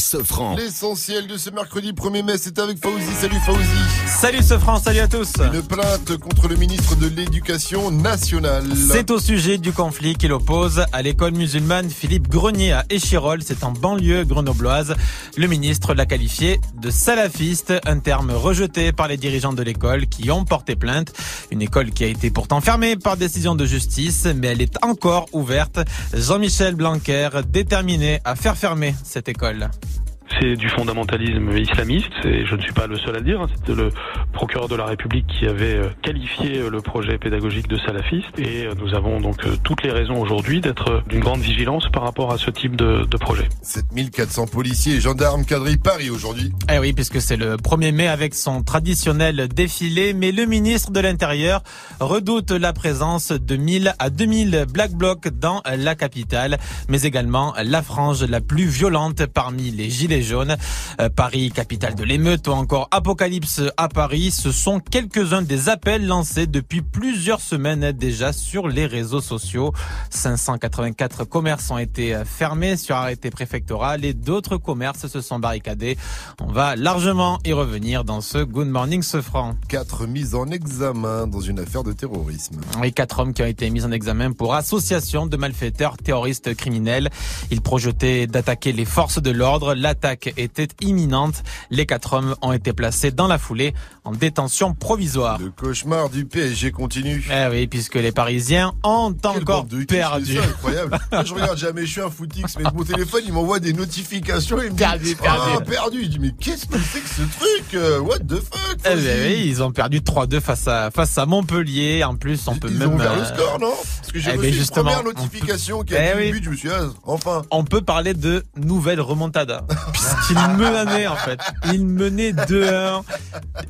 Sofran. L'essentiel de ce mercredi 1er mai, c'est avec Fauzi. Salut Fauzi. Salut ce France, salut à tous. Une plainte contre le ministre de l'Éducation nationale. C'est au sujet du conflit qu'il oppose à l'école musulmane Philippe Grenier à Échirol, c'est en banlieue grenobloise. Le ministre l'a qualifié de salafiste, un terme rejeté par les dirigeants de l'école qui ont porté plainte. Une école qui a été pourtant fermée par décision de justice, mais elle est encore ouverte. Jean-Michel Blanquer, déterminé à faire fermer cette école. C'est du fondamentalisme islamiste, et je ne suis pas le seul à le dire. hein. C'était le procureur de la République qui avait euh, qualifié euh, le projet pédagogique de salafiste, et euh, nous avons donc toutes les raisons aujourd'hui d'être d'une grande vigilance par rapport à ce type de, de projet. 7400 policiers et gendarmes quadrillent Paris aujourd'hui. Eh oui, puisque c'est le 1er mai avec son traditionnel défilé, mais le ministre de l'Intérieur redoute la présence de 1000 à 2000 Black Blocs dans la capitale, mais également la frange la plus violente parmi les gilets jaunes. Euh, Paris, capitale de l'émeute ou encore Apocalypse à Paris, ce sont quelques-uns des appels lancés depuis plusieurs semaines déjà sur les réseaux sociaux. 584 commerces ont été fermés sur arrêté préfectoral et d'autres commerces se sont barricadés. On va largement y revenir dans ce Good Morning Sefran. Quatre mises en examen dans une affaire de terrorisme. Et quatre hommes qui ont été mis en examen pour association de malfaiteurs terroristes criminels. Ils projetaient d'attaquer les forces de l'ordre. L'attaque était imminente. Les quatre hommes ont été placés dans la foulée en détention provisoire. Le cauchemar du PSG continue. Eh oui, puisque les Parisiens ont Quelle encore perdu. C'est incroyable. Je regarde jamais, je suis un footix, mais mon téléphone, il m'envoie des notifications. Il me Perdu, dit, perdu. Ah, perdu. Je dis, mais qu'est-ce que c'est que ce truc euh, What the fuck Eh oui, ils ont perdu 3-2 face à face à Montpellier. En plus, on peut Ils même ont euh, le score, non? Parce que j'ai eh ben, reçu une justement, première peut- notification qui Eh a dit oui. but, je me suis dit, ah, enfin. on peut parler de nouvelle remontada. Puisqu'ils menaient, en fait. Ils menaient 2-1.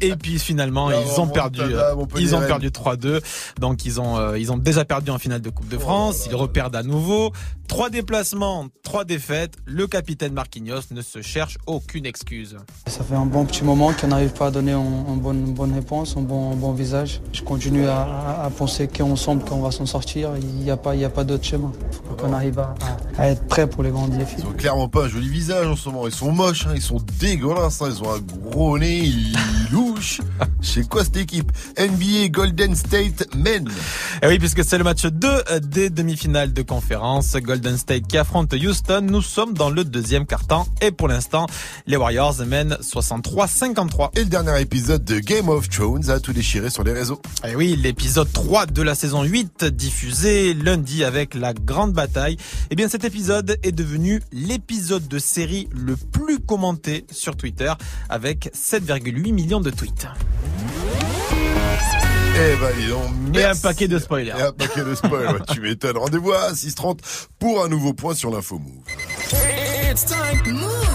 Et puis finalement, ils ont perdu. euh, Ils ont Rennes. perdu 3-2. Donc ils ont, euh, ils ont déjà perdu en finale de Coupe de France. Ils reperdent à nouveau. Trois déplacements, trois défaites. Le capitaine Marquinhos ne se cherche aucune excuse. Ça fait un bon petit moment qu'on n'arrive pas à donner un, un bonne, une bonne réponse, un bon, un bon visage. Je continue à, à- penser qu'ensemble qu'on va s'en sortir. Il n'y a pas, il y a pas d'autre chemin. Faut qu'on arrive à, être prêt pour les grands défis. Ils ont clairement pas un joli visage en ce moment. Ils sont moches, hein, ils sont dégueulasses. hein, Ils ont un gros nez, ils louchent. C'est quoi cette équipe? NBA Golden State Men. Et oui, puisque c'est le match 2 des demi-finales de conférence. Golden State qui affronte Houston. Nous sommes dans le deuxième quart-temps. Et pour l'instant, les Warriors mènent 63-53. Et le dernier épisode de Game of Thrones a tout déchiré sur les réseaux. Et oui, l'épisode 3 de la saison 8 diffusé lundi avec la grande bataille. Eh bien, cet épisode est devenu l'épisode de série le plus commenté sur Twitter avec 7,8 millions de tweets. Eh ben, dis donc, Et un paquet de spoilers. Et un paquet de spoilers, ouais, tu m'étonnes. Rendez-vous à 6h30 pour un nouveau point sur l'info Move. It's time. Move.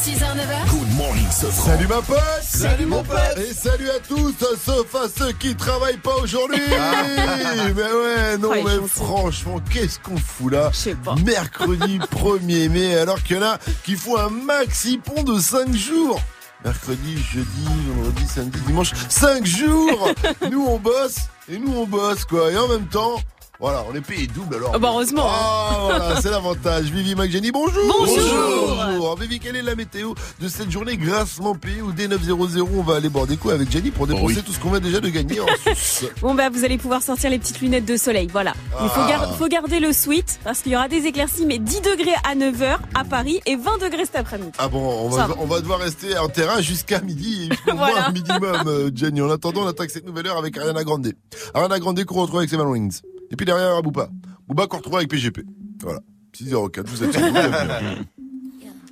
6h, 9h. Good morning, Sofran. Salut ma pote Salut mon pote Et salut à tous, sauf à ceux qui travaillent pas aujourd'hui Mais ouais, non Ah, mais franchement, qu'est-ce qu'on fout là Je sais pas. Mercredi 1er mai, alors qu'il y en a qui font un maxi pont de 5 jours Mercredi, jeudi, vendredi, samedi, dimanche, 5 jours! Nous on bosse, et nous on bosse quoi, et en même temps... Voilà, on est payé double alors. Oh, bah, heureusement. Ah, voilà, c'est l'avantage. Vivi Mageni, bonjour. Bonjour. Bonjour. Vivi, quelle est la météo de cette journée grassement payée où dès 9.00 on va aller boire des coups avec Jenny pour dépenser oui. tout ce qu'on vient déjà de gagner en sus. Bon bah vous allez pouvoir sortir les petites lunettes de soleil, voilà. Il faut, Ah. gar- faut garder le sweat parce qu'il y aura des éclaircies mais 10 degrés à 9h à Paris et 20 degrés cet après-midi. Ah bon, on va, va. on va devoir rester en terrain jusqu'à midi, jusqu'au Voilà. minimum, euh, Jenny. En attendant, on attaque cette nouvelle heure avec Ariana Grande. Ariana Grande qu'on retrouve avec Seven Wings. Et puis derrière, Booba. Booba qu'on retrouve avec PGP. Voilà. 6h04, vous êtes sur bienvenue.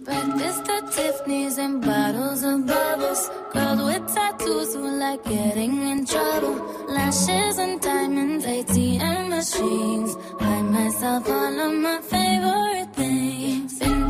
Breakfast at Tiffany's and bottles of bubbles. Girls with tattoos who like getting in trouble. Lashes and diamonds, ATM machines. Buy myself all of my favorite things.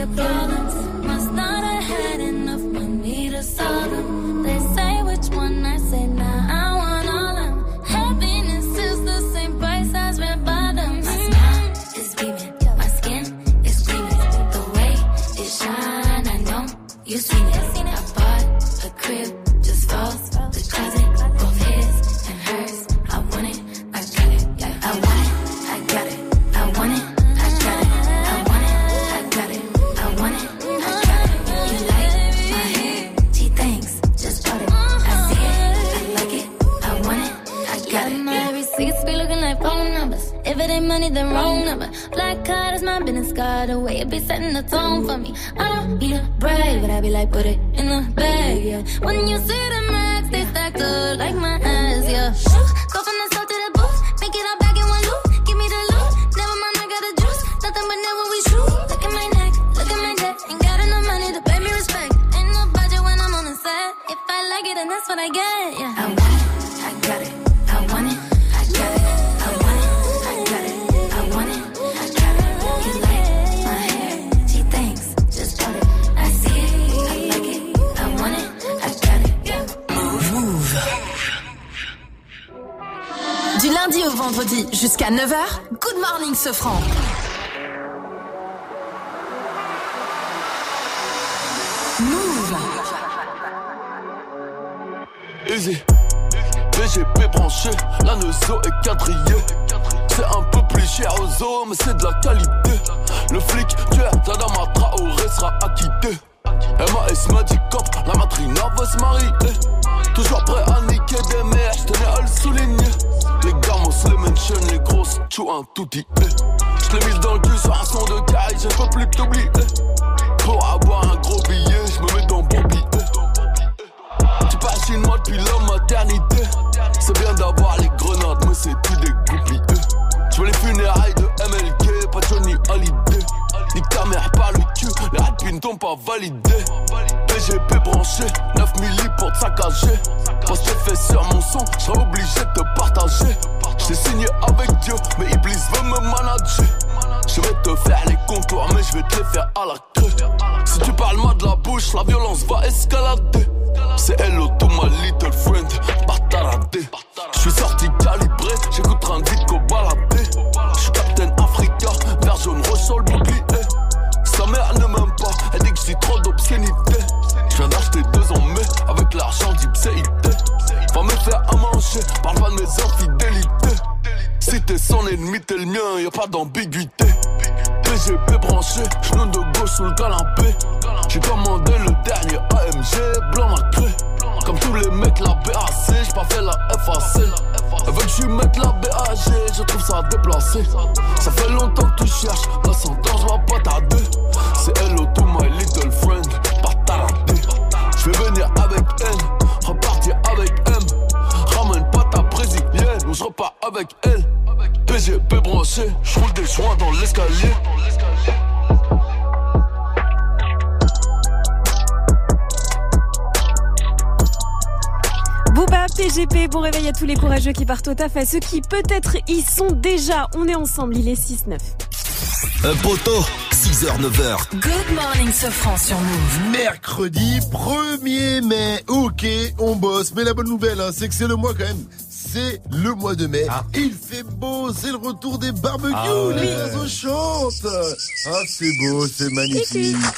your problems. The tone for me. I don't need a brag, but I be like, put it in the bag, yeah. When you see Sofran. Move. Easy. BGP branché, la neuzo est quadrillée. C'est un peu plus cher aux zoo, mais c'est de la qualité. Le flic, tu es Tadama Traoré sera acquitté. MAS m'a dit cop, la matrina va se marier. Qui partent au taf, à ceux qui peut-être y sont déjà. On est ensemble, il est 6-9. Un poteau, 6h, 9h. Good Morning Sofran sur Move. Mercredi 1er mai. Ok, on bosse. Mais la bonne nouvelle, hein, c'est que c'est le mois quand même. C'est le mois de mai. Ah. Il fait beau, c'est le retour des barbecues, Ah ouais. les oiseaux chantent. Ah, c'est beau, c'est magnifique.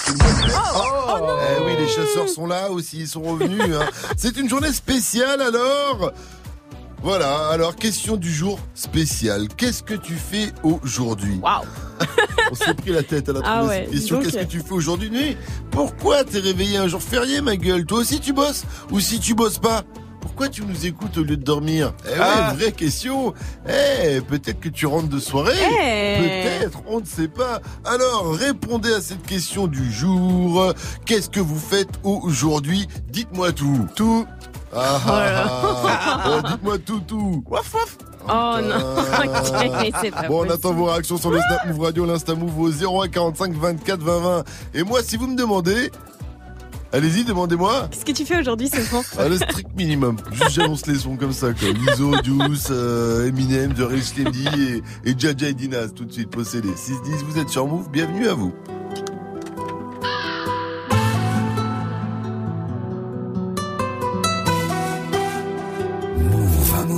C'est le mois de mai. Oh, eh oui, les chasseurs sont là aussi, ils sont revenus. hein. C'est une journée spéciale alors. Voilà, alors question du jour spéciale. Qu'est-ce que tu fais aujourd'hui Waouh On s'est pris la tête à la Ah ouais, question. Qu'est-ce que tu fais aujourd'hui nuit? Pourquoi t'es réveillé un jour férié, ma gueule? Toi aussi tu bosses? Ou si tu bosses pas pourquoi tu nous écoutes au lieu de dormir? Eh Ah. ouais, vraie question. Eh, peut-être que tu rentres de soirée. Eh. Peut-être, on ne sait pas. Alors, répondez à cette question du jour. Qu'est-ce que vous faites aujourd'hui? Dites-moi tout. Tout. Ah, ah, ah. Oh, dites-moi tout, tout. Waf, waf. Oh non, Ah. ok, c'est pas Bon, on possible. attend vos réactions sur le Snap Move Radio, l'Insta Move au 01 45 24 20 20. Et moi, si vous me demandez, allez-y, demandez-moi. Qu'est-ce que tu fais aujourd'hui, Sofran Ah, le strict minimum. Juste j'annonce les sons comme ça, quoi. Lizzo, Juice, euh, Eminem, The Slim D et, et Jaja et Dinaz, tout de suite possédé. 6-10, vous êtes sur Move, bienvenue à vous.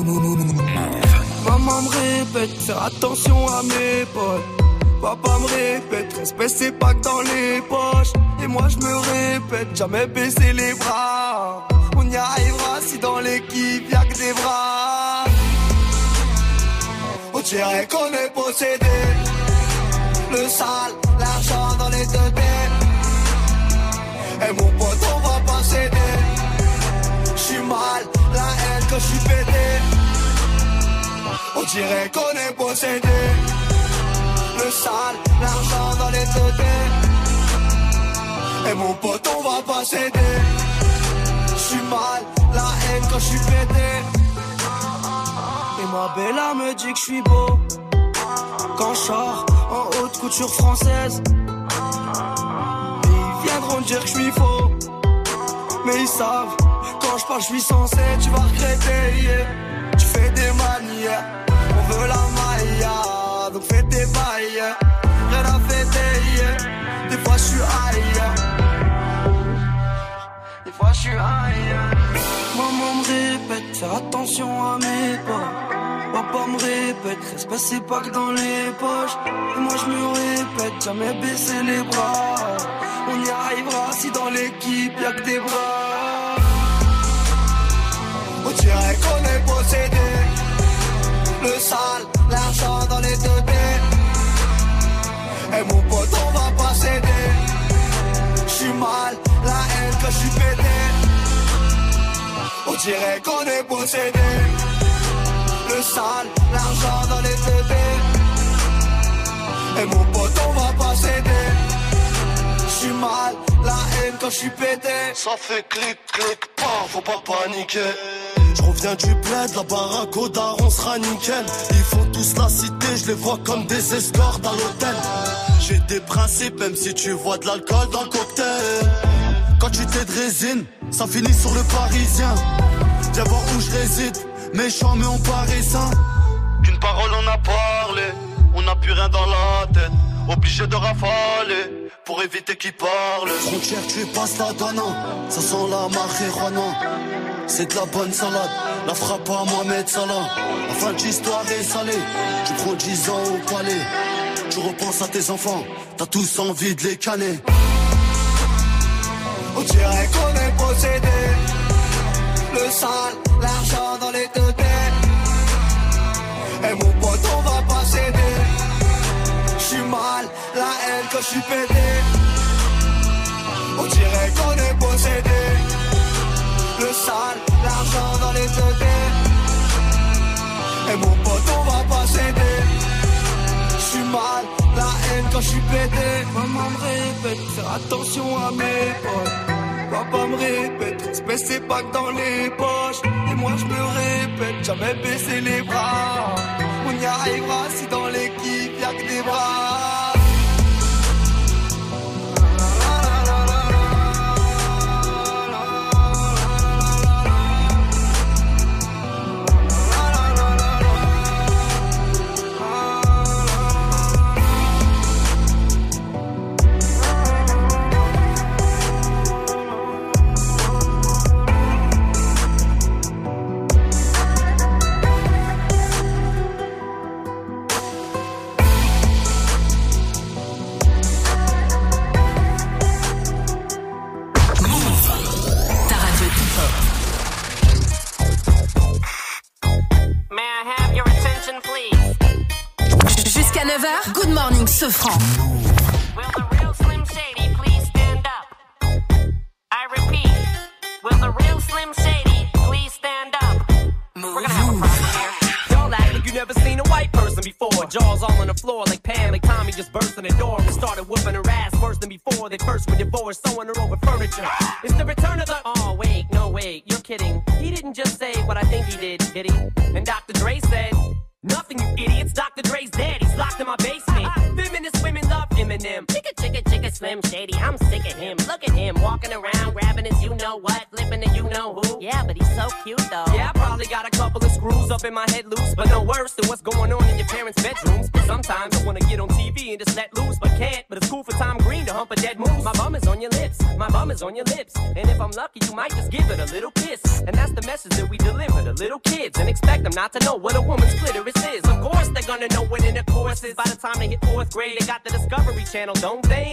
Maman me répète, faire attention à mes potes. Papa me répète, respect c'est pas que dans les poches. Et moi je me répète, jamais baisser les bras. On y arrivera si dans l'équipe y'a que des bras. On dirait qu'on est possédé. Le sale, l'argent dans les deux têtes. Et mon pote, on va pas céder. J'suis mal, la haine quand j'suis pété. On dirait qu'on est possédé. Le sale, l'argent dans les têtes. Et mon pote, on va pas céder. J'suis mal, la haine quand j'suis pété. Et ma bella me dit que j'suis beau. Quand j'sors en haute couture française. Ils viendront dire que j'suis faux. Mais ils savent, quand je parle, j'suis censé, tu vas regretter. Fais on veut la maille, donc fais des bails. Rien à fêter, des fois j'suis ailleurs. Des fois je suis ailleurs. Maman me répète, faire attention à mes pas. Papa me répète, respect c'est pas que dans les poches. Et moi je me répète, jamais baisser les bras. On y arrivera si dans l'équipe y'a que des bras. On dirait qu'on est possédé. Le sale, l'argent dans les deux têtes. Et mon pote, on va pas céder. J'suis mal, la haine quand j'suis pété. On dirait qu'on est possédé. Le sale, l'argent dans les deux têtes. Et mon pote, on va pas céder. J'suis mal, la haine quand j'suis pété. Ça fait clic, clic, pas, faut pas paniquer. Je reviens du bled, la baraque au sera nickel. Ils font tous la cité, je les vois comme des escortes à l'hôtel. J'ai des principes, même si tu vois de l'alcool dans le cocktail. Quand tu t'es de résine, ça finit sur le parisien. Viens voir où je réside, méchant mais on paraît sain. Qu'une parole on a parlé, on n'a plus rien dans la tête. Obligé de rafaler pour éviter qu'ils parlent. Frontière, tu passes la donne, ça sent la marijuana. C'est de la bonne salade, la frappe à Mohamed Salah. La fin de l'histoire est salée, tu prends 10 ans au palais. Tu repenses à tes enfants, t'as tous envie de les canner. On dirait qu'on est possédé. Le sale, l'argent dans les deux têtes. Et mon pote, on va pas céder. J'suis mal, la haine quand j'suis pété. On dirait qu'on est possédé. Le sale, l'argent dans les deux. Et mon pote, on va pas céder. J'suis mal, la haine quand j'suis pété. Maman me répète, faire attention à mes potes. Papa me répète, respect c'est pas que dans les poches. Et moi je me répète, jamais baisser les bras. On y arrivera si dans l'équipe y'a que des bras. Jusqu'à 9h, Good Morning Sofran. Will the real Slim Shady please stand up? I repeat, will the real Slim Shady please stand up? We're gonna have a problem here. Don't act like you never seen a white person before. Jaws all on the floor like Pam, like Tommy just burst in the door and started whooping her ass worse than before. They first were divorced, sewing her over furniture. It's the return of the. Oh wait, no wait, you're kidding. He didn't just say what I think he did, did he? And Dr. Dre said. Nothing, you idiots. Dr. Dre's dead. He's locked in my basement. Feminist women love Eminem. Chicka, chicka, chicka, Slim Shady. I'm sick of him. Look at him walking around, grabbing his you know what, flipping the you know who. Yeah, but he's so cute though. Yeah, I probably got a couple of screws up in my head loose, but no worse than what's going on in your parents' bedrooms. Sometimes I wanna get on TV and just let loose, but can't. But it's cool for Tom Green to hump a dead moose. My bum is on your lips, my bum is on your lips. And if I'm lucky, you might just give it a little kiss. And that's the message that we deliver to little kids and expect them not to know what a woman's clitoris is. Of course, they're gonna know what intercourse is by the time they hit fourth grade. They got the Discovery Channel, don't they?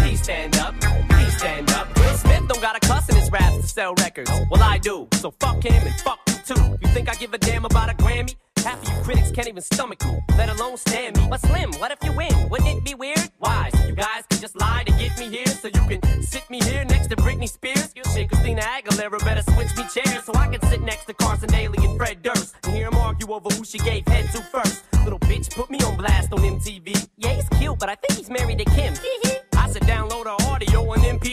Stand up, please stand up. Smith don't got a cuss in his raps to sell records. Well, I do. So fuck him and fuck you too. You think I give a damn about a Grammy? Half of you critics can't even stomach me, let alone stand me. But Slim, what if you win? Wouldn't it be weird? Why? So you guys can just lie to get me here, so you can sit me here next to Britney Spears. Shit, Christina Aguilera better switch me chairs so I can sit next to Carson Daly and Fred Durst and hear them argue over who she gave head to first. Little bitch put me on blast on MTV. Yeah, he's cute, but I think he's married to Kim.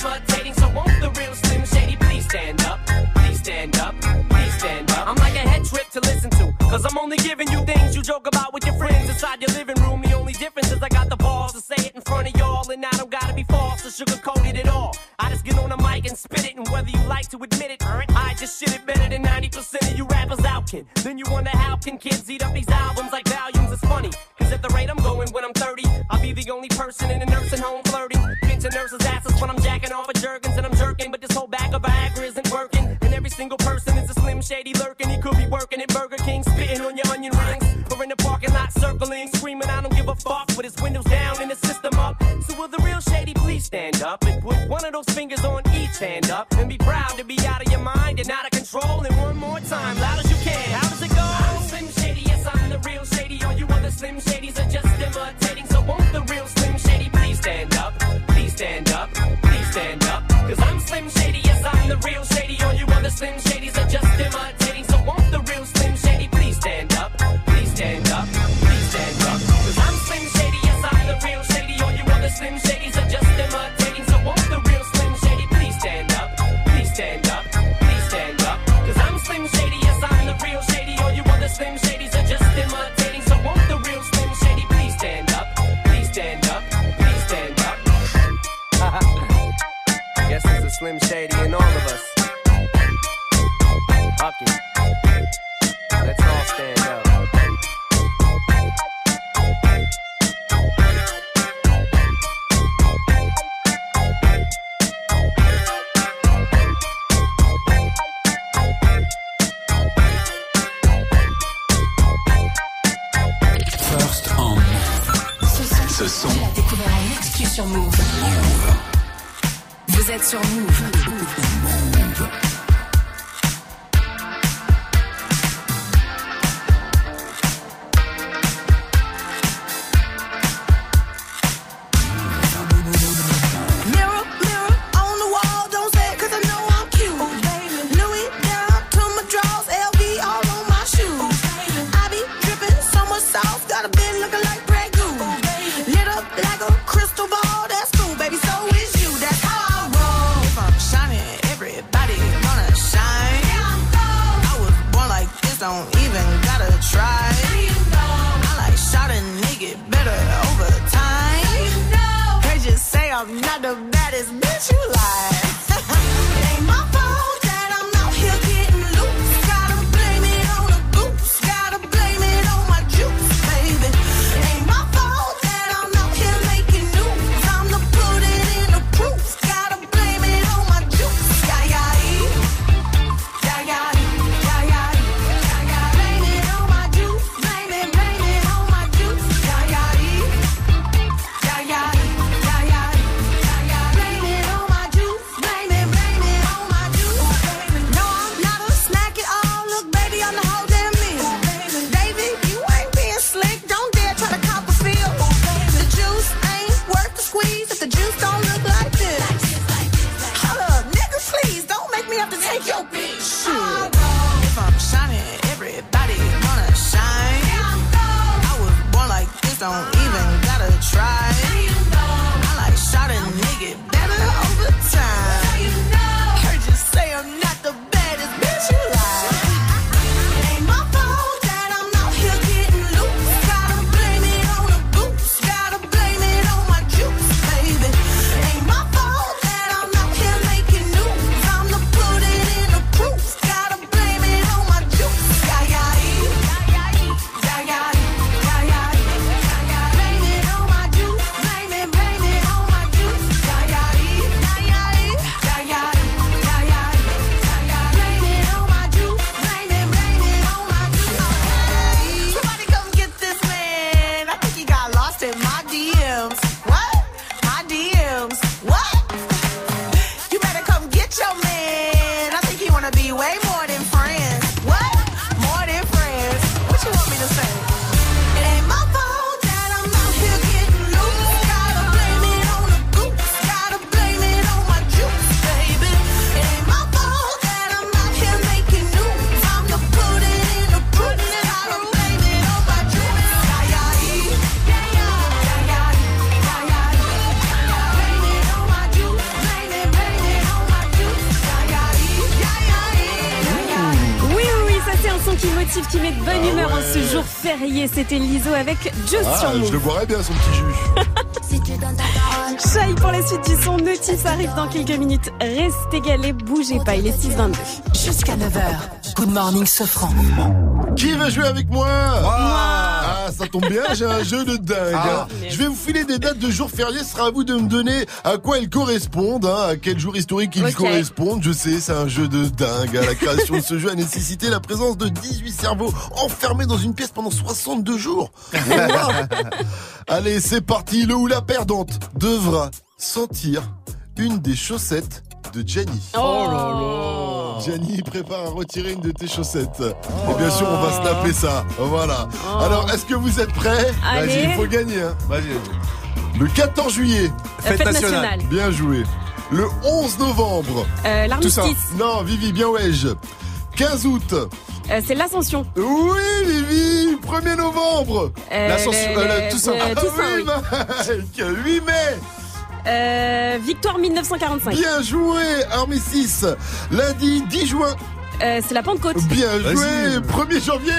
so won't the real Slim Shady please stand up? Please stand up, please stand up. I'm like a head trip to listen to. Cause I'm only giving you things you joke about with your friends inside your living room. The only difference is I got the balls to say it in front of y'all. And I don't gotta be false or sugarcoated at all. I just get on the mic and spit it. And whether you like to admit it, I just shit it better than 90% of you rappers out can. Then you wonder how can kids eat up these albums like volumes? It's funny. Cause at the rate I'm going when I'm 30, I'll be the only person in a nursing home flirting. Pinching nurses' asses when I'm jacking off of Jergens and I'm jerking. But this whole bag of Viagra isn't working. And every single person is a slim shady lurking. He could be working at Burger King, spitting on your onion rings. Or in the parking lot circling, screaming, I don't give a fuck. With his windows down and his system up. So will the real shady please stand up and put one of those fingers on each hand up and be proud to be out of your mind and out of control. And one more time, the real shady on you on the slim shady. Sur Move. C'était Liso avec Just Ah, sur je le boirais bien son petit jus. Chai pour la suite du son. Notice arrive dans quelques minutes. Restez galés, bougez pas. Il est 6h22. Jusqu'à 9h. Good morning, Sofran. Qui veut jouer avec moi? Ah, tombe bien, j'ai un jeu de dingue. Ah. hein. Je vais vous filer des dates de jours fériés, ce sera à vous de me donner à quoi ils correspondent, hein, à quel jour historique ils correspondent. Je sais, c'est un jeu de dingue. hein. La création de ce jeu a nécessité la présence de 18 cerveaux enfermés dans une pièce pendant 62 jours. Allez, c'est parti. Le ou la perdante devra sentir une des chaussettes de Jenny. Oh là là. Gianni prépare à retirer une de tes chaussettes. Et bien sûr, on va snapper ça. Voilà. Alors, est-ce que vous êtes prêts Allez. Vas-y, il faut gagner. hein. Le 14 juillet. La fête nationale. Bien joué. Le 11 novembre. Euh, l'armistice. Non, Vivi, bien ouais. 15 août. Euh, c'est l'ascension. Oui, Vivi 1er novembre. Euh, L'Ascension- euh, Toussaint. le Ah oui, oui. Mike 8 mai. Euh, victoire 1945. Bien joué, Armistice. Lundi 10 juin. Euh, c'est la Pentecôte. Bien joué, 1er janvier.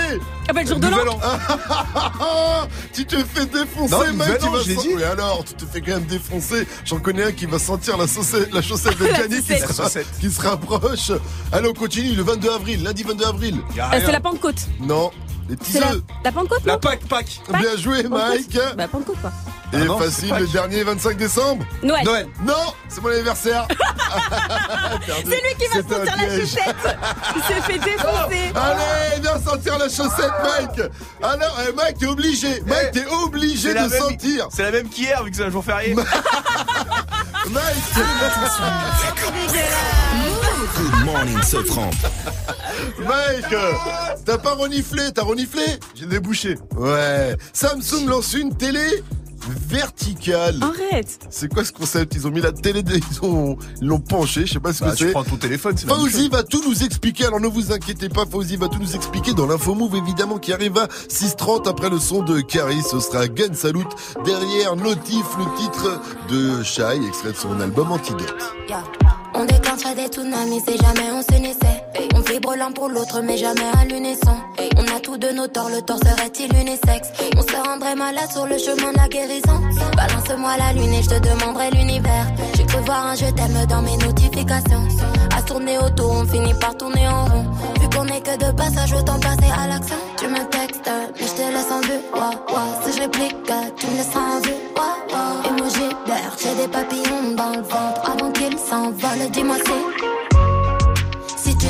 Ah bah le jour de l'an. tu te fais défoncer, Non, mec. Tu vas je l'ai sen- dit. Oui, alors, tu te fais quand même défoncer. J'en connais un qui va sentir la, saucette- la chaussette de La Gianni qui, saucette. sera- qui se rapproche. Allez, on continue le 22 avril, lundi 22 avril. Euh, c'est la Pentecôte. Non, les petits la, la Pentecôte, non Pâques, Pâques. Bien joué, Mike. Bah Pentecôte, quoi. Et Ah non, c'est facile, le dernier 25 décembre. Noël. Noël. Non, c'est mon anniversaire. C'est lui qui va sentir la chaussette. Il s'est fait défoncer. Allez, viens sentir la chaussette, Mike. Alors, eh, Mike, t'es obligé. Mike, t'es obligé de même- sentir. C'est la même qu'hier, vu que c'est un jour férié. Good morning, Sofran. Mike, t'as pas reniflé, t'as reniflé? J'ai débouché. Ouais. Samsung lance une télé verticale. Arrête. C'est quoi ce concept? Ils ont mis la télé, de- ils ont, ils l'ont penché, je sais pas ce Bah, que tu c'est. prends ton téléphone, c'est Fauzi va tout nous expliquer, alors ne vous inquiétez pas, Fauzi va tout nous expliquer dans l'info move évidemment qui arrive à 6h30 après le son de Caris, ce sera Gun Salut derrière Notif, le titre de Shai, extrait de son album Antidote. Yeah. On déclencherait des tsunamis si jamais on s'unissait. On vibre l'un pour l'autre, mais jamais à l'unisson. On a tous de nos torts, le tort serait-il unisexe? On se rendrait malade sur le chemin de la guérison. Balance-moi la lune et je te demanderai l'univers. J'ai cru voir un je t'aime dans mes notifications. À tourner autour, on finit par tourner en rond. Vu qu'on est que de passage, autant passer à l'action. Tu me textes, mais je te laisse en vue. Ouah, ouah. Si je réplique, tu me laisseras en vue. Ouah, ouah. Emoji vert, j'ai des papillons dans le ventre avant qu'ils s'envolent. Dis-moi si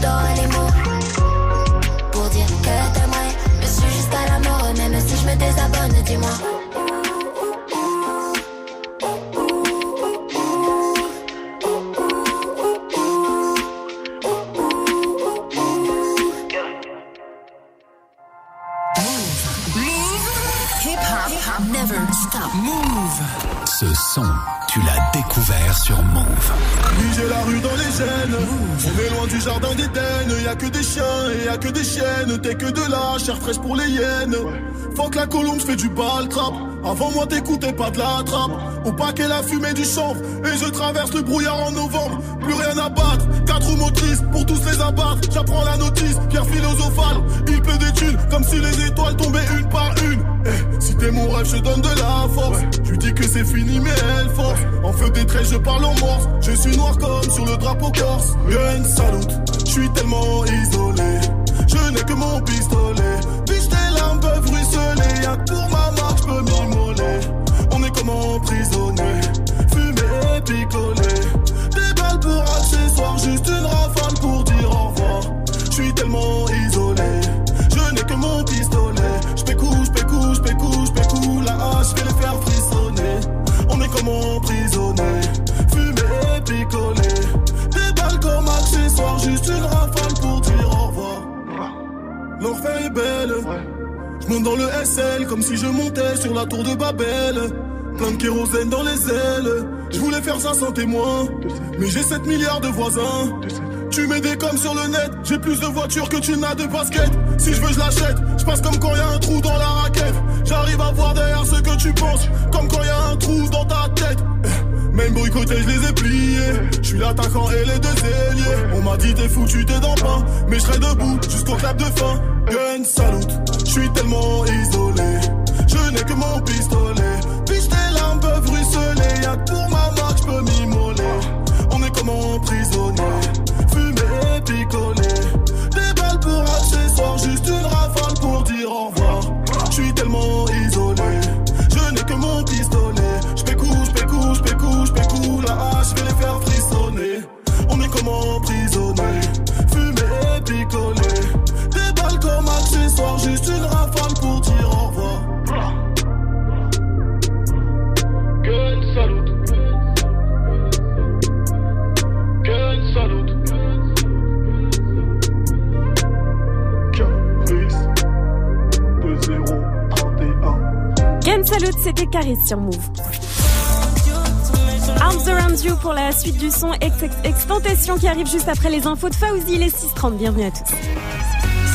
T'auras les mots pour dire que t'aimerais Je suis jusqu'à la mort, même si je me désabonne, dis-moi. Hip hop never stop. Move. Ce son, tu l'as découvert sur Move. j'ai la rue dans les gènes. On est loin du jardin d'Éden. Y a que des chiens et y a que des chiennes. T'es que de la chair fraîche pour les hyènes. Faut que la colombe fait du bal trap. Avant moi t'écoutais pas de la trappe. Au paquet la fumée du chanvre. Et je traverse le brouillard en novembre. Plus rien à battre. Quatre roues motrices pour tous les abattre. J'apprends la notice. Pierre philosophale. Il pleut des thunes comme si les étoiles tombaient une par une. Eh, si t'es mon rêve, je donne de la force. Tu dis que c'est fini, mais elle force. En feu des traits, je parle en morse. Je suis noir comme sur le drapeau corse. Gun salute, je suis tellement isolé. Je n'ai que mon pistolet. Pour ma marque, je peux m'immoler. On est comme emprisonné. Fumé et picolé. Des balles pour accessoires, juste une rafale pour dire au revoir. Je suis tellement isolé. Je n'ai que mon pistolet. J'pécou, j'pécou, j'pécou, j'pécou. La hache fait les faire frissonner. On est comme emprisonné. Fumé et picolé. Des balles comme accessoires, juste une rafale pour dire au revoir. L'enfer est belle. Je monte dans le SL comme si je montais sur la tour de Babel. Plein de kérosène dans les ailes. Je voulais faire ça sans témoin. Mais j'ai 7 milliards de voisins. Tu mets des comme sur le net. J'ai plus de voitures que tu n'as de baskets. Si je veux, je l'achète. Je passe comme quand y un trou dans la raquette. J'arrive à voir derrière ce que tu penses. Comme quand y un trou dans ta tête. Même boycotté, je les ai pliés. Je suis l'attaquant et les deux ailiers. On m'a dit t'es foutu, t'es dans pain. Mais je serai debout jusqu'au clap de fin. Gun salute, je suis tellement isolé. Je n'ai que mon pistolet. Puis tes larmes peuvent ruisseler. Y'a que pour ma marque, je peux m'immoler. On est comme emprisonné. Fumé et picolé. Des balles pour accessoires, juste une rafale pour dire au revoir. Je suis tellement isolé. Je n'ai que mon pistolet. J'pécou, j'pécou, j'pécou, j'pécou. La hache fait les faire frissonner. On est comme emprisonné. Ken Salut, c'était Caris Move. Arms Around You pour la suite du son Ex Ex- Extentation qui arrive juste après les infos de Fauzi, les 6.30. Bienvenue à tous.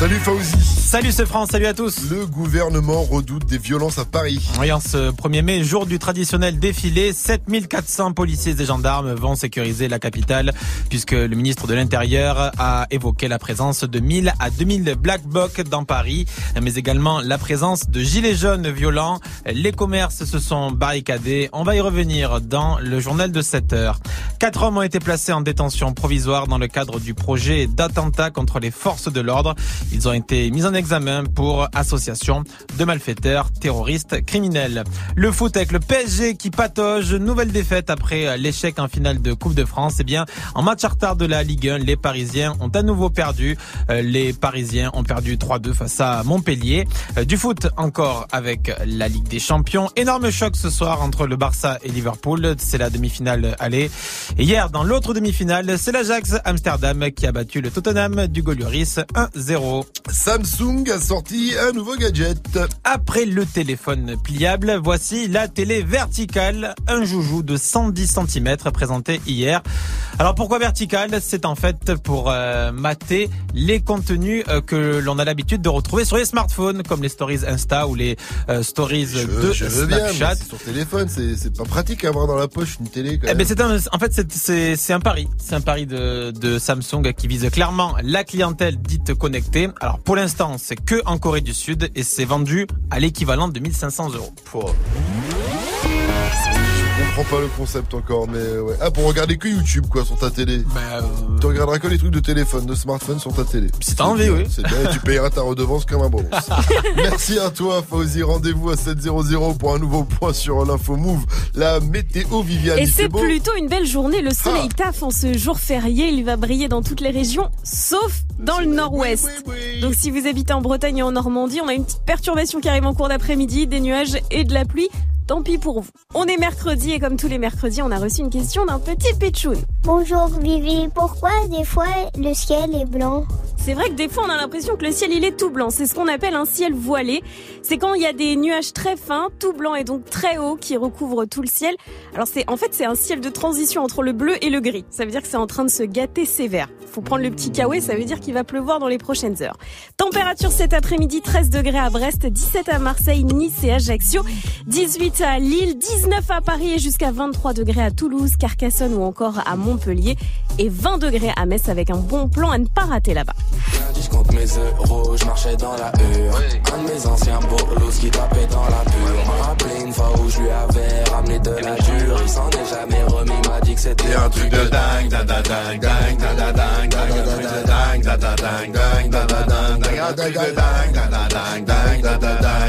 Salut Fauzi. Salut ce France, salut à tous. Le gouvernement redoute des violences à Paris. Oui, en ce 1er mai, jour du traditionnel défilé, 7400 policiers et gendarmes vont sécuriser la capitale puisque le ministre de l'Intérieur a évoqué la présence de 1000 à 2000 Black Blocs dans Paris, mais également la présence de gilets jaunes violents. Les commerces se sont barricadés. On va y revenir dans le journal de 7 heures. Quatre hommes ont été placés en détention provisoire dans le cadre du projet d'attentat contre les forces de l'ordre. Ils ont été mis en examen pour association de malfaiteurs, terroristes, criminels. Le foot avec le PSG qui patauge, nouvelle défaite après l'échec en finale de Coupe de France. Eh bien, en match retard de la Ligue 1, les Parisiens ont à nouveau perdu. Euh, Les Parisiens ont perdu 3-2 face à Montpellier. Euh, Du foot encore avec la Ligue des Champions. Énorme choc ce soir entre le Barça et Liverpool. C'est la demi-finale aller. Et hier, dans l'autre demi-finale, c'est l'Ajax Amsterdam qui a battu le Tottenham du Golioris 1-0. Samsung Samsung a sorti un nouveau gadget. Après le téléphone pliable, voici la télé verticale, un joujou de 110 cm présenté hier. Alors pourquoi verticale C'est en fait pour euh, mater les contenus euh, que l'on a l'habitude de retrouver sur les smartphones, comme les stories Insta ou les euh, stories de je veux bien, sur téléphone, c'est pas pratique à avoir dans la poche une télé. Quand Eh même. ben c'est un, en fait c'est- un pari, c'est un pari de, de Samsung qui vise clairement la clientèle dite connectée. Alors pour l'instant c'est que en Corée du Sud et c'est vendu à l'équivalent de 1500 euros. Je comprends pas le concept encore, mais ouais. Ah, pour regarder que YouTube, quoi, sur ta télé. Bah, Tu regarderas que les trucs de téléphone, de smartphone sur ta télé. Si t'as envie, oui. C'est bien, et tu payeras ta redevance comme un bon. Merci à toi, Fauzi. Rendez-vous à 7.00 pour un nouveau point sur l'info Move. La météo, Viviane. Et c'est plutôt une belle journée. Le soleil Ah. taffe en ce jour férié. Il va briller dans toutes les régions, sauf dans le nord-ouest. Donc si vous habitez en Bretagne et en Normandie, on a une petite perturbation qui arrive en cours d'après-midi, des nuages et de la pluie. Tant pis pour vous. On est mercredi et comme tous les mercredis, on a reçu une question d'un petit pitchoun. Bonjour Vivi, pourquoi des fois le ciel est blanc? C'est vrai que des fois on a l'impression que le ciel il est tout blanc. C'est ce qu'on appelle un ciel voilé. C'est quand il y a des nuages très fins, tout blanc et donc très haut qui recouvrent tout le ciel. Alors c'est en fait c'est un ciel de transition entre le bleu et le gris. Ça veut dire que c'est en train de se gâter sévère. Faut prendre le petit kawaii, ça veut dire qu'il va pleuvoir dans les prochaines heures. Température cet après-midi 13 degrés à Brest, 17 à Marseille, Nice et Ajaccio, 18 à Lille, 19 à Paris et jusqu'à 23 degrés à Toulouse, Carcassonne ou encore à Montpellier. Et 20 degrés à Metz avec un bon plan à ne pas rater là-bas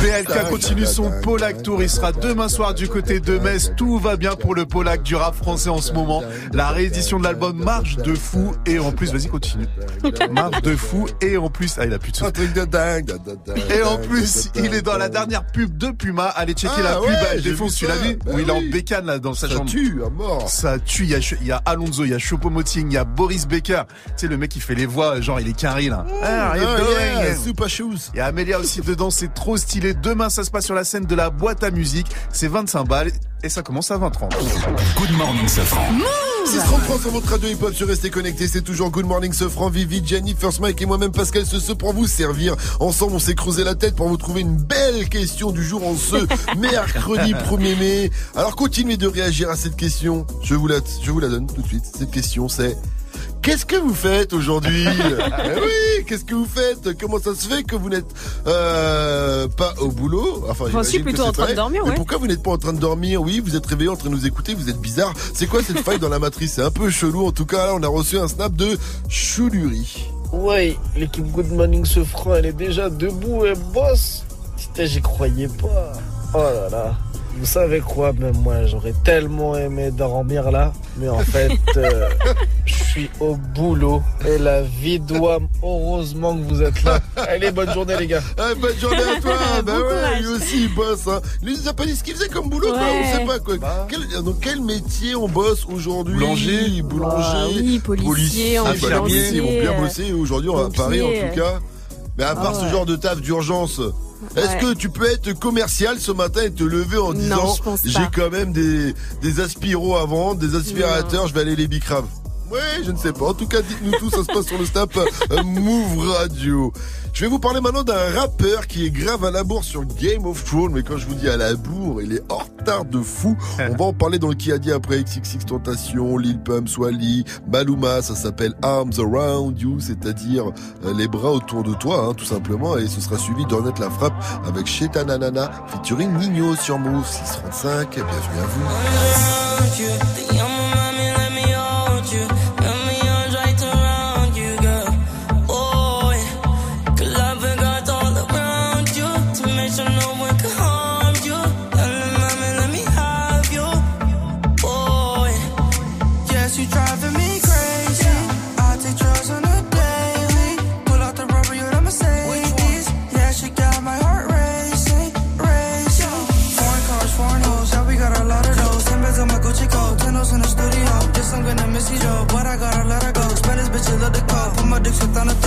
PLK continue son Polac Tour. Il sera demain soir du côté de Metz. Tout va bien pour le Polac du rap français en ce moment. La réédition de l'album marche de fou. Et en plus, vas-y, continue. Marche de fou. Et en plus, ah, il a plus de Un truc de dingue. Et en plus, il est dans la dernière pub de Puma. Allez checker Ah la pub. ouais, elle défonce, tu l'as ça. vu Bah Où il est en bécane là dans sa Ça chambre. tue à mort. Ça tue. Il y a, il y a Alonso, il y a Choupo-Moting, il y a Boris Becker. Tu sais, le mec qui fait les voix, genre il est carré là. Ah, Ah, il est yeah, dingue. Super shoes. Il y a Amélia aussi dedans, c'est trop stylé. Demain, ça se passe sur la scène de la boîte à musique. C'est 25 balles et ça commence à 20h30. Good morning, Safran. 633 sur votre radio hip-hop sur Restez Connectés, c'est toujours Good Morning Sofran, Vivi, Jenny, First Mike et moi-même Pascal ce ce pour vous servir. Ensemble, on s'est creusé la tête pour vous trouver une belle question du jour en ce mercredi 1er mai. Alors continuez de réagir à cette question. Je vous la, je vous la donne tout de suite. Cette question c'est Qu'est-ce que vous faites aujourd'hui Eh Oui, qu'est-ce que vous faites Comment ça se fait que vous n'êtes euh, pas au boulot Enfin, Enfin, si, que plutôt en train de dormir, Mais ouais. pourquoi vous n'êtes pas en train de dormir Oui, vous êtes réveillé en train de nous écouter, vous êtes bizarre. C'est quoi cette faille dans la matrice C'est un peu chelou. En tout cas, là, on a reçu un snap de Chouluri. Ouais, l'équipe Good Morning se elle est déjà debout et bosse. Putain, j'y croyais pas. Oh là là. Vous savez quoi, même moi, j'aurais tellement aimé dormir là. Mais en fait, euh, suis au boulot. Et la vie doit. Heureusement que vous êtes là. Allez, bonne journée, les gars. Ah, bonne journée à toi Bah Bon ouais, lui aussi il bosse hein. Lui il nous a pas dit ce qu'il faisait comme boulot quoi, on sait pas quoi. Quel, dans quel métier on bosse aujourd'hui? Boulanger. Boulanger Bah oui, policier, infirmier, ils vont bien bosser aujourd'hui à. Paris en tout cas. Mais à part Ah ce ouais. genre de taf d'urgence, est-ce Ouais. que tu peux être commercial ce matin et te lever en Non, disant j'ai quand même des, des aspiros à vendre, des aspirateurs, je vais aller les bicraves? Ouais, je ne sais pas. En tout cas, dites-nous tout, ça se passe sur le snap euh, Move Radio. Je vais vous parler maintenant d'un rappeur qui est grave à la bourre sur Game of Thrones, mais quand je vous dis à la bourre, il est en retard de fou. On va en parler dans le qui a dit après XXX Tentation, Lil Pump, Swally, Maluma, ça s'appelle Arms Around You, c'est-à-dire euh, les bras autour de toi, hein, tout simplement, et ce sera suivi d'Ornette la frappe avec Chetananana featuring Nino sur Move 635. Bienvenue à vous. Dit que c'est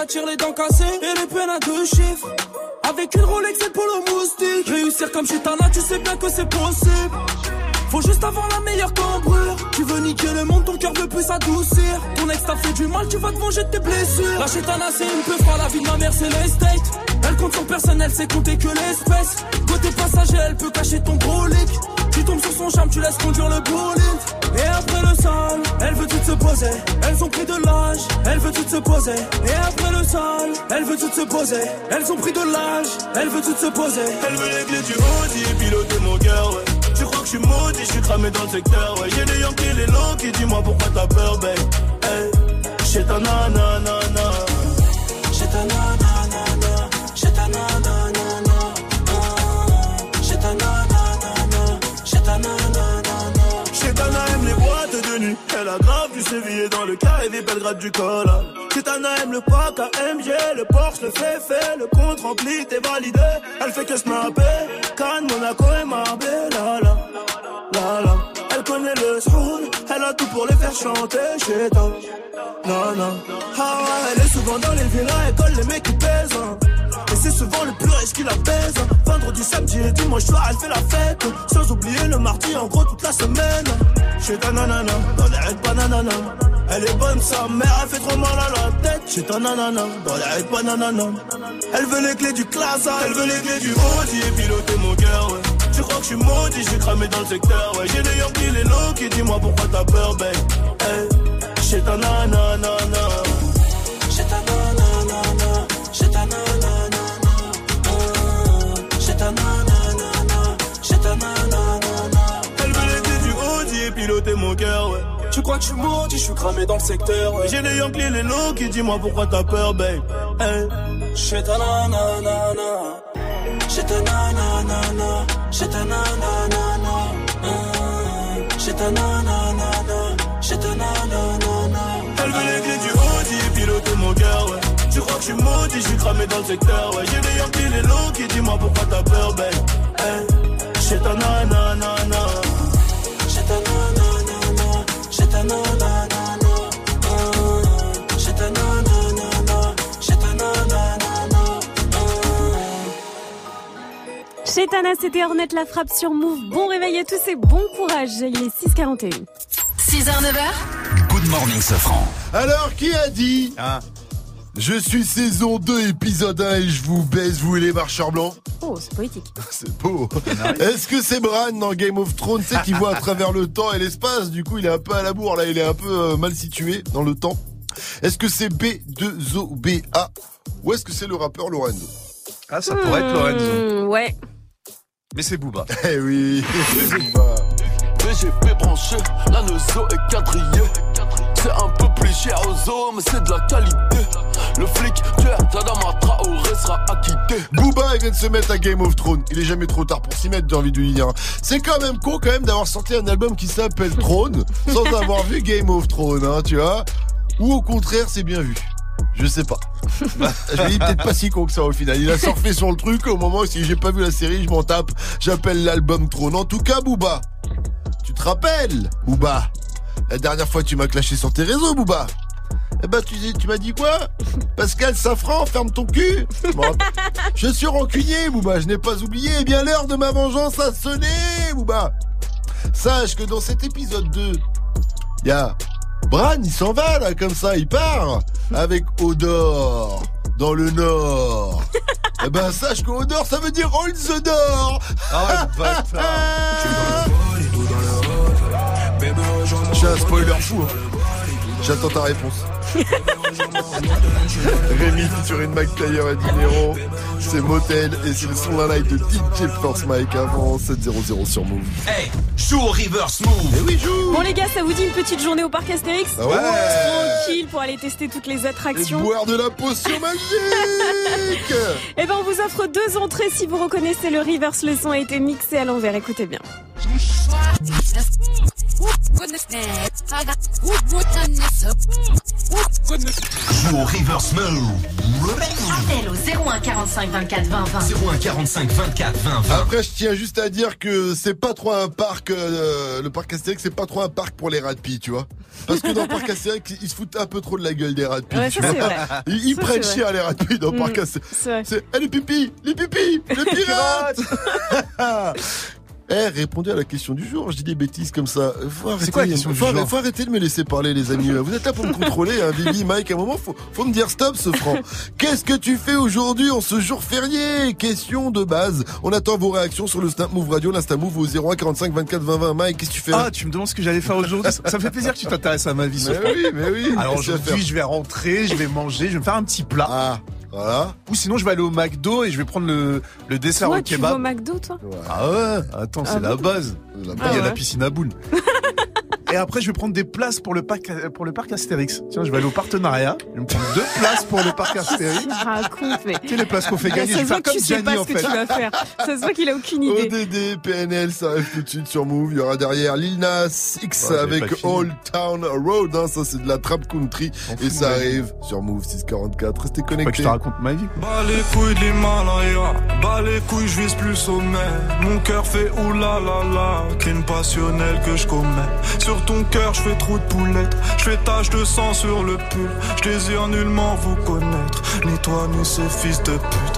attire les dents cassées et les peines à deux chiffres. Avec une Rolex et polo moustique. Réussir comme Chitana, tu sais bien que c'est possible. Faut juste avoir la meilleure cambrure. Tu veux niquer le monde, ton cœur veut plus s'adoucir. Ton ex t'a fait du mal, tu vas te venger de tes blessures. La Chitana, c'est une peu froid, la vie de ma mère, c'est l'estate. Elle compte son personnel, c'est compter que l'espèce. Côté passager, elle peut cacher ton gros lick. Tu tombes sur son charme, tu laisses conduire le bolide. Et après le sol, elle veut tout se poser. Elles ont pris de l'âge, elle veut tout se poser. Et après le sol, elle veut tout se poser. Elles ont pris de l'âge, elle veut tout se poser. Elle veut les clés du Audi et piloter mon cœur, ouais. Tu crois que je suis maudit, je suis cramé dans le secteur, ouais. J'ai les Yankees, les longs qui dis-moi pourquoi t'as peur, babe? Hey, j'ai ta nanana. J'ai ta nanana. Sévillé dans le et des Belgrade du col. Chetana aime le pack AMG, le Porsche, le fait fait, le compte rempli, t'es validé. Elle fait que snapper. Cannes, Monaco et Marbella. La, la, la. Elle connaît le soul, elle a tout pour les faire chanter chez toi. Non, non. Ah elle est souvent dans les villas, elle colle les mecs qui pèsent. hein. Et c'est souvent le plus riche qui la baise. hein. Vendredi, samedi et dimanche soir, elle fait la fête. Sans oublier le mardi, en gros, toute la semaine. Chez ta nanana, dans les raids bananana. Elle est bonne, sa mère, elle fait trop mal à la tête. Chez ta nanana, dans les raids bananana. Elle veut les clés du classe, elle veut les clés du Audi et piloter mon cœur, ouais. Tu crois que je suis maudit, suis cramé dans le secteur, ouais. J'ai les Yankees, les low qui dis-moi pourquoi t'as peur, babe? Hey, chez ta nanana. Tu crois que je suis maudit, je suis cramé dans le secteur. ouais. J'ai les Yankees, les low qui dis-moi pourquoi t'as peur, babe. Hey. Chez ta nanana. Chez ta nanana. Chez ta nanana. Chez ta nanana. Chez ta nanana. Elle veut les clés du Audi piloter mon cœur, ouais. Tu crois que je suis maudit, je suis cramé dans le secteur. Ouais, j'ai les Yankees, les low qui dis-moi pourquoi t'as peur, ben. Eh, J'ai ta nanana. Tana, c'était Ornette la frappe sur Move. Bon réveil à tous et bon courage. Il est 6h41. 6h, 9h. Good morning, Sofran. Alors, qui a dit Je suis saison 2, épisode 1 et je vous baise, vous et les marcheurs blancs Oh, c'est poétique. C'est beau. Est-ce que c'est Bran dans Game of Thrones, sais, qui voit à travers le temps et l'espace? Du coup, il est un peu à la bourre, là, il est un peu euh, mal situé dans le temps. Est-ce que c'est B2OBA ou est-ce que c'est le rappeur Lorenzo? Ah, ça pourrait être Lorenzo. Hmm, ouais. Mais c'est Booba. Eh oui, c'est Booba. BGP branché, la est quadrillée. C'est un peu plus cher aux mais c'est de la qualité. Le flic, tu es Tadama Traoré sera acquitté. Booba, il vient de se mettre à Game of Thrones. Il est jamais trop tard pour s'y mettre, j'ai envie de lui dire. C'est quand même con quand même d'avoir sorti un album qui s'appelle Throne sans avoir vu Game of Thrones, hein, tu vois. Ou au contraire, c'est bien vu. Je sais pas. Bah, je lui dis peut-être pas si con que ça au final. Il a surfé sur le truc au moment où si j'ai pas vu la série, je m'en tape. J'appelle l'album Throne. En tout cas, Booba. Tu te rappelles, Booba? La dernière fois, tu m'as clashé sur tes réseaux, Booba. Eh ben, tu, tu m'as dit quoi? Pascal Safran, ferme ton cul Je suis rancunier, Booba, je n'ai pas oublié. Eh bien, l'heure de ma vengeance a sonné, Booba. Sache que dans cet épisode 2, il y a Bran, il s'en va, là, comme ça, il part avec Odor dans le Nord. eh ben, sache que Odor, ça veut dire All the Door Ah Je suis un spoiler fou. hein. J'attends ta réponse. Rémi featuring Mike Taylor et Dinero. C'est Motel et c'est le son d'un live de DJ Force Mike avant 7-0-0 sur Move. Hey, joue au reverse move. Eh oui, joue Bon les gars, ça vous dit une petite journée au parc Astérix Ah ouais. Tranquille pour aller tester toutes les Et attractions. boire de la potion magique Eh ben on vous offre deux entrées si vous reconnaissez le reverse. Le son a été mixé à l'envers. Écoutez bien. Joue au reverse move. Appel au 01 45 24 20 20. 01 45 24 20 20. Après, je tiens juste à dire que c'est pas trop un parc, euh, le parc Astérix, c'est pas trop un parc pour les rats de pie, tu vois. Parce que dans le parc Astérix, ils se foutent un peu trop de la gueule des rats de pie. Ouais, tu vois. c'est vrai. Ils, ils Ça, prennent c'est chier vrai. à les rats de pie dans le Mm, parc Astérix. c'est vrai. C'est, eh, les pipis, les pipis, les pirates Eh, répondez à la question du jour. Je dis des bêtises comme ça. Faut arrêter, quoi la question du faut, jour faut arrêter de me laisser parler, les amis. Vous êtes là pour me contrôler, hein, Vivi, Mike. À un moment, faut, faut me dire stop, ce franc. Qu'est-ce que tu fais aujourd'hui en ce jour férié? Question de base. On attend vos réactions sur le Snap Move Radio, l'Insta Move au 01 45 24 20 20. Mike, qu'est-ce que tu fais? Ah, tu me demandes ce que j'allais faire aujourd'hui? Ça me fait plaisir que tu t'intéresses à ma vie. Mais oui, mais oui. Alors aujourd'hui, je vais rentrer, je vais manger, je vais me faire un petit plat. Ah, voilà. Ou sinon, je vais aller au McDo et je vais prendre le, le dessert Toi, au tu vas au kebab. McDo, toi Ah ouais, attends, c'est Ah la base. La Après, il y a la piscine à boules. Et après, je vais prendre des places pour le parc, pour le parc Astérix. Tiens, je vais aller au partenariat. Je vais me prendre deux places pour le parc Astérix. Tu racontes, mais. Tu sais, les places qu'on fait Ça gagner. Je se vais voit faire que comme tu sais pas en ce que fait. tu vas faire. Ça se voit qu'il a aucune idée. ODD, PNL, ça arrive tout de suite sur Move. Il y aura derrière Lil Nas X Ouais, avec. Old Town Road. Hein, ça, c'est de la trap country. Et ça arrive sur Move 644. Restez Faut pas que je connectés. te raconte ma vie. Bas les couilles de l'Himalaya, bas les couilles, je vise plus sommet. Mon cœur fait oulala, qu'une passionnelle que je commets. Sur ton cœur, je fais trop de poulettes, je fais tache de sang sur le pull. Je désire nullement vous connaître, ni toi ni ces fils de pute.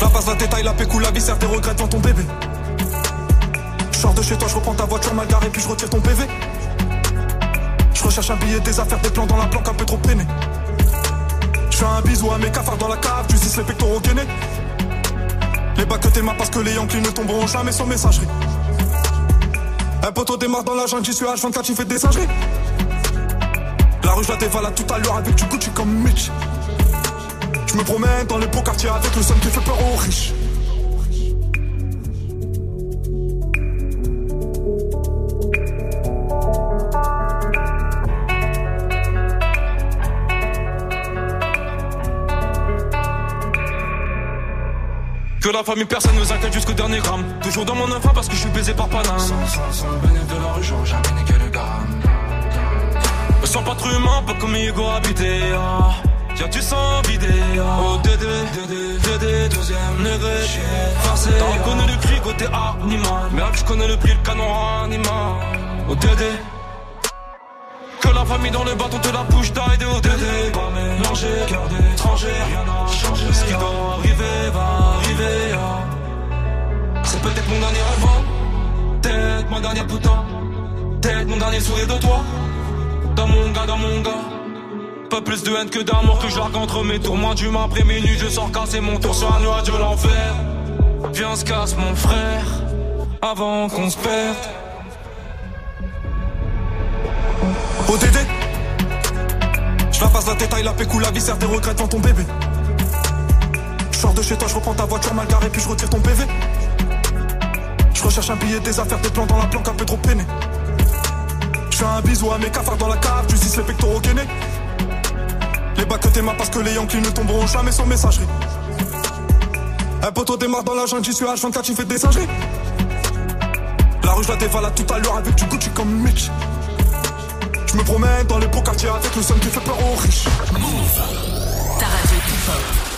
La passe la détail, la pécou, la viscère, tes regrets devant ton bébé. Je de chez toi, je reprends ta voiture mal garée, puis je retire ton PV. Je recherche un billet, des affaires, des plans dans la planque, un peu trop peiné. Je fais un bisou à mes cafards dans la cave, tu les pectoraux gainés. Les bacs que t'aimes parce que les Yankees ne tomberont jamais sans messagerie. Un poteau démarre dans la jungle, j'y suis H24, tu fais des singeries. La rue, je la dévalade tout à l'heure avec du Gucci comme Mitch. Je me promène dans les beaux quartiers avec le son qui fait peur aux riches. Que la famille personne nous inquiète jusqu'au dernier gramme Toujours dans mon enfant parce que je suis baisé par Paname Sans, sans, sans le bénéfice de la rue, j'aurais jamais né que le gramme Me sens pas trop humain, pas comme Hugo habité ah. Y'a du sang vidé. Oh. Dédé, Dédé, Dédé, deuxième degré. Forcé, le cri côté animal. Mais je connais le prix, le canon animal. Oh Dédé que la famille dans le bâton te la bouche d'aide et au Dédé Pas mélangé, cœur d'étranger, rien n'a changé. Ce qui doit arriver va arriver ah. C'est peut-être mon dernier rêve hein. Peut-être ma dernière putain. Peut-être mon dernier sourire de toi. Dans mon gars, dans mon gars Pas plus de haine que d'amour que je entre mes tours. Moi d'humain après minuit je sors casser mon tour. Sur un nuage de l'enfer Viens se casse mon frère Avant qu'on se perde. ODD Je la passe la détail, la pécou, la viscère des regrets devant ton bébé. Je de chez toi, je reprends ta voiture mal garée puis je retire ton PV Je recherche un billet, des affaires, des plans dans la planque un peu trop peiné. Je fais un bisou à mes cafards dans la cave, tu les pectoraux Les bacs que parce que les Yankees ne tomberont jamais sans messagerie Un poteau démarre dans la jungle, j'y suis H24, tu fais des singeries La rue je la dévalade tout à l'heure avec du Gucci comme Mitch je me promène dans les beaux quartiers avec le son qui fait peur aux riches. Move. Ta radio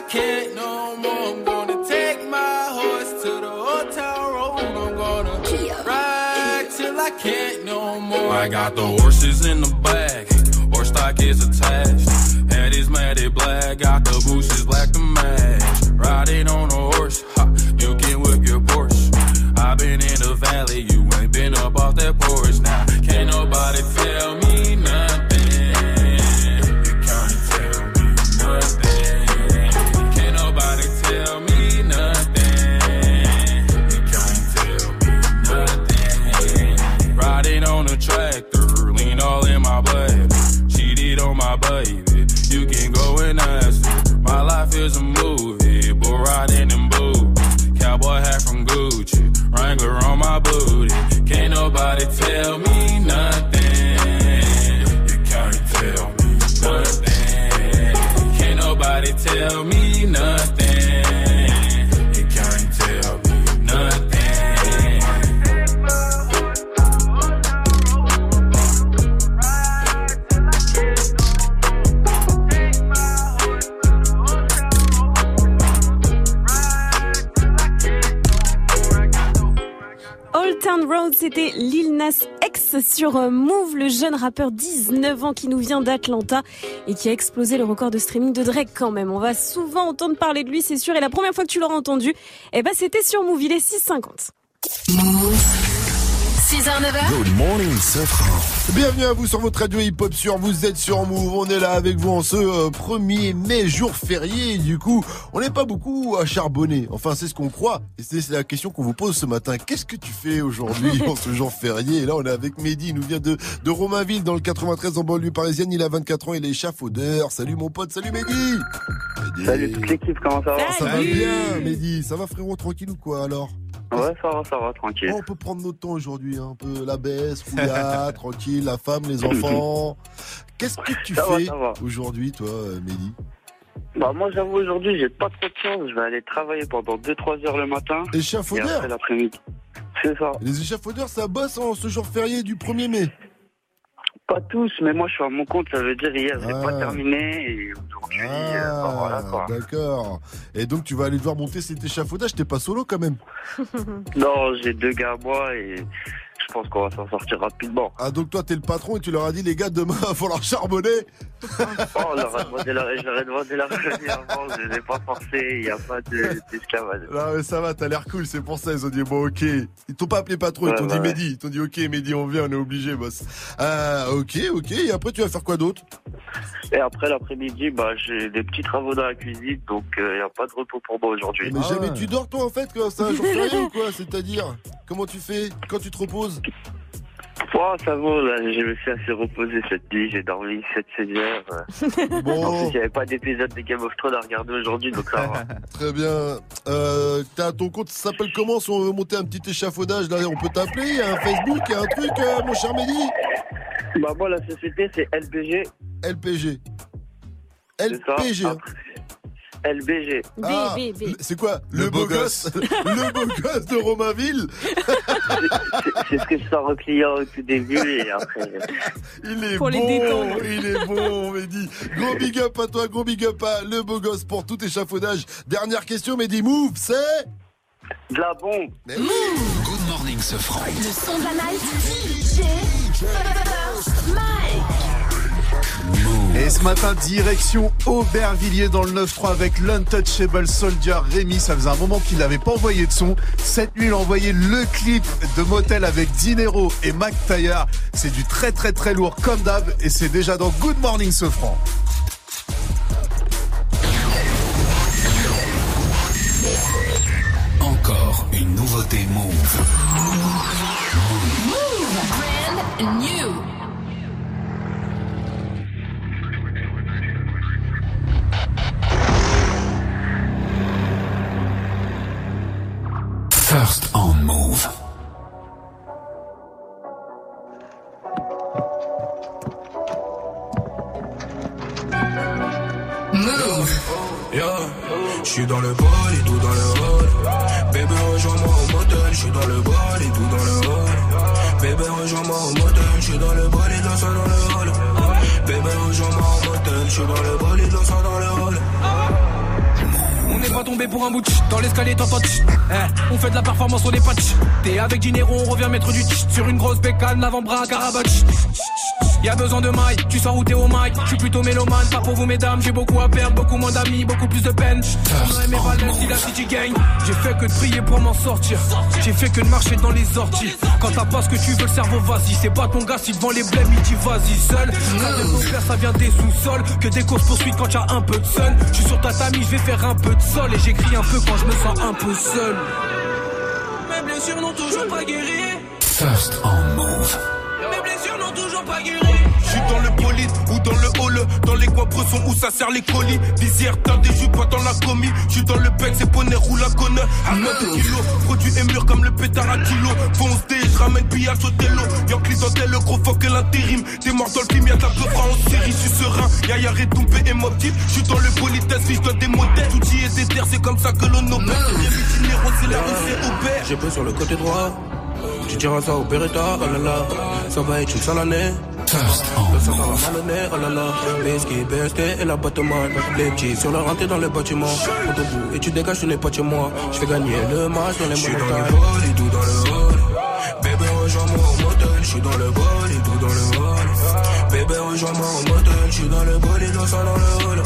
I can't no more. I'm gonna take my horse to the old town road. I'm gonna ride till I can't no more. I got the horses in the back, horse stock is attached. Head is matted black, got the bushes black to match. Riding on a horse, ha, you can whip your Porsche. i been in the valley, you ain't been up off that porch. Now, can't nobody tell me tell me C'était Lil Nas X sur euh, Move, le jeune rappeur 19 ans qui nous vient d'Atlanta et qui a explosé le record de streaming de Drake quand même. On va souvent entendre parler de lui, c'est sûr. Et la première fois que tu l'auras entendu, eh ben, c'était sur Move. Il est 6,50. 6h, 9h. Good morning, Safran. Bienvenue à vous sur votre radio hip-hop sur Vous êtes sur Move. On est là avec vous en ce euh, 1er mai, jour férié. Du coup, on n'est pas beaucoup à charbonner. Enfin, c'est ce qu'on croit. Et c'est c'est la question qu'on vous pose ce matin. Qu'est-ce que tu fais aujourd'hui en ce jour férié? Et là, on est avec Mehdi. Il nous vient de, de Romainville dans le 93 en banlieue parisienne. Il a 24 ans. Il est échafaudeur. Salut mon pote. Salut Mehdi. Salut toute l'équipe, comment ça va? Ça va bien, Mehdi. Ça va frérot, tranquille ou quoi alors? Ouais, ça va, ça va, tranquille. Oh, on peut prendre notre temps aujourd'hui, hein, un peu la baisse, rouillade, tranquille, la femme, les enfants. Qu'est-ce que tu Ça fais aujourd'hui, toi, Mehdi? Bah moi j'avoue aujourd'hui j'ai pas trop de chance, je vais aller travailler pendant 2-3 heures le matin. Échafaudeur l'après-midi. C'est ça. Les échafaudeurs, ça bosse en ce jour férié du 1er mai. Pas tous, mais moi je suis à mon compte, ça veut dire hier j'ai Ah. pas terminé et aujourd'hui, euh, bah, voilà quoi. D'accord. Et donc tu vas aller devoir monter cet échafaudage, t'es pas solo quand même Non, j'ai deux gars à moi et je pense qu'on va s'en sortir rapidement. Ah donc toi t'es le patron et tu leur as dit les gars demain va falloir charbonner Oh, on leur a demandé la, je leur ai demandé avant, je les ai pas forcés, il n'y a pas de- d'esclavage. Non mais ça va, t'as l'air cool, c'est pour ça ils ont dit bon ok. Ils t'ont pas appelé patron, ils t'ont ouais, dit ouais. Mehdi, ils t'ont dit ok Mehdi on vient, on est obligé boss. Ah ok ok, et après tu vas faire quoi d'autre? Et après l'après-midi, bah, j'ai des petits travaux dans la cuisine, donc il n'y a pas de repos pour moi aujourd'hui. Mais jamais tu dors toi en fait quoi, c'est un jour férié ou quoi C'est-à-dire? Comment tu fais quand tu te reposes Oh, ça va, là, je me suis assez reposé cette nuit, j'ai dormi 7-16 heures. Bon. En plus, il n'y avait pas d'épisode de Game of Thrones à regarder aujourd'hui, donc ça va. Très bien. Euh, t'as ton compte ça s'appelle comment si on veut monter un petit échafaudage là on peut t'appeler, il y a un Facebook, il y a un truc euh, mon cher Mehdi Bah, moi, la société, c'est. LPG. Ça. LPG. LBG. Ah, c'est quoi Le, beau gosse, Le beau gosse de Romainville? C'est ce que je sors aux clients au tout début et après. Il est Pour les bon, il est bon, Mehdi. Gros big up à toi, gros big up à le beau gosse pour tout échafaudage. Dernière question, Mehdi, move, c'est? De la bombe. Good morning, ce franc. Le son de la night. DJ First Mike. Et ce matin, direction Aubervilliers dans le 9-3 avec l'Untouchable Soldier Rémi. Ça faisait un moment qu'il n'avait pas envoyé de son. Cette nuit, il a envoyé le clip de Motel avec Dinero et Mac Taylor. C'est du très très très lourd comme d'hab et c'est déjà dans Good Morning Sofran. Encore une nouveauté Move. Brand new. First on Move. Move. Yeah, j'suis dans le bol et tout dans le hall. Bébé, rejoins-moi au motel, j'suis dans le bol et tout dans le hall. Bébé, rejoins-moi au motel, j'suis dans le bol et dans ça dans le hall. Bébé, rejoins-moi au motel, j'suis dans le bol et dans ça dans le hall. On n'est pas tombé pour un bout. Dans l'escalier t'entends. Eh, on fait de la performance, on tch. T'es avec Dinero, on revient mettre du tch. Sur une grosse bécane, l'avant-bras, carabatch. Y'a besoin de maille, tu sors où t'es au mic. Je suis plutôt mélomane, pas pour vous mesdames. J'ai beaucoup à perdre, beaucoup moins d'amis, beaucoup plus de peine. Comme mes Valens, dit la City. J'ai fait que de prier pour m'en sortir. J'ai fait que de marcher dans les orties. Quand t'as pas ce que tu veux, le cerveau vas-y. C'est pas ton gars, si devant les blèmes, il dit vas-y seul. Nos pères, ça vient des sous-sols. Que des causes poursuites quand y'a un peu de sun. Je suis sur tatami, je vais faire un peu de sol. Et j'écris un peu quand je me sens un peu seul. Mes blessures n'ont toujours pas guéri. First on Move. Toujours pas. J'suis dans le bolide ou dans le hall, dans les coins bressons où ça sert les colis. Visière, t'as des jupes pas dans la commis. J'suis dans le bec, c'est poney, roule la conne. À 9 kilos, produit et mûr comme le pétard à kilo. Fonce D, j'ramène pillage au télo. Y'a clientèle, le gros fuck et l'intérim. T'es mort dans le film, y'a de la peuvra en série. J'suis serein, y'a y'a retombé et mob type. J'suis dans le bolide, si j'dois des modèles. Outils et des terres, c'est comme ça que l'on opère. C'est dinero, c'est la rue, c'est Aubert. J'ai pris sur le côté droit. Tu diras ça au Beretta, oh là là. Ça va être une sale année. Le sang ça va oh là là. Biscuit, BST et la boîte mal. Les petits sur leur rentrée dans le bâtiment. Au debout et tu dégages, tu n'es pas chez moi. Je fais gagner le match dans les J'suis dans le montagnes. bol et tout dans le hall. Bébé, rejoins-moi au motel, j'suis dans le bol et tout dans le hall. Bébé, rejoins-moi au motel, j'suis dans le bol et dans ça dans le hall.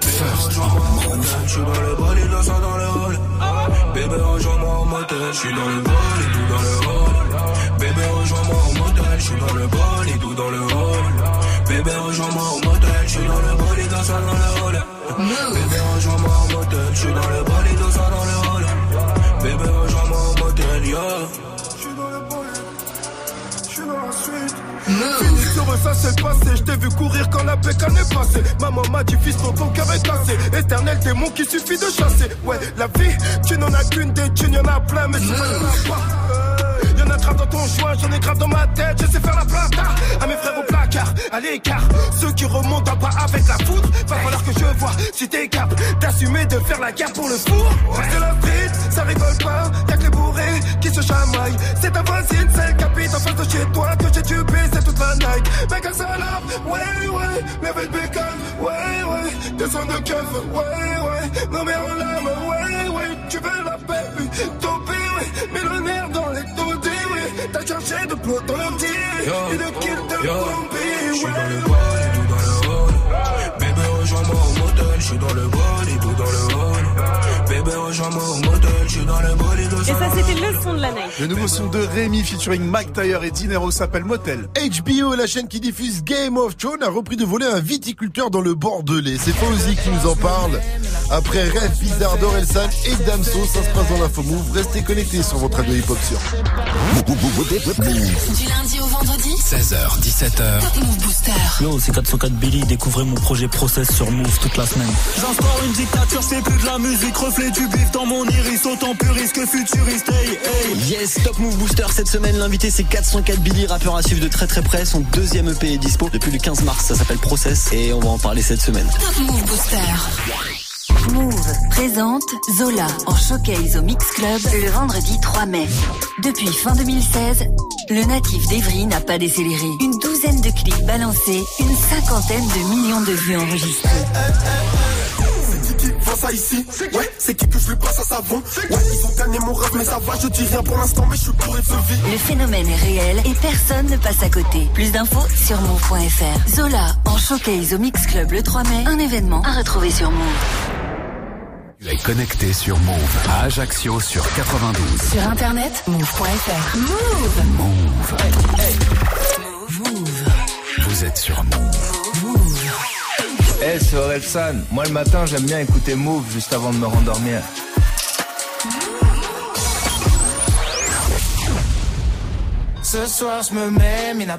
Bébé, rejoins-moi au motel, j'suis dans le bol et dans ça dans le hall. Bébé, rejoins-moi au motel, j'suis dans le bol et tout dans le hall. Bébé, rejoins-moi au motel, j'suis dans le bol et tout dans le hall. Bébé, rejoins-moi au motel, j'suis dans le bol et dans ça dans le hall. Bébé, rejoins-moi au motel, j'suis dans le bol et dans ça dans le hall. Bébé, rejoins-moi au motel, yeah. Fini sur eux, ça c'est le passé. Je t'ai vu courir quand la bécane est passée. Maman m'a dit, fils, ton cœur est cassé. Éternel démon qui suffit de chasser. Ouais, la vie, tu n'en as qu'une, des thunes, y'en a plein, mais a pas grave dans ton joint, j'en ai grave dans ma tête. Je sais faire la plata à mes frères au placard, à l'écart. Ceux qui remontent en bas avec la foudre, va falloir que je vois si t'es capable d'assumer de faire la guerre pour le four. C'est la frite, ça rigole pas, y'a que les bourrés qui se chamaillent. C'est ta voisine, celle qui habite en face de chez toi que j'ai tubé, c'est toute la night. Mec, un salope, ouais, ouais, levez le bacon, ouais, ouais, descends de keuf, ouais, ouais, non mais en lame, ouais, ouais, tu veux la paix, oui, ton père, oui, mais le nerf dans T'as cherché de plot dans le et de kill de pompier, J'suis dans le bol et tout dans le hall. Bébé, rejoins-moi au motel, j'suis dans le bol et tout dans le hall. Bébé, rejoins-moi au motel, j'suis dans le bol et ça, c'était le son de la night. Le nouveau son de Rémi featuring Mac Taylor et Dinero s'appelle Motel. HBO, la chaîne qui diffuse Game of Thrones, a repris de voler un viticulteur dans le Bordelais. C'est Fauzi qui nous en parle. Après Rêve Bizarre d'Orelsan et Damso, ça se passe dans l'info Move. Restez connectés sur votre radio hip-hop sur. Du lundi au vendredi 16h, 17h. Top Move Booster. Yo, c'est 404 Billy, découvrez mon projet Process sur Move toute la semaine. J'instaure une dictature, c'est plus de la musique, reflet du bif dans mon iris, autant puriste que futuriste. Hey, hey. Yes, Top Move Booster cette semaine, l'invité c'est 404 Billy, rappeur à suivre de très très près. Son deuxième EP est dispo depuis le 15 mars, ça s'appelle Process et on va en parler cette semaine. Top Move Booster. Move présente Zola en showcase au Mix Club le vendredi 3 mai. Depuis fin 2016, le natif d'Evry n'a pas décéléré. Une douzaine de clips balancés, une cinquantaine de millions de vues enregistrées. Vend ça ici Ouais, c'est qui que je lui passe à savon Ouais, ils ont gagné mon rêve, mais ça va, je dis rien pour l'instant, mais je suis bourré de ce vie. Le phénomène est réel et personne ne passe à côté. Plus d'infos sur move.fr. Zola en showcase au Mix Club le 3 mai, un événement à retrouver sur Move. Tu es connecté sur Move à Ajaccio sur 92. Sur internet, move.fr. Move. Move. Vous êtes sur Move. Eh, c'est Orelsan. Moi, le matin, j'aime bien écouter Move juste avant de me rendormir. Ce soir je me mets, Mina,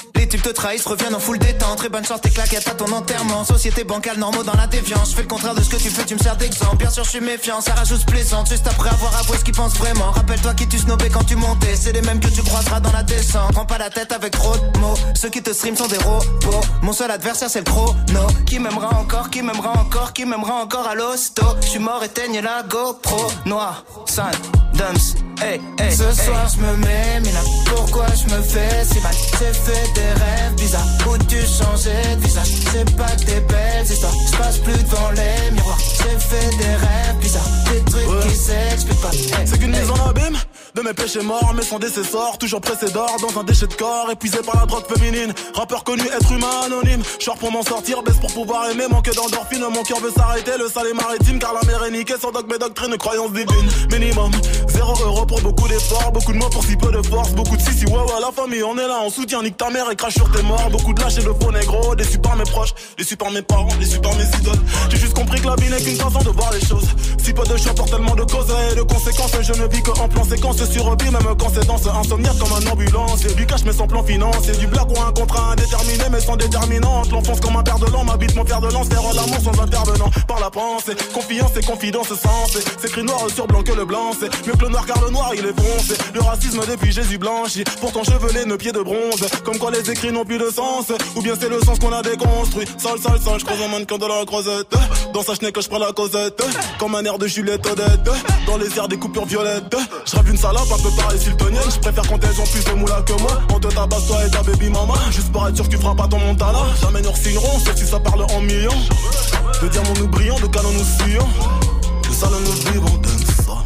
les tubes te trahissent, reviennent en full détente. Très bonne chance, tes claquettes à ton enterrement. Société bancale, normaux dans la déviance. Je fais le contraire de ce que tu fais, tu me sers d'exemple. Bien sûr, je suis méfiant, ça rajoute plaisante. Juste après avoir avoué ce qu'ils pensent vraiment. Rappelle-toi qui tu snobais quand tu montais. C'est les mêmes que tu croiseras dans la descente. Prends pas la tête avec trop de mots. Ceux qui te stream sont des robots. Mon seul adversaire, c'est le chrono. Qui m'aimera encore, qui m'aimera encore Qui m'aimera encore à l'hosto. Je suis mort, éteigne la GoPro. Noir, sun, dumps, hey, hey Ce soir, je me mets, Mina Pourquoi je me fais si mal? J'ai fait des rêves bizarres. Où tu changeais de visage? C'est pas que des belles histoires. Je passe plus devant les miroirs. J'ai fait des rêves bizarres. Des trucs qui s'expliquent pas. Hey, C'est qu'une hey. mise en abîme de mes péchés morts, mais sans décessor, toujours pressé d'or dans un déchet de corps, épuisé par la drogue féminine. Rappeur connu, être humain anonyme. Short pour m'en sortir, baisse pour pouvoir aimer, manque d'endorphine. Mon cœur veut s'arrêter, le sale est maritime, car la mer est niquée. Sans dogme et doctrine, croyance divine. Minimum, zéro euro pour beaucoup d'efforts, beaucoup de mots pour si peu de force, beaucoup de si si ouais ouais, la famille, on est là, on soutient, nique ta mère et crache tes morts. Beaucoup de lâches et de faux négro, déçus par mes proches, déçus par mes parents, déçus par mes idoles. J'ai juste compris que la vie n'est qu'une façon de voir les choses. Si peu de choix pour tellement de causes et de conséquences, je ne vis que en plan séquence sur même quand c'est dans ce insomniaque comme un ambulance. Et du cash mais sans plan financier, du blague ou un contrat indéterminé mais sans déterminante. L'enfance comme un père de l'an, m'habite mon père de lance, faire l'amour sans intervenant. Par la pensée, confiance et confidence sensée. C'est écrit noir sur blanc que le blanc, c'est mieux que le noir car le noir il est foncé. Le racisme depuis Jésus blanchi, pourtant chevelé, nos pieds de bronze. Comme quoi les écrits n'ont plus de sens, ou bien c'est le sens qu'on a déconstruit. Sale, sale, sale, je croise un mannequin de la croisette. Dans sa chenille que je prends la causette, comme un air de Juliette Odette. Dans les airs des coupures violettes, je rêve une salope un peu pareil siltonienne. Je préfère quand elles ont plus de moula que moi. On te tabasse toi et ta baby mama, juste pour être sûr que tu feras pas ton montana. Jamais nous signerons, sauf si ça parle en millions. De diamants nous brillons, de canons nous fuyons. De salon nous vivons, d'un ça.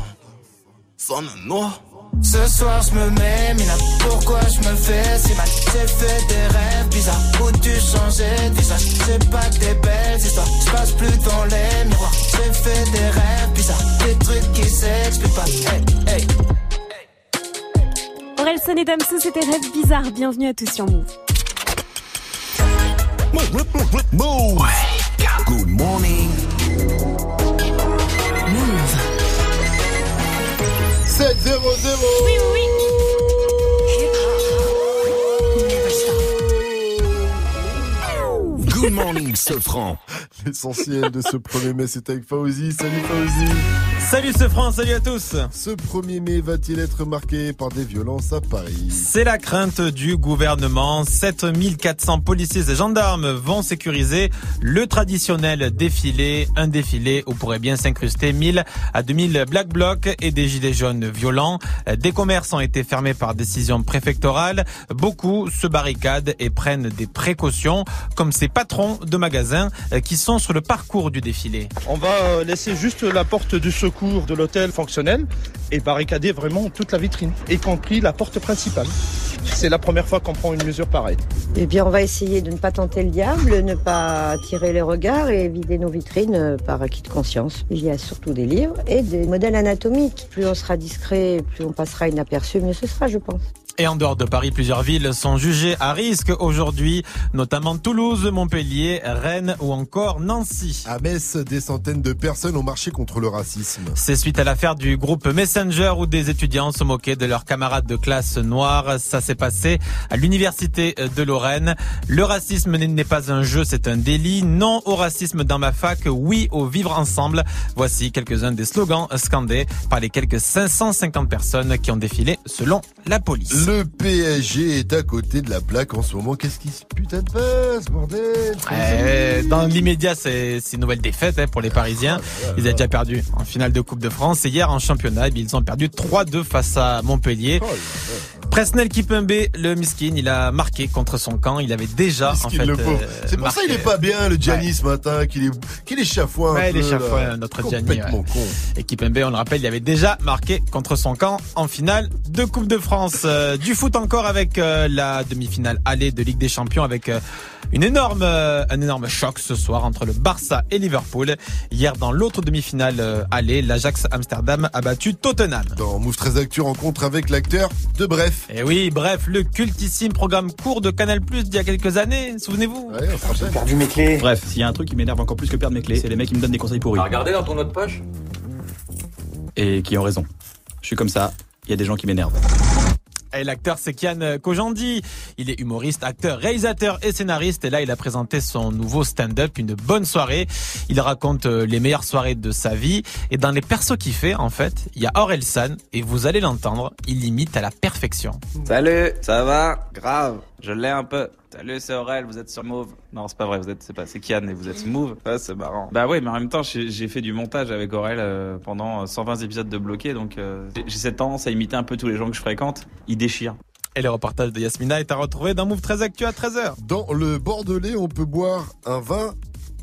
Sonne noir. Ce soir je me mets, Mina, pourquoi je me fais si mal? J'ai fait des rêves bizarres. Où tu changeais de visage C'est pas que des belles histoires, je passe plus dans les miroirs. J'ai fait des rêves bizarres, des trucs qui s'expliquent pas. Hey, hey. Orelsan et Damso, c'était Rêve Bizarre. Bienvenue à tous sur Move. Move. Good morning. 7 0 0 Oui, oui. Good morning, Sofran. L'essentiel de ce 1er mai, c'est avec Fauzi. Salut Fauzi. Salut ce France, salut à tous. Ce 1er mai va-t-il être marqué par des violences à Paris? C'est la crainte du gouvernement. 7400 policiers et gendarmes vont sécuriser le traditionnel défilé. Un défilé où pourrait bien s'incruster 1000 à 2000 black blocs et des gilets jaunes violents. Des commerces ont été fermés par décision préfectorale. Beaucoup se barricadent et prennent des précautions, comme ces patrons de magasins qui sont sur le parcours du défilé. On va euh, laisser juste la porte du secours de l'hôtel fonctionnelle et barricader vraiment toute la vitrine, y compris la porte principale. C'est la première fois qu'on prend une mesure pareille. Eh bien, on va essayer de ne pas tenter le diable, ne pas attirer les regards et vider nos vitrines euh, par acquis de conscience. Il y a surtout des livres et des modèles anatomiques. Plus on sera discret, plus on passera inaperçu, mieux ce sera, je pense. Et en dehors de Paris, plusieurs villes sont jugées à risque aujourd'hui, notamment Toulouse, Montpellier, Rennes ou encore Nancy. À Metz, des centaines de personnes ont marché contre le racisme. C'est suite à l'affaire du groupe Messenger où des étudiants se moquaient de leurs camarades de classe noirs. Ça s'est passé à l'université de Lorraine. Le racisme n'est pas un jeu, c'est un délit. Non au racisme dans ma fac, oui au vivre ensemble. Voici quelques-uns des slogans scandés par les quelques 550 personnes qui ont défilé selon la police. Le PSG est à côté de la plaque en ce moment. Qu'est-ce qui se putain de passe, bordel? Eh, dans l'immédiat, c'est une nouvelle défaite hein, pour les Parisiens. Ils avaient déjà perdu en finale de Coupe de France et hier en championnat, eh ils ont perdu 3-2 face à Montpellier. Presnel Kipembe, le miskin, il a marqué contre son camp. Il avait déjà en fait. euh, C'est pour ça qu'il est pas bien, le Gianni, ce matin, qu'il est, qu'il est chafouin Ouais, il est chafouin, notre Gianni. Complètement ouais. con. Et Kipembe, on le rappelle, il avait déjà marqué contre son camp en finale de Coupe de France. Euh, du foot encore avec euh, la demi-finale aller de Ligue des Champions avec euh, une énorme, euh, un énorme choc ce soir entre le Barça et Liverpool. Hier, dans l'autre demi-finale euh, aller, l'Ajax Amsterdam a battu Tottenham. Dans Move 13 Actu, rencontre avec l'acteur de Bref. Et oui, bref, le cultissime programme court de Canal Plus d'il y a quelques années, souvenez-vous perdu mes clés. Bref, s'il y a un truc qui m'énerve encore plus que perdre mes clés, c'est les mecs qui me donnent des conseils pourris. Regardez dans ton autre poche? Et qui ont raison. Je suis comme ça, il y a des gens qui m'énervent. Et l'acteur, c'est Kian Kojandi. Il est humoriste, acteur, réalisateur et scénariste. Et là, il a présenté son nouveau stand-up, une bonne soirée. Il raconte euh, les meilleures soirées de sa vie. Et dans les persos qu'il fait, en fait, il y a Orelsan. Et vous allez l'entendre, il imite à la perfection. Salut, ça va? Grave, je l'ai un peu. Salut, c'est Aurel, vous êtes sur Move. Non, c'est pas vrai, vous êtes, c'est pas, c'est Kian et vous êtes sur Move. Ouais, c'est marrant. Bah ouais, mais en même temps, j'ai fait du montage avec Aurel euh, pendant 120 épisodes de bloqué, donc euh, j'ai- j'ai cette tendance à imiter un peu tous les gens que je fréquente. Ils déchirent. Et le reportage de Yasmina est à retrouver dans Move 13 Actu à 13h. Dans le Bordelais, on peut boire un vin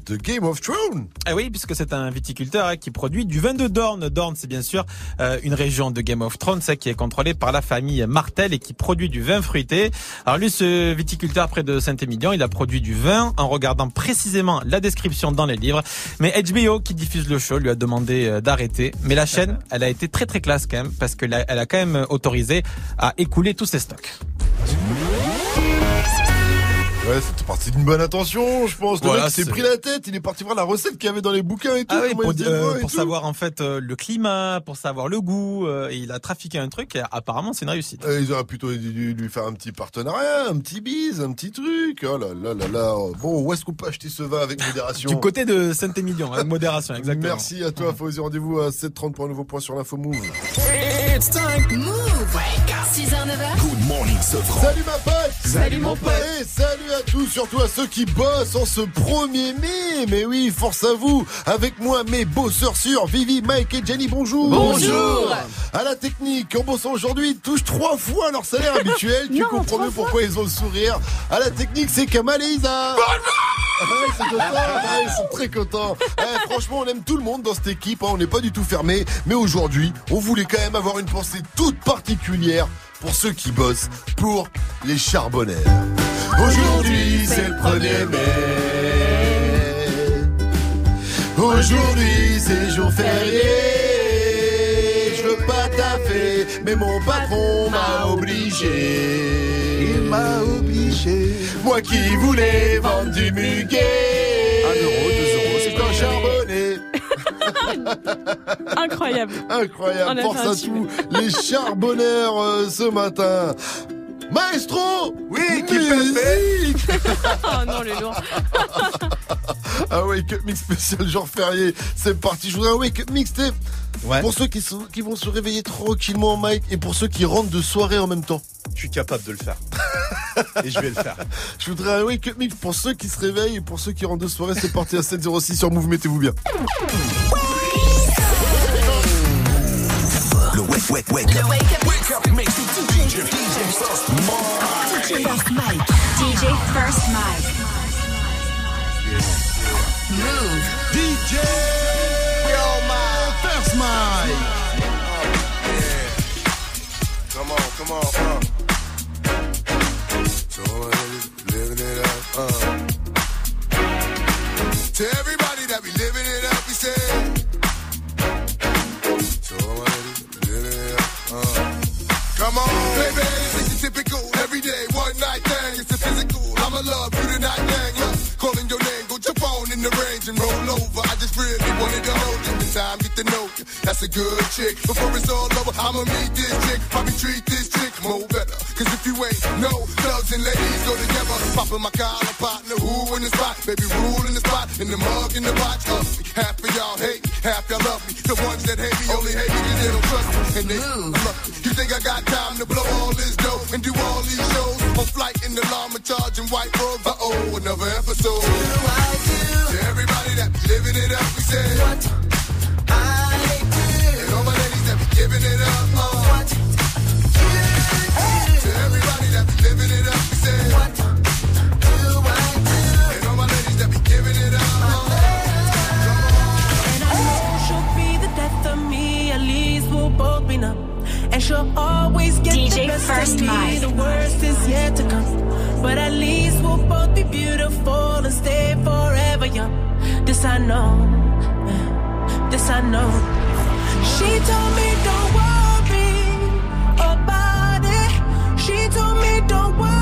de Game of Thrones. Ah oui, puisque c'est un viticulteur hein, qui produit du vin de Dorne. Dorne, c'est bien sûr euh, une région de Game of Thrones hein, qui est contrôlée par la famille Martel et qui produit du vin fruité. Alors lui, ce viticulteur près de Saint-Émilion, il a produit du vin en regardant précisément la description dans les livres. Mais HBO, qui diffuse le show, lui a demandé euh, d'arrêter. Mais la chaîne, elle a été très très classe quand même, parce qu'elle a, elle a quand même autorisé à écouler tous ses stocks. Ouais, c'était parti d'une bonne intention, je pense. Le Voilà, mec s'est pris la tête, il est parti voir la recette qu'il y avait dans les bouquins et tout. Ah oui, pour, euh, le vin et pour tout. savoir en fait euh, le climat, pour savoir le goût, euh, et il a trafiqué un truc. Et apparemment, c'est une réussite. Ils auraient plutôt dû dû lui faire un petit partenariat, un petit bise, un petit truc. Oh là là là là. Bon, où est-ce qu'on peut acheter ce vin avec modération Du côté de Saint-Émilion, avec modération, exactement. Merci à toi, Fauzi. Rendez-vous à 7h30 pour un nouveau point sur l'info Move. It's time. Move. 6h, 9h. Good morning. Salut ma pote Salut, mon pote. Et salut à tous, surtout à ceux qui bossent en ce 1er mai. Mais oui, force à vous. Avec moi, mes bosseurs sûrs, Vivi, Mike et Jenny, bonjour. Bonjour. À la technique, en bossant aujourd'hui, ils touchent trois fois leur salaire habituel. Tu Non, comprends mieux pourquoi ils ont le sourire. À la technique, c'est Kamal et Isa Ah ouais, ouais, ils sont très contents. Eh, franchement, on aime tout le monde dans cette équipe, hein, on n'est pas du tout fermé. Mais aujourd'hui, on voulait quand même avoir une pensée toute particulière pour ceux qui bossent, pour les charbonnaires. Aujourd'hui, c'est le 1er mai. Aujourd'hui, c'est jour férié. Je veux pas taffer, mais mon patron m'a obligé. Il m'a obligé. Moi qui voulais vendre du muguet. 1 euro, 2 euros, Incroyable. Incroyable, On a force fait un à tous les charbonneurs euh, ce matin. Maestro Oui, qui oh non, le lourd. Un wake up mix spécial jour férié. C'est parti. Je voudrais un wake up mixtape. Pour ceux qui, sont- qui vont se réveiller tranquillement, Mike, et pour ceux qui rentrent de soirée en même temps. Je suis capable de le faire. Et je vais le faire. Je voudrais un wake up mix pour ceux qui se réveillent et pour ceux qui rentrent de soirée. C'est parti à 706 sur Move. Mettez-vous bien. Le wake, wake, wake. Le wake up. Wake up mix. DJ, First Mike. DJ First Mike. Move. DJ Yo, my first Mike. Come on, come on, uh. So all my niggas living it up, uh. To everybody that be living it up, we say. Come on, baby, it's a typical everyday one night thing. It's a physical. I'ma love you tonight, gang. Yeah. Calling your name, go jump on in the range and roll over. I just really wanted to hold you. The time get to know you. That's a good chick. Before it's all over, I'ma meet this chick. Probably treat this chick more better. Cause if you ain't no thugs and ladies go together. Popping my collar, partner, who in the spot? Baby, rule in the spot. In the mug, in the box. Uh, half of y'all hate me, half y'all love me. The ones that hate me only hate me cause they don't trust me. And they love me. You think I got time to blow all this dough and do all these shows? On flight in the llama charging white robes. Uh oh, another episode. Do I do? To everybody that be living it up, we say. What I do. And all my ladies that be giving it up. Oh. What both be numb. And she'll always get DJ the best First of me. The worst is yet to come. But at least we'll both be beautiful and stay forever young. This I know. This I know. She told me don't worry about it. She told me don't worry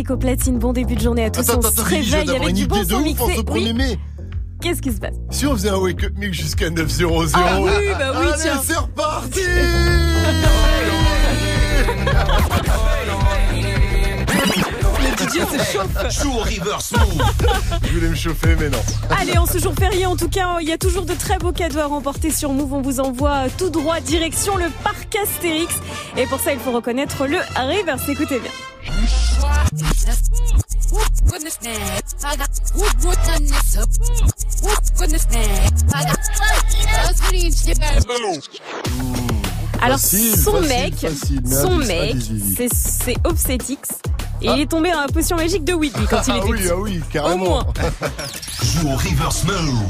Mike au platine. Bon début de journée à tous. Attends, on attends, se réveille d'avoir avec une du bon idée de son ouf mixé. en ce 1er Oui. mai. Qu'est-ce qui se passe? Si on faisait un wake up mix jusqu'à 9.00. Ah oui, bah oui, Allez, tiens. c'est reparti DJ se chauffe. Joue reverse move. Je voulais me chauffer, mais non. Allez, en ce jour férié, en tout cas, il y a toujours de très beaux cadeaux à remporter sur Move. On vous envoie tout droit direction le parc Astérix. Et pour ça, il faut reconnaître le reverse. Écoutez bien. Alors, Facile, son facile, mec, facile, son mec, c'est c'est Et il est tombé dans la potion magique de Whitney quand il Ah était oui, petit. ah oui, Au carrément. moins. Joue au reverse move.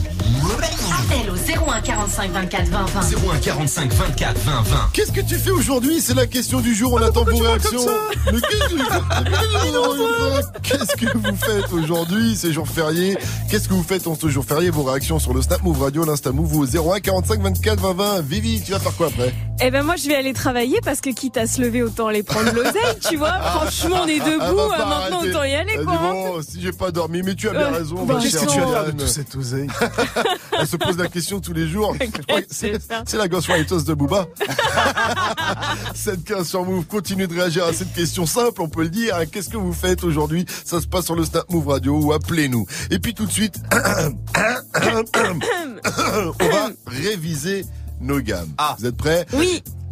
Appel au 01 45 24 20 20. 01 45 24 20 20. Qu'est-ce que tu fais aujourd'hui? C'est la question du jour. On attend vos réactions. Mais qu'est-ce que- qu'est-ce que vous faites? Aujourd'hui? C'est jour férié. Qu'est-ce que vous faites en ce jour férié? Vos réactions sur le Snap Move Radio, l'Insta Move au 01 45 24 20 20. Vivi, tu vas faire quoi après? Eh ben moi je vais aller travailler parce que quitte à se lever autant aller prendre l'oseille, tu vois. Franchement on est Ah, debout, va euh, maintenant autant y aller quoi. hein. bon, si j'ai pas dormi, mais tu as bien raison. ma Qu'est-ce que tu as de tout cet oseille Elle se pose la question tous les jours. C'est la ghostwriters de Booba. 7-15 sur Move. Continuez de réagir à cette question simple, on peut le dire. Qu'est-ce que vous faites aujourd'hui? Ça se passe sur le Snap Move Radio ou appelez-nous. Et puis tout de suite, on va réviser nos gammes. Vous êtes prêts? Oui.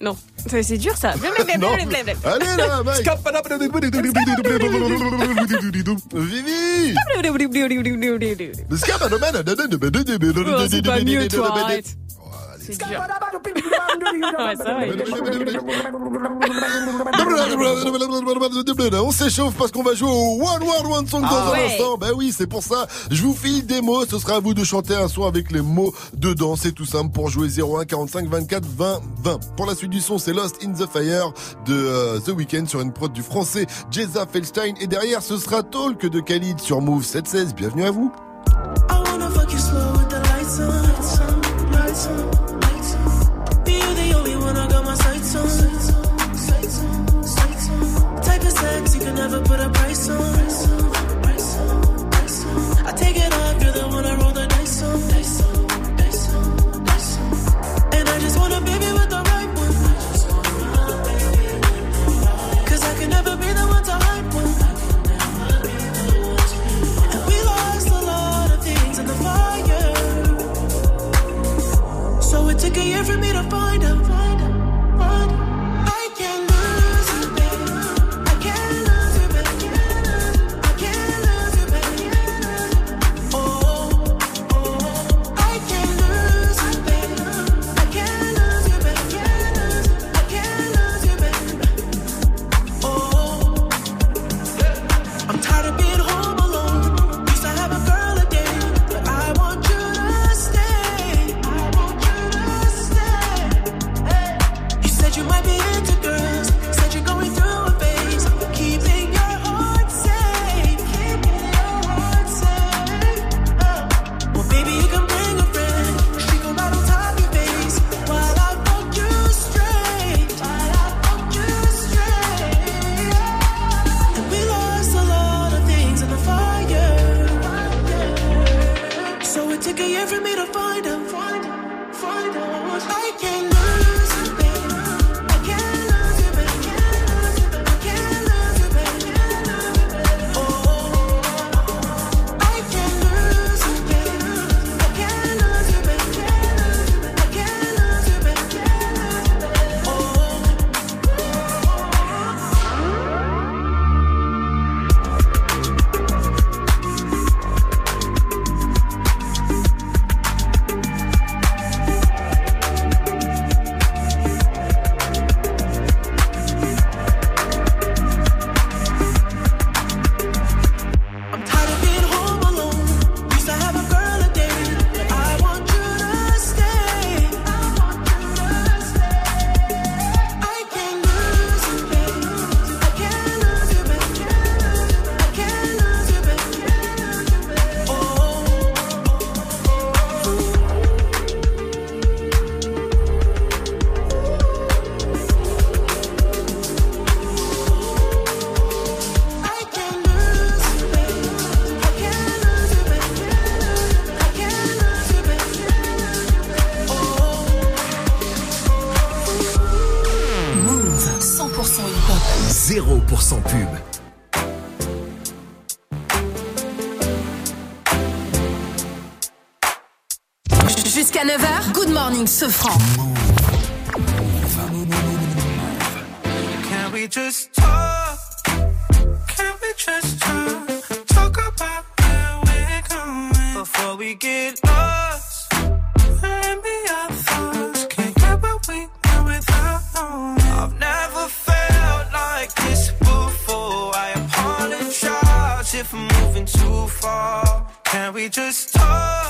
Non, Ça, c'est dur ça. Non. Allez là, mec. Vivi. Oh, c'est pas mieux, toi, arrête. C'est dur. Ouais, ça va, il est On s'échauffe parce qu'on va jouer au One One One Song dans Ah un ouais. instant. Ben oui, c'est pour ça. Je vous file des mots. Ce sera à vous de chanter un son avec les mots dedans. C'est tout simple pour jouer 01 45 24 20 20. Pour la suite du son, c'est Lost in the Fire de euh, The Weeknd sur une prod du français Jeza Feldstein. Et derrière, ce sera Talk de Khalid sur Move 716. Bienvenue à vous. Morning Sofran. Can we just talk? Can we just talk? Talk about where we're going before we get lost. Maybe our thoughts can't get what we want without knowing. I've never felt like this before. I apologize if I'm moving too far. Can we just talk?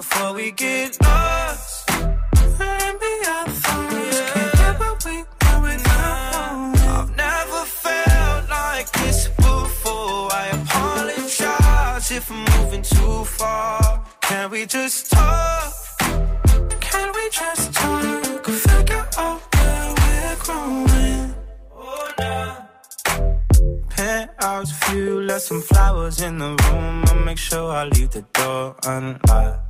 before we get lost. Let me out thoughts. Can't we know. I've never felt like this before. I apologize if I'm moving too far. Can we just talk? Can we just talk? Figure out where we're growing. Oh, nah penthouse view, left some flowers in the room. I make sure I leave the door unlocked.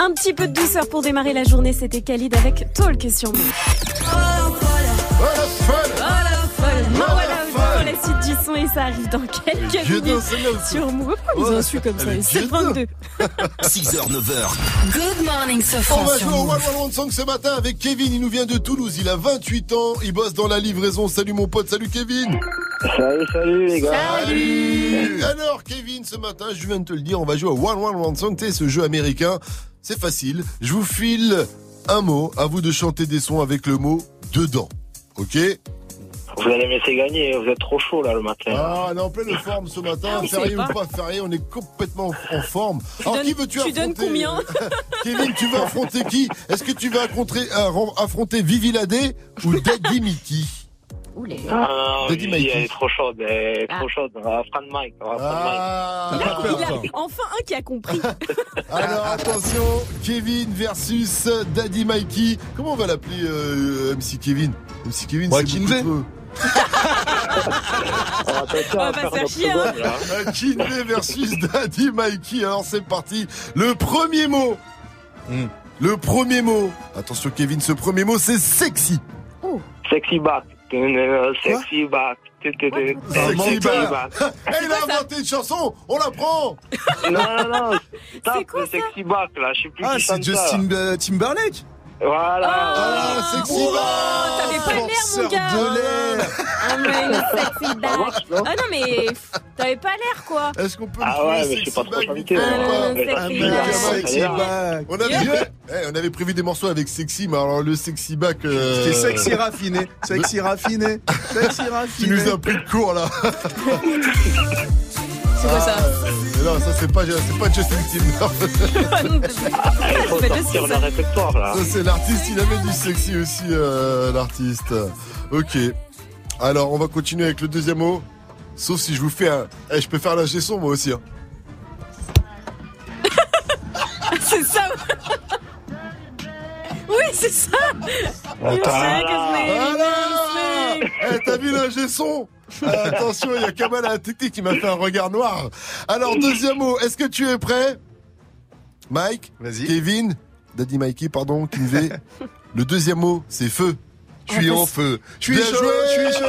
Un petit peu de douceur pour démarrer la journée, c'était Khalid avec Talk sur nous. Du son et ça arrive dans quelques Dieu minutes sur Move. Pourquoi ils ont su comme ça C'est Dieu 22. 6h, 9h. Good morning, On Sofran va sur jouer au One One Song ce matin avec Kevin. Il nous vient de Toulouse. Il a 28 ans. Il bosse dans la livraison. Salut mon pote. Salut Kevin. Salut, salut les gars. Salut. Alors Kevin, ce matin, je viens de te le dire, on va jouer au One One One Song. Tu ce jeu américain. C'est facile. Je vous file un mot. À vous de chanter des sons avec le mot dedans. Ok? Vous allez me laisser gagner, vous êtes trop chaud là le matin. Ah, on est en pleine forme ce matin. Férié ou pas. férié, on est complètement en forme. Tu Alors, donnes- qui veux-tu tu affronter donnes combien Kevin, tu veux affronter qui? Est-ce que tu veux affronter, euh, affronter Vivi Ladé ou Daddy Mickey? Ah, Daddy Vivi, Mikey. elle est trop chaude, elle est Ah. trop chaude. On va prendre Mike, on va prendre Ah, pas peur, toi. enfin un qui a compris. Alors attention, Kevin versus Daddy Mikey. Comment on va l'appeler euh, MC Kevin? MC Kevin, Ouais, c'est beaucoup Kinvey. Mike. On va tester, On on va va pas faire se faire notre chier, hein. seconde là. Euh, Kinvey versus Daddy Mikey. Alors c'est parti. Le premier mot. Hmm. Le premier mot. Attention Kevin, ce premier mot c'est sexy. Sexy back. Sexy back. Sexy back. Il a inventé une chanson, on la prend. Non, non, non. Tape quoi, sexy back là, je sais plus Ah, c'est. Justin euh, Timberlake Voilà. Ah, sexy Oh, back. t'avais pas l'air, mon gars. de l'air Ah, mais une sexy back. marche, non Ah non, mais t'avais pas l'air, quoi. Est-ce qu'on peut Ah le trouver ouais, mais je sexy pas trop back, Ah, sexy mec, back. Sexy mec. back On avait, eh, on avait prévu des morceaux avec sexy, mais alors le sexy back. euh, C'était sexy raffiné, sexy raffiné, sexy Tu raffiné. nous as pris de cours là. C'est quoi ça Mais non, ça c'est pas, c'est pas Justin Timberlake. Ah, Ah, Il faut sortir le là. Ça c'est l'artiste, il avait du sexy aussi, euh, l'artiste. Ok. Alors on va continuer avec le deuxième mot. Sauf si je vous fais un. Eh, je peux faire la son moi aussi. hein. C'est ça. Oui, c'est ça. Voilà. you Eh, t'as vu l'ingé son Euh, Attention, il y a Kamal à la technique qui m'a fait un regard noir. Alors, deuxième mot, est-ce que tu es prêt? Mike? Vas-y. Kevin? Daddy Mikey, pardon, Kinvey. Le deuxième mot, c'est feu. Je suis Ah, en feu. Je suis Bien chaud, joué je suis chaud.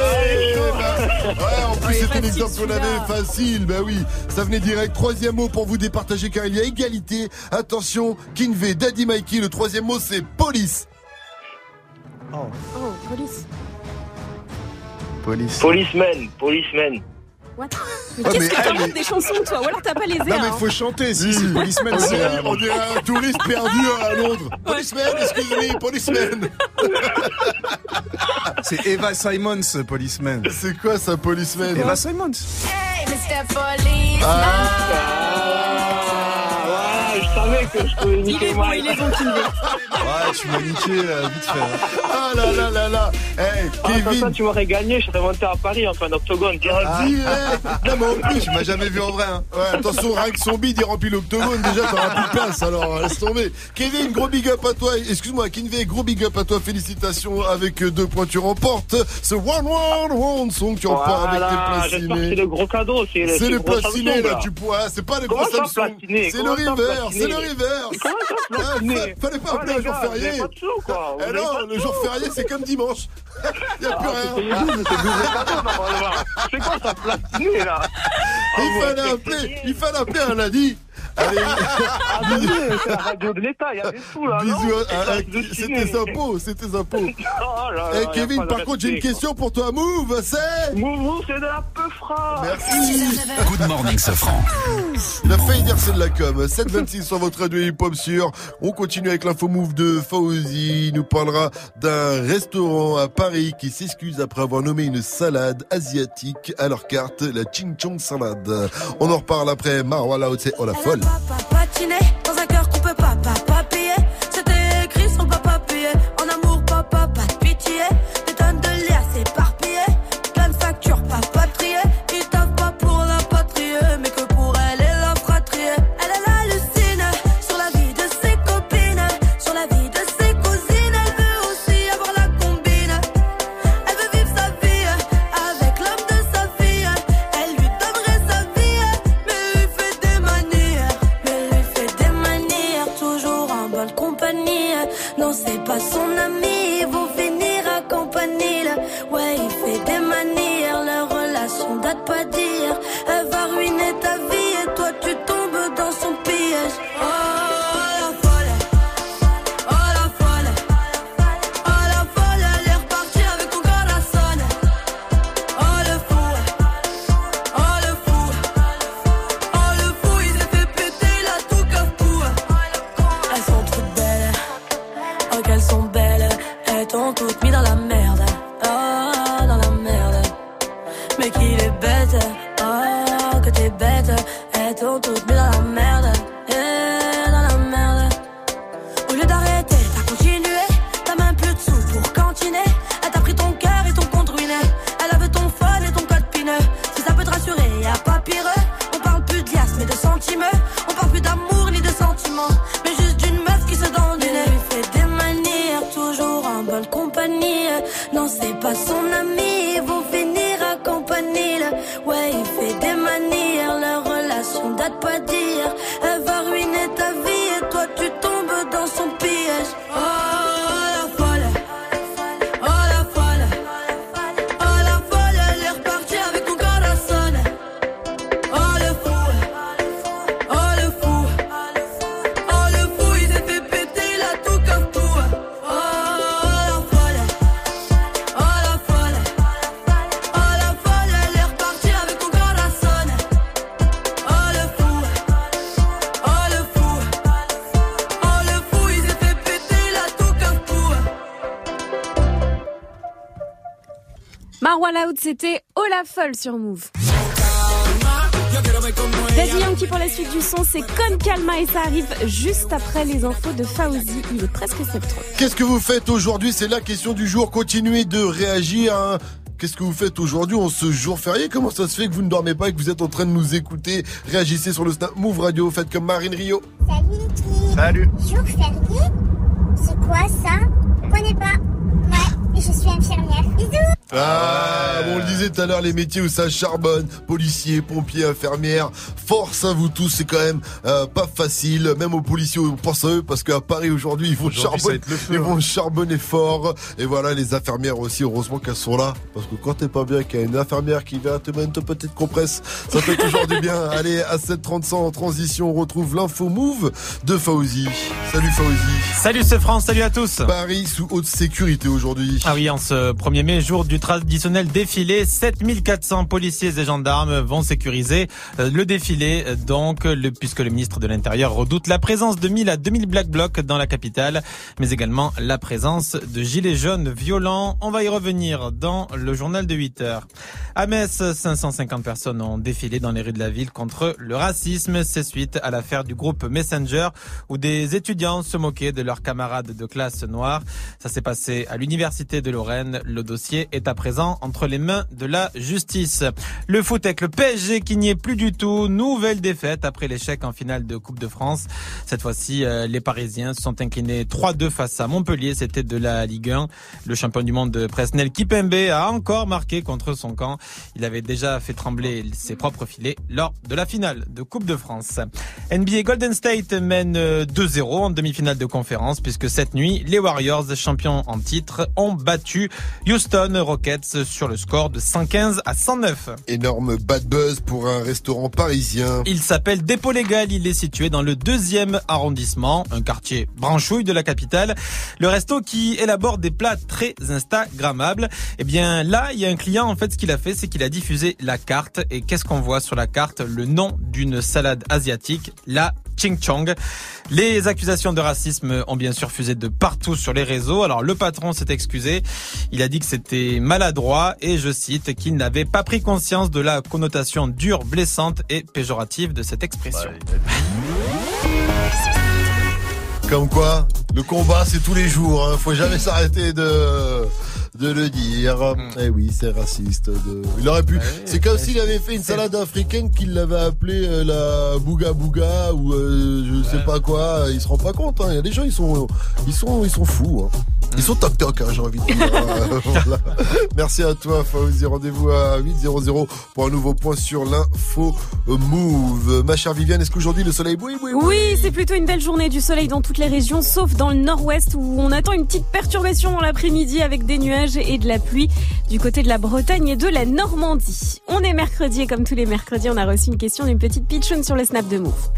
Ouais, en plus, c'était un exemple qu'on avait facile. Bah oui, ça venait direct. Troisième mot pour vous départager car il y a égalité. Attention, Kinvey, Daddy Mikey. Le troisième mot, c'est police. Oh, police. Police. Policeman, policeman. What? Mais Ouais, qu'est-ce que t'inventes des chansons, toi? Ou alors t'as pas les airs Non mais hein? il faut chanter, si c'est Oui. policeman, On c'est dirait, euh, on dirait un touriste perdu à Londres. Policeman, excusez-moi, policeman. c'est Eva Simons, policeman. C'est quoi ça, policeman? Eva Simons. Hey, Mr. Police. Ah, ouais, je savais que je pouvais Il est bon, il est bon. Ouais, tu m'as niqué euh, vite fait. hein. Ah là là là là Hey, Ah, ça, Kevin tu m'aurais gagné, je serais monté à Paris en fin d'octogone. Ah, Non mais en plus, Tu m'as jamais vu en vrai. Hein. Ouais, attention, rien que son bide, il remplit l'octogone, déjà t'auras plus de place, alors laisse tomber. Kevin, gros big up à toi, excuse-moi, Kinvey, gros big up à toi, félicitations, avec euh, deux points, tu remportes ce One One One Song, tu repars Voilà, avec tes que c'est placinés. le gros cadeau. C'est C'est le gros placiné Samsung, là, tu pourras, c'est pas le gros Samsung, c'est le reverse, c'est le reverse. Ah, Fallait pas Oh, appeler un jour férié. Eh non, le jour férié, c'est comme dimanche. Il n'y a plus Ah, rien. c'est quoi ça, là? Ah, Il ouais, fallait c'est- appeler, il fallait appeler un lundi. Allez, Ah, c'est la radio de l'État, il y a des sous, là, bisous. à- à- C'est C'est platiner. tes impôts, tes impôts. Oh là là, Eh y a Kevin, de par contre, j'ai une respect, question pour toi. Move, c'est quoi. Mouvou, c'est de la peufra. Merci. Good morning, Sofran. Il a failli dire c'est de la com. 726 sur votre radio hip-hop sûr. On continue avec l'info move de Fauzi. Il nous parlera d'un restaurant à Paris qui s'excuse après avoir nommé une salade asiatique à leur carte, la Ching Chong salade. On en reparle après Marwa c'est oh la folle. Patiner dans un cœur qu'on peut pas, pas, payer. C'était écrit le papa payer. C'était la folle sur Move. Daddy Yankee pour la suite du son, c'est Con Calma et ça arrive juste après les infos de Fauzi. Il est presque 7 Qu'est-ce que vous faites aujourd'hui? C'est la question du jour. Continuez de réagir. hein. Qu'est-ce que vous faites aujourd'hui en ce jour férié? Comment ça se fait que vous ne dormez pas et que vous êtes en train de nous écouter? Réagissez sur le Snap Move Radio. Faites comme Marine Rio. Salut Niki. Salut. Jour férié? C'est quoi ça? Je connais pas. Ouais, je suis infirmière. Bisous. Ah, tout à l'heure, les métiers où ça charbonne, policiers, pompiers, infirmières. Force à vous tous, c'est quand même euh, pas facile. Même aux policiers, on pense à eux parce qu'à Paris aujourd'hui, ils vont charbonner, ils hein. vont charbonner fort. Et voilà, les infirmières aussi, heureusement qu'elles sont là. Parce que quand t'es pas bien, qu'il y a une infirmière qui vient te mettre une petite compresse, ça fait toujours du bien. Allez, à 7h30 en transition, on retrouve l'info move de Fauzi. Salut Fauzi. Salut c'est France, salut à tous. Paris sous haute sécurité aujourd'hui. Ah oui, en ce 1er mai, jour du traditionnel défilé, 7400 policiers et gendarmes vont sécuriser euh, le défilé, euh, donc, le, puisque le ministre de l'Intérieur redoute la présence de 1000 à 2000 Black Blocs dans la capitale, mais également la présence de gilets jaunes violents. On va y revenir dans le journal de 8 heures. À Metz, 550 personnes ont défilé dans les rues de la ville contre le racisme. C'est suite à l'affaire du groupe Messenger où des étudiants se moquaient de leurs camarades de classe noirs. Ça s'est passé à l'université de Lorraine. Le dossier est à présent entre les mains de la justice. Le foot avec le PSG qui n'y est plus du tout. Nouvelle défaite après l'échec en finale de Coupe de France. Cette fois-ci, euh, les Parisiens se sont inclinés 3-2 face à Montpellier. C'était de la Ligue 1. Le champion du monde de Presnel Kipembe a encore marqué contre son camp. Il avait déjà fait trembler ses propres filets lors de la finale de Coupe de France. NBA Golden State mène euh, 2-0 en demi-finale de conférence puisque cette nuit, les Warriors, champions en titre, ont battu Houston Rockets sur le score de 115 à 109. Énorme bad buzz pour un restaurant parisien. Il s'appelle Dépôt Légal, il est situé dans le deuxième arrondissement, un quartier branchouille de la capitale. Le resto qui élabore des plats très instagrammables. Eh bien là, il y a un client, en fait, ce qu'il a fait, c'est qu'il a diffusé la carte. Et qu'est-ce qu'on voit sur la carte? Le nom d'une salade asiatique, la Ching Chong. Les accusations de racisme ont bien sûr fusé de partout sur les réseaux. Alors le patron s'est excusé. Il a dit que c'était maladroit et je cite qu'il n'avait pas pris conscience de la connotation dure, blessante et péjorative de cette expression. Comme quoi, le combat c'est tous les jours. Hein. Faut jamais s'arrêter de de le dire. Eh oui, c'est raciste. De... Il aurait pu. c'est comme s'il avait fait une salade africaine qu'il l'avait appelée euh, la bouga bouga ou euh, je sais pas quoi. Il se rend pas compte. hein. Il y a des gens ils sont ils sont ils sont fous. hein. Ils sont toc toc. Hein, j'ai envie de dire. Euh, voilà. Merci à toi, Fauzi. Rendez-vous à 8.00 pour un nouveau point sur l'info move. Ma chère Viviane, est-ce qu'aujourd'hui le soleil brille oui, Oui, c'est plutôt une belle journée du soleil dans toutes les régions, sauf dans le nord-ouest où on attend une petite perturbation dans l'après-midi avec des nuages et de la pluie du côté de la Bretagne et de la Normandie. On est mercredi et comme tous les mercredis, on a reçu une question d'une petite pitchoune sur le snap de Move.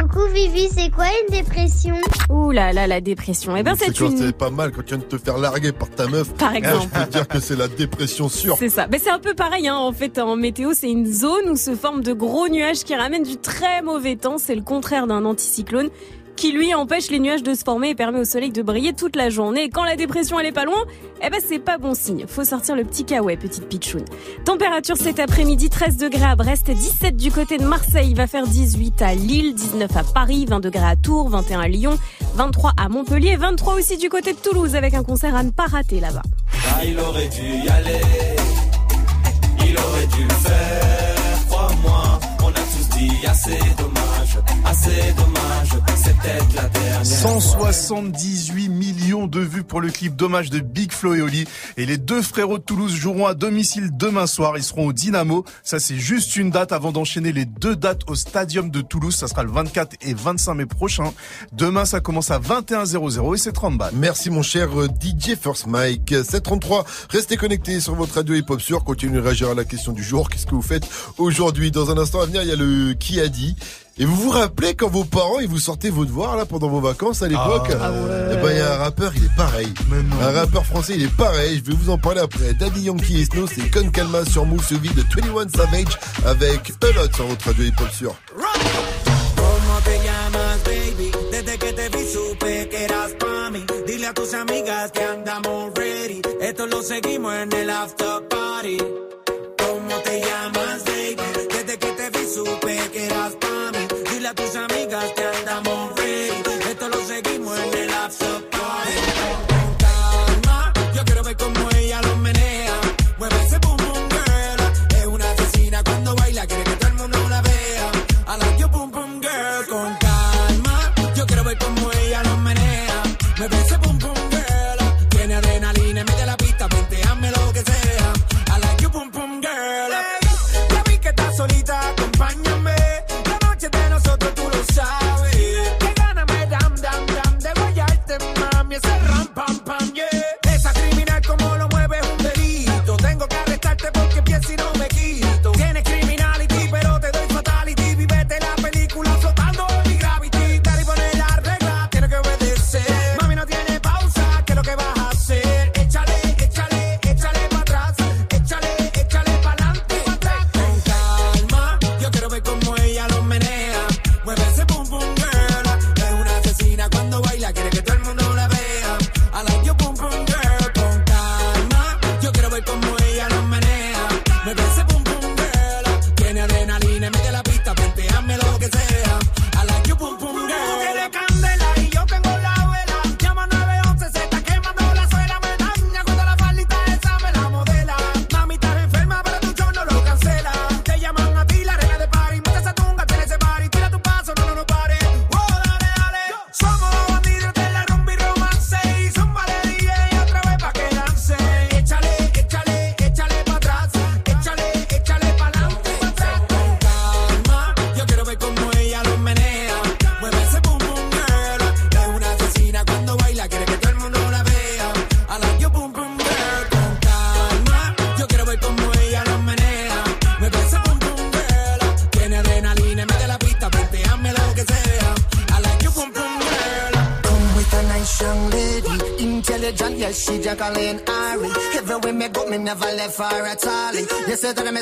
Coucou Vivi, c'est quoi une dépression? Ouh là là, la dépression. Eh ben c'est une... c'est pas mal quand tu viens de te faire larguer par ta meuf. Par exemple. Je peux te dire que c'est la dépression sûre. C'est ça. Mais c'est un peu pareil, hein. En fait, en météo, c'est une zone où se forment de gros nuages qui ramènent du très mauvais temps. C'est le contraire d'un anticyclone qui lui empêche les nuages de se former et permet au soleil de briller toute la journée. Quand la dépression elle est pas loin, eh ben c'est pas bon signe. Faut sortir le petit kawaii, petite pitchoune. Température cet après-midi 13 degrés à Brest, 17 du côté de Marseille, il va faire 18 à Lille, 19 à Paris, 20 degrés à Tours, 21 à Lyon, 23 à Montpellier, 23 aussi du côté de Toulouse avec un concert à ne pas rater là-bas. Ah, il aurait dû y aller. Il aurait dû le faire. Crois-moi, on a tous dit assez dommage, assez dommage. C'est peut-être la dernière. 178 millions de vues pour le clip Dommage de Big Flo et Oli. Et les deux frérots de Toulouse joueront à domicile demain soir. Ils seront au Dynamo. Ça, c'est juste une date avant d'enchaîner les deux dates au Stadium de Toulouse. Ça sera le 24 et 25 mai prochain. Demain, ça commence à 21h00 et c'est 30 balles. Merci mon cher euh, DJ First Mike. 733, restez connectés sur votre radio hip hop sur. Continuez de réagir à la question du jour. Qu'est-ce que vous faites aujourd'hui? Dans un instant à venir, il y a le qui a dit. Et vous vous rappelez quand vos parents ils vous sortaient vos devoirs là pendant vos vacances à l'époque Ah ouais. Eh ben il y a un rappeur, il est pareil. Un rappeur français, il est pareil. Je vais vous en parler après. Daddy Yankee et Snow, c'est Con Calma sur Move Suivi de 21 Savage avec A Lot sur votre radio hip hop sur. ¿Cómo te llamas, baby? Desde que te vi supe que eras pa' mí. Dile a tus amigas que andamos ready. Esto lo seguimos en el after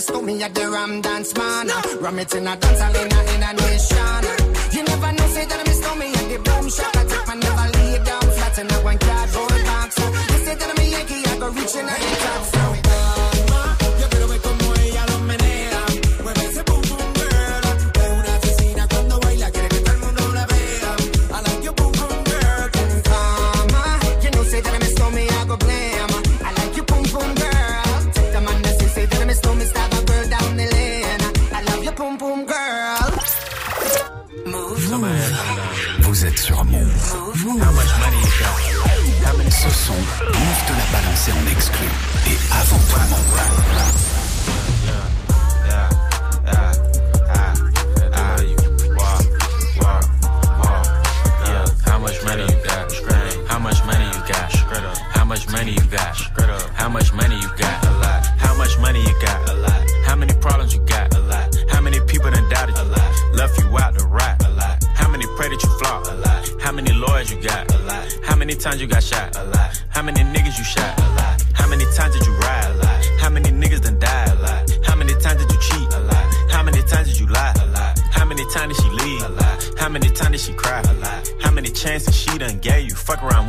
Say that me at the Ram Dance Man. Ram it in a dance Move te l'a balancé en exclu. Et avant tout le monde. How much money you got? How much money you got? A lot. How much money you got? A lot. How many problems you got? A lot. How many people done doubted you? A lot. Left you out to rot? A lot. How many pray that you flop? A lot. How many lawyers you got? A lot. How many times you got shot? A lot. How many niggas you shot? A lot. How many times did you ride? A lot. How many niggas done died? A lot. How many times did you cheat? A lot. How many times did you lie? A lot. How many times did she leave? A lot. How many times did she cry? A lot. How many chances she done gave you? Fuck around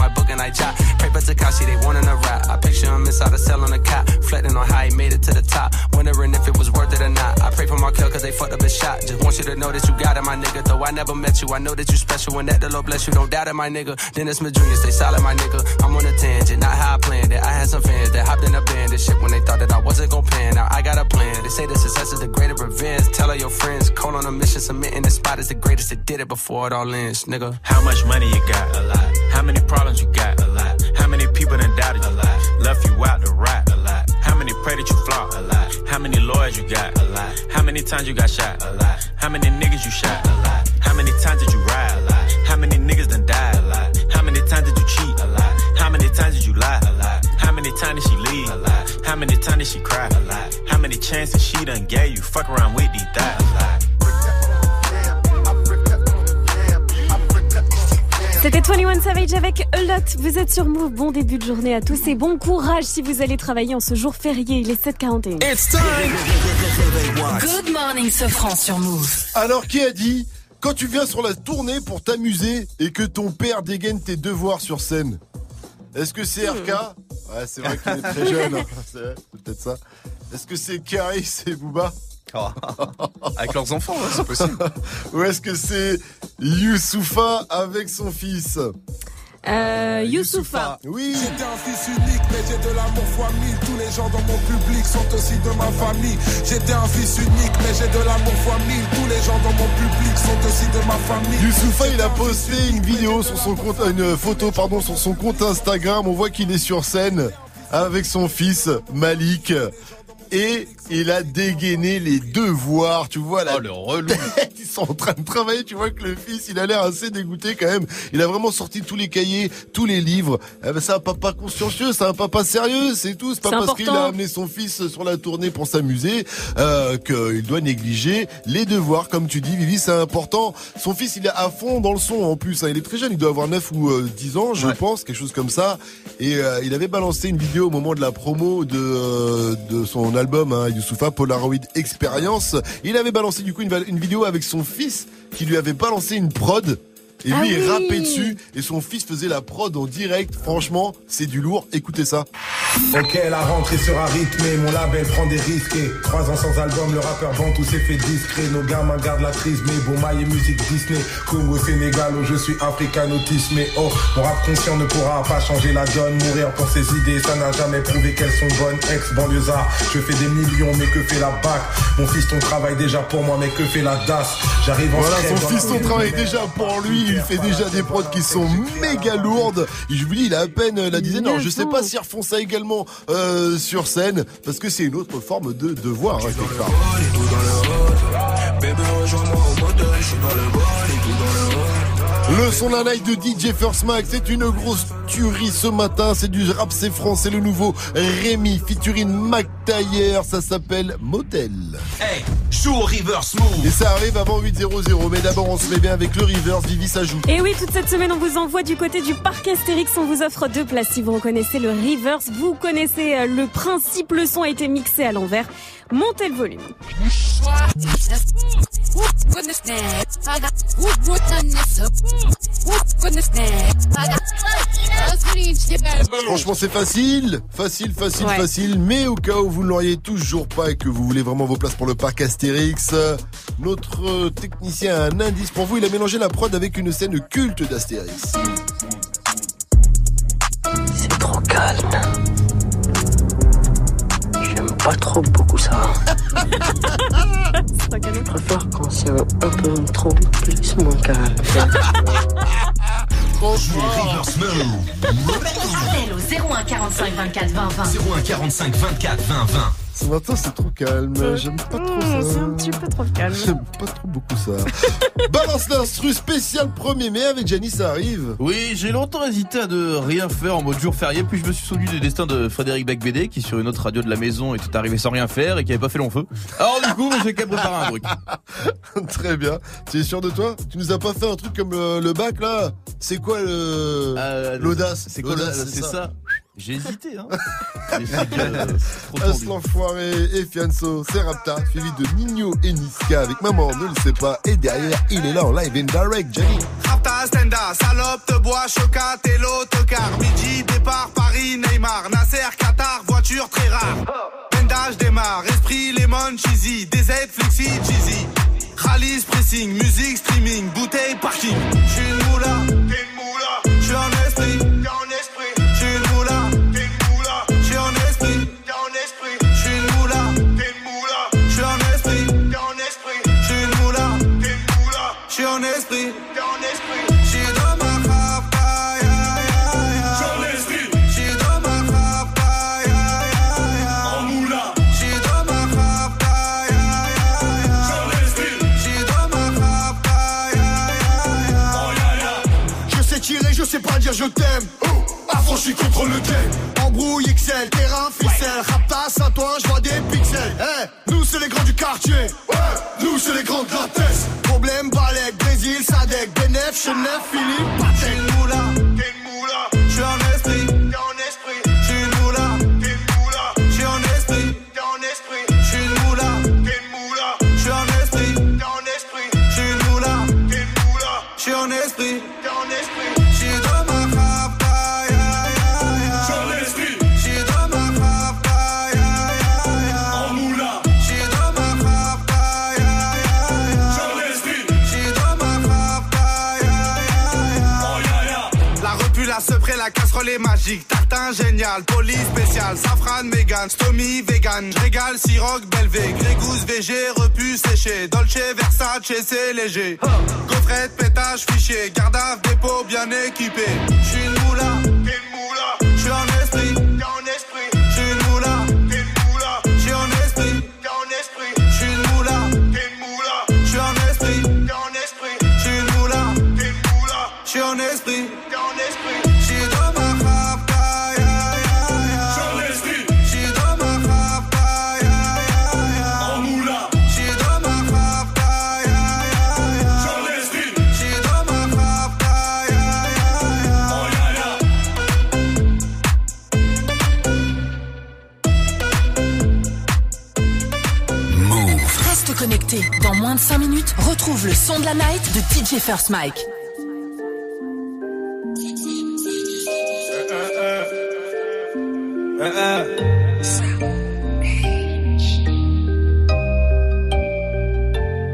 never met you, I know that you special and that the Lord bless you. Don't doubt it, my nigga. Dennis Jr., stay solid, my nigga. I'm on a tangent, not how I planned it. I had some fans that hopped in a band and shit when they thought that I wasn't gon' pan. Now I got a plan. They say the success is the greatest revenge. Tell all your friends, call on a mission, submitting the spot is the greatest that did it before it all ends, nigga. How much money you got? A lot. How many problems you got? A lot. How many people done doubted? A lot. Left you out to rot? A lot. How many pray that you flop? A lot. How many lawyers you got? A lot. How many times you got shot? A lot. How many niggas you shot? A lot. How many times did you ride? A lot. How many niggas done died? A lot. How many times did you cheat? A lot. How many times did you lie? A lot. How many times did she leave? A lot. How many times did she cry? A lot. How many chances she done gave you? Fuck around with these thighs. A lot. C'était 21 Savage avec A Lot. Vous êtes sur Move. Bon début de journée à tous et bon courage si vous allez travailler en ce jour férié. Il est 7h41. It's time. Good morning, Sofran sur Move. Alors, qui a dit quand tu viens sur la tournée pour t'amuser et que ton père dégaine tes devoirs sur scène Est-ce que c'est RK Ouais, c'est vrai qu'il est très jeune. hein. C'est peut-être ça. Est-ce que c'est Carrie, c'est Booba? Avec leurs enfants, ouais, c'est possible. Ou est-ce que c'est Youssoufa avec son fils? Euh, Youssoufa. Oui. J'étais un fils unique, mais j'ai de l'amour fois mille. Tous les gens dans mon public sont aussi de ma famille. J'étais un fils unique, mais j'ai de l'amour fois mille. Tous les gens dans mon public sont aussi de ma famille. Youssoufa, il a posté une vidéo sur son compte, une photo, pardon, sur son compte Instagram. On voit qu'il est sur scène avec son fils Malik. Et il a dégainé les devoirs, tu vois là. Oh, le relou. Ils sont en train de travailler, tu vois que le fils, il a l'air assez dégoûté quand même. Il a vraiment sorti tous les cahiers, tous les livres. Eh ben, c'est un papa consciencieux, c'est un papa sérieux, c'est tout. C'est pas parce qu'il a amené son fils sur la tournée pour s'amuser euh, qu'il doit négliger les devoirs. Comme tu dis, Vivi, c'est important. Son fils, il est à fond dans le son en plus. hein. Il est très jeune, il doit avoir 9 ou euh, 10 ans, je pense, quelque chose comme ça. Et euh, il avait balancé une vidéo au moment de la promo de, euh, de son album, hein, Youssoufa, Polaroid Experience. Il avait balancé du coup une, une vidéo avec son fils qui lui avait balancé une prod. Et lui, Ah il oui. rappait dessus. Et son fils faisait la prod en direct. Franchement, c'est du lourd. Écoutez ça. Ok, la rentrée sera rythmée, mon label prend des risques. et Trois ans sans album, le rappeur vend tout s'est fait discret. Nos gamins gardent la crise, mais bon, maille et musique Disney. Congo, Sénégal, où je suis africanotiste, mais oh, mon rap conscient ne pourra pas changer la donne. Mourir pour ses idées, ça n'a jamais prouvé qu'elles sont bonnes. Ex banlieusard, je fais des millions, mais que fait la BAC? Mon fils, ton travail déjà pour moi, mais que fait la DAS? J'arrive en Voilà, son fils, son rue, travail déjà pour lui. Il fait déjà des prods qui sont méga lourdes. Et je vous dis, il a à peine euh, la dizaine. Alors, je sais pas s'ils refont ça également euh, sur scène, parce que c'est une autre forme de devoir, hein, quelque part. Bébé, rejoins-moi au motel, je suis dans le bol et tout dans le hall. Le son la night de DJ First Max, c'est une grosse tuerie ce matin. C'est du rap, c'est français, le nouveau Rémi featuring Mac Tailleur. Ça s'appelle Motel. Hey, joue au reverse move. Et ça arrive avant 8.00. Mais d'abord, on se met bien avec le reverse. Vivi, ça joue. Et oui, toute cette semaine, on vous envoie du côté du parc Astérix. On vous offre deux places si vous reconnaissez le reverse. Vous connaissez euh, le principe. Le son a été mixé à l'envers. Montez le volume. Franchement, c'est facile, facile, facile, Ouais. facile. Mais au cas où vous ne l'auriez toujours pas et que vous voulez vraiment vos places pour le parc Astérix, notre technicien a un indice pour vous. Il a mélangé la prod avec une scène culte d'Astérix. C'est trop calme. Pas trop beaucoup ça. Je préfère quand c'est un peu trop plus moins calme. Appel au 01 45 24 20 20. 01 45 24 20 20. Ce matin, c'est trop calme. J'aime pas trop ça. C'est un petit peu trop calme. J'aime pas trop beaucoup ça. Balance l'instru spécial 1er mai avec Jenny, ça arrive. Oui, j'ai longtemps hésité à ne rien faire en mode jour férié, puis je me suis souvenu du destin de Frédéric Becbédé, qui sur une autre radio de la maison était arrivé sans rien faire et qui avait pas fait long feu. Alors du coup, j'ai qu'à préparer un truc. Très bien. Tu es sûr de toi? Tu nous as pas fait un truc comme le, le bac là? C'est quoi le l'audace? C'est quoi L'audace, l'audace C'est ça J'ai hésité, hein. J'ai As l'enfoiré et Fianso, c'est Rapta, suivi de Nino et Niska avec Maman ne le sait pas. Et derrière, il est là en live in direct, Jenny. Rapta, Stenda, salope, te bois, chocat et l'autocar. Midi, départ, Paris, Neymar, Nasser, Qatar, voiture très rare. Bendage démarre, esprit, lemon, cheesy, DZ, flexi, cheesy. Rallye, pressing, musique, streaming, bouteille, parking. J'suis une moula, t'es une moula. dire je t'aime. Oh. Affranchi contre le game. Embrouille, Excel, terrain, ficelle. Rap passe à toi, je vois des pixels. Hey, nous c'est les grands du quartier. Nous c'est les grands de la tête. Problème, Balek, Brésil, Sadek, Benef, Chenef, Philippe, Patel. nous là, t'es nous là. J'suis un esprit, t'es en esprit. J'suis nous là, t'es nous là. J'suis un esprit, t'es en esprit. J'suis nous là, t'es nous là. J'suis un esprit, t'es en esprit. J'suis nous là, t'es nous là. J'suis un esprit. Est magique. Tartin génial, poli spécial, safran, mégan, stomy, vegan. Régal, siroc, belvé, grégousse, VG, repu, séché. Dolce, Versace, c'est léger. Gaufrette, pétage, fichier, garde à dépôt bien équipé. J'suis une moula, une moula. J'suis en esprit, t'es en esprit. J'suis une moula, t'es moula. J'suis en esprit, t'es en esprit. J'suis une moula, t'es une moula. J'suis en esprit, t'es en esprit. J'suis une moula, t'es une moula. J'suis en esprit. Dans moins de 5 minutes, retrouve le son de la night de DJ First Mike.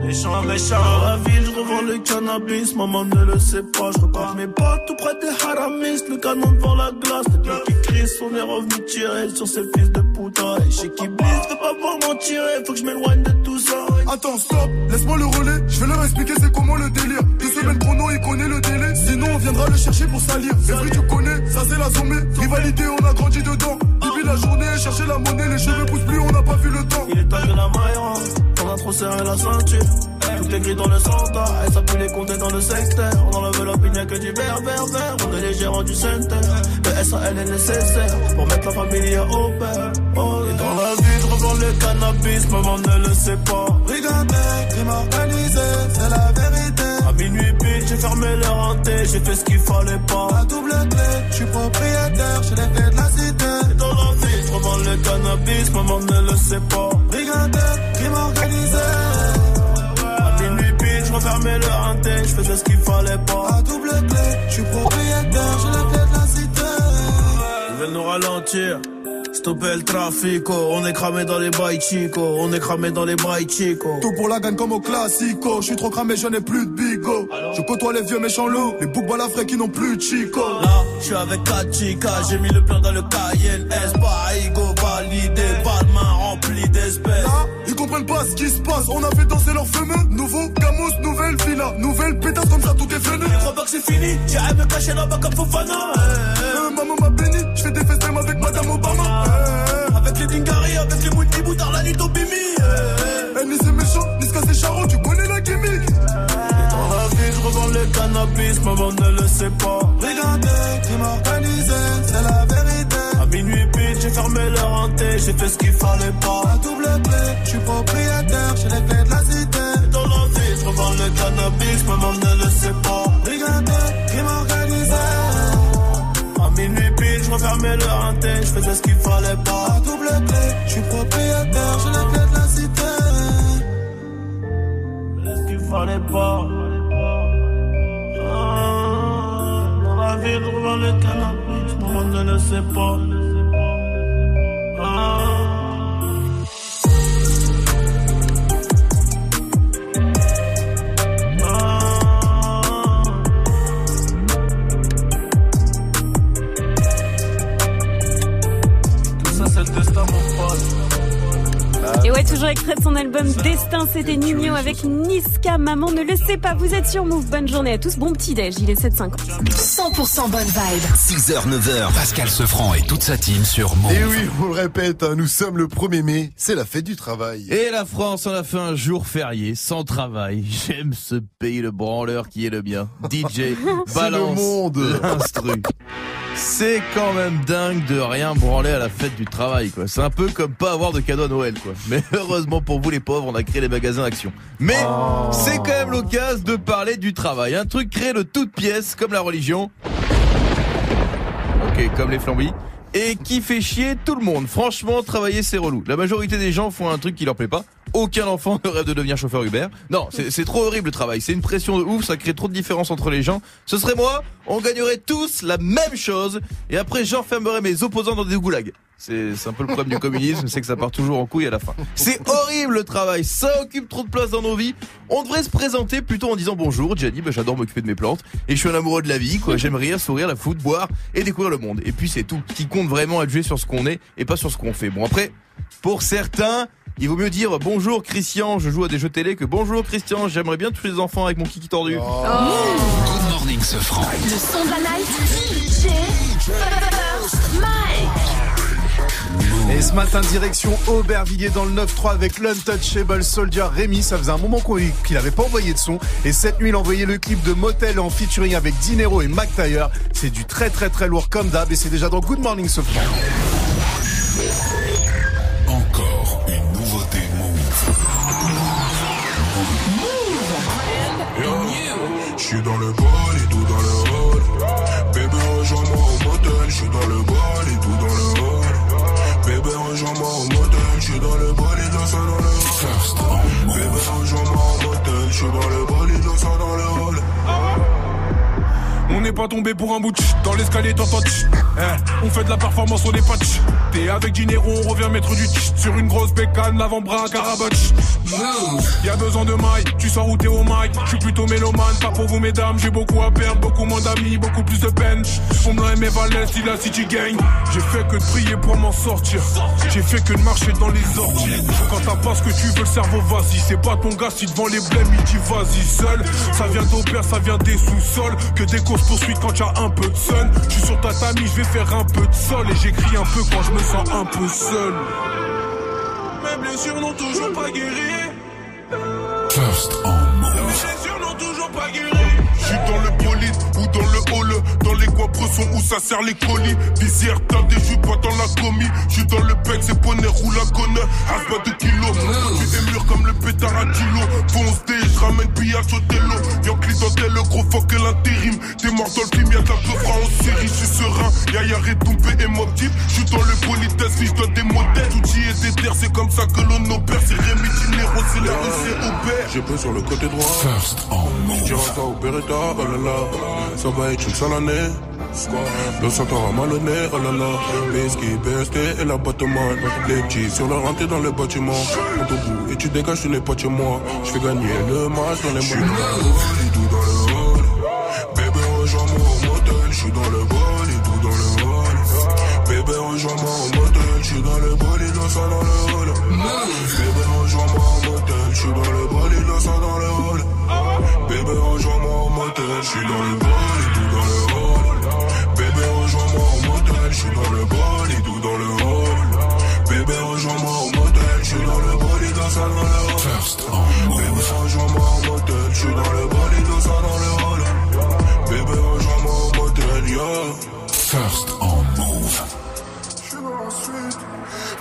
Méchant, méchant, dans la ville, je revends le cannabis, maman ne le sait pas, je repars mes pas tout près des haramis, le canon devant la glace, le gars qui crie, on est revenu tirer sur ces fils de putain, et chez qui blisse, fais pas voir m'en tirer, faut que je m'éloigne de. Attends, stop, laisse-moi le relais. Je vais leur expliquer c'est comment le délire. Deux semaines chrono, il connaît le délai. Sinon, on viendra le chercher pour salir. Les fruits, tu connais, ça c'est la zombie. Rivalité, on a grandi dedans. Depuis la journée, chercher la monnaie, les cheveux poussent plus, on n'a pas vu le temps. Il est que la maille on a trop serré la ceinture. Tout est gris dans le centre, ça peut les compter dans le secteur. On enlève l'opinion que du vert, vert, vert. On est les gérants du center. Le SAL est nécessaire pour mettre la famille au père. Cannabis, maman ne le sait pas. Brigandais, crime organisé, c'est la vérité. À minuit pile, j'ai fermé le renté, j'ai fait ce qu'il fallait pas. La double clé, je suis propriétaire, j'ai les clés de la cité. Et dans la vie, je revends le cannabis, maman ne le sait pas. Brigandais, crime organisé. À minuit pile, je refermais le renté, je faisais ce qu'il fallait pas. La double clé, je suis propriétaire, j'ai les clés de la cité. Ils veulent nous ralentir. Stopper le trafic, on est cramé dans les bails chico, on est cramé dans les bails chico. Tout pour la gagne comme au classico. Je suis trop cramé, je n'ai plus de bigo. Je côtoie les vieux méchants loups, les boucs balafrés qui n'ont plus de chico. Là, je suis avec 4 chicas, j'ai mis le plan dans le Cayenne S, Paigo validé, pas de main remplie d'espèces. Là, ils comprennent pas ce qui se passe. On a fait danser leurs fameux. Nouveau Gamos, nouvelle villa. Nouvelle pétasse comme ça, tout est freiné. Je crois pas que c'est fini, j'irai me cacher là-bas comme Fofana. Euh, maman m'a béni, avec les Mouti Boutard, la nuit au Bimi. Eh, ni c'est méchant, ni c'est charron, tu connais la gimmick. Dans la vie, je revends le cannabis, maman ne le sait pas. Brigandais, crime organisé, c'est la vérité. À minuit pile, j'ai fermé le renté, j'ai fait ce qu'il fallait pas. La double clé, je suis propriétaire, j'ai les clés de la cité. Dans la vie, je revends le cannabis, maman ne le sait pas. Je le je faisais ce qu'il fallait pas. La double clé, je suis propriétaire, j'ai les clés de la cité. ce qu'il fallait pas. Ah, dans la vie, je revends le cannabis, maman ne le sait pas. Toujours extrait de son album Destin, c'était Nino avec Niska. Maman ne le sait pas, vous êtes sur Move. Bonne journée à tous, bon petit déj, il est 7h50. 100% bonne vibe. 6h, 9h, Pascal Sefranc et toute sa team sur Move. Et oui, on le répète, hein, nous sommes le 1er mai, c'est la fête du travail. Et la France en a fait un jour férié, sans travail. J'aime ce pays le branleur qui est le mien. DJ, balance le monde. l'instru. C'est quand même dingue de rien branler à la fête du travail, quoi. C'est un peu comme pas avoir de cadeau à Noël, quoi. Mais heureusement pour vous, les pauvres, on a créé les magasins Action. Mais c'est quand même l'occasion de parler du travail. Un truc créé de toutes pièces, comme la religion. Ok, comme les flambis. Et qui fait chier tout le monde. Franchement, travailler c'est relou. La majorité des gens font un truc qui leur plaît pas. Aucun enfant ne rêve de devenir chauffeur Uber. Non, c'est trop horrible le travail. C'est une pression de ouf, ça crée trop de différences entre les gens. Ce serait moi, on gagnerait tous la même chose. Et après, j'enfermerais mes opposants dans des goulags. C'est un peu le problème du communisme, c'est que ça part toujours en couille à la fin. C'est horrible le travail, ça occupe trop de place dans nos vies. On devrait se présenter plutôt en disant bonjour, Gianni, bah, j'adore m'occuper de mes plantes et je suis un amoureux de la vie, quoi. J'aime rire, sourire, la foot, boire et découvrir le monde. Et puis c'est tout. Qui compte vraiment à jouer sur ce qu'on est et pas sur ce qu'on fait. Bon après, pour certains, il vaut mieux dire bonjour Christian, je joue à des jeux télé que bonjour Christian, j'aimerais bien toucher les enfants avec mon kiki tordu. Good morning, ce franc. Le son de la night. DJ First Mike. Et ce matin, direction Aubervilliers dans le 9-3 avec l'Untouchable Soldier Rémi. Ça faisait un moment qu'on- qu'il n'avait pas envoyé de son. Et cette nuit, il a envoyé le clip de Motel en featuring avec Dinero et Mac Taylor. C'est du très très très lourd comme d'hab. Et c'est déjà dans Good Morning ce franc. Suis dans le bol et tout dans le hall. Bébé, rejoins-moi au motel. Je suis dans le bol et tout dans le hall. Bébé, rejoins-moi au motel. Je suis dans le bol et dans ça dans le hall. Bébé, rejoins-moi au motel. Je suis dans le bol pas tombé pour un bout dans l'escalier t'entends. Eh, on fait de la performance on est pas tch. T'es avec Dinero on revient mettre du tch. Sur une grosse bécane l'avant-bras carabotch y a besoin de maille tu sors où t'es au mic. Je suis plutôt mélomane pas pour vous mesdames. J'ai beaucoup à perdre beaucoup moins d'amis beaucoup plus de peine. On me l'a aimé Valais si la City gang j'ai fait que de prier pour m'en sortir. J'ai fait que de marcher dans les orties quand t'as pas ce que tu veux le cerveau vas-y c'est pas ton gars si devant les blèmes il dit vas-y seul. Ça vient d'Aubert ça vient des sous-sols. Que des courses poursuites quand t'as un peu de sun. Je suis sur tatami je vais faire un peu de sol. Et j'écris un peu quand je me sens un peu seul. Mes blessures n'ont toujours pas guéri. First on mes blessures n'ont toujours pas guéri. Je suis dans le bolide ou dans le hall, dans les coins bressons où ça sert les colis. Visière, t'as des jupes pas dans la commis. Je suis dans le bec, c'est bonnet, roule à conne. Asba de kilos. Tu es mûr comme le pétard à kilo. Fonce D, je ramène pillage au télo. Dans tel, le gros fuck et l'intérim. T'es mort dans le film, y'a de la en série. Je suis serein, y'a y'a tombé et mon type. Je suis dans le politesse, dois des modèles. Outils et des terres, c'est comme ça que l'on opère. C'est Rémi Dinero, c'est la rue, c'est Aubert. J'ai peu sur le côté droit. First on Move. Girata ou Beretta, oh là là, ça va être une sale année. Le senteur à mal au nez, oh là là. Whisky, BST et la boîte man. Les petits sur leur rentrée dans le bâtiment. On te bout et tu dégages, tu n'es pas chez moi. Je fais gagner le match dans les mots. et tout dans le hall. Bébé, rejoins-moi au motel. Je suis dans le bol et tout dans le hall. Bébé, rejoins-moi au motel. Je suis dans le bol et dans ça dans le hall. Bébé, rejoins-moi au motel. Je suis dans le bol et dans ça dans le hall. Bébé, rejoins-moi au motel. Je suis dans le First on Move. rejoins-moi au motel. Je suis dans le bol et dans ça dans le hall. Bébé, rejoins-moi au motel, yo. First on Move.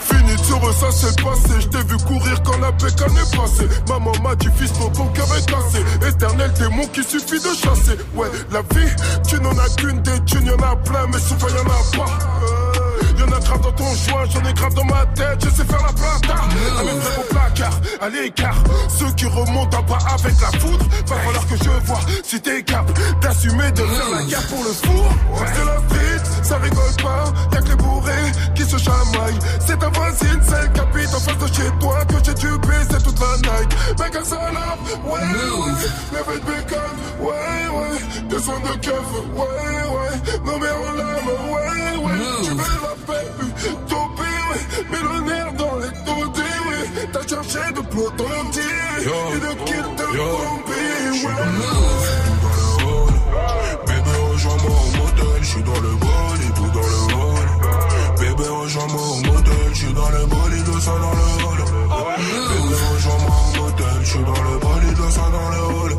Fini de sur eux, ça c'est le passé. Je t'ai vu courir quand la bécane est passée. Maman m'a dit, fils, ton ton cœur est cassé. Éternel démon qui suffit de chasser. Ouais, la vie, tu n'en as qu'une des thunes, y'en a plein, mais souvent y'en a pas. Grave dans ton joint, j'en ai grave dans ma tête, je sais faire la plata. À mes frères au placard, à l'écart. Ceux qui remontent en bas avec la foudre, va falloir que je vois si t'es cap d'assumer de faire la guerre pour le four. C'est la ça rigole pas, y'a que les bourrés qui se chamaillent. C'est ta voisine, celle qui habite en face de chez toi que j'ai tué, c'est toute la night. Mec, un salope, ouais, ouais. Lève de bacon, ouais, ouais. Descends de keuf, ouais, ouais. Non mais en larmes, ouais, ouais. Tu veux la paix, topé, ouais. Millionnaire dans les taudis, ouais. T'as cherché de plot dans et de kill de pompier, ouais. Bébé rejoins-moi au motel, je suis dans le bol et tout dans le hall. Bébé rejoins-moi au motel, je suis dans le bol et tout ça dans le hall. Bébé rejoins-moi au motel, je suis dans le bol et tout ça dans le hall.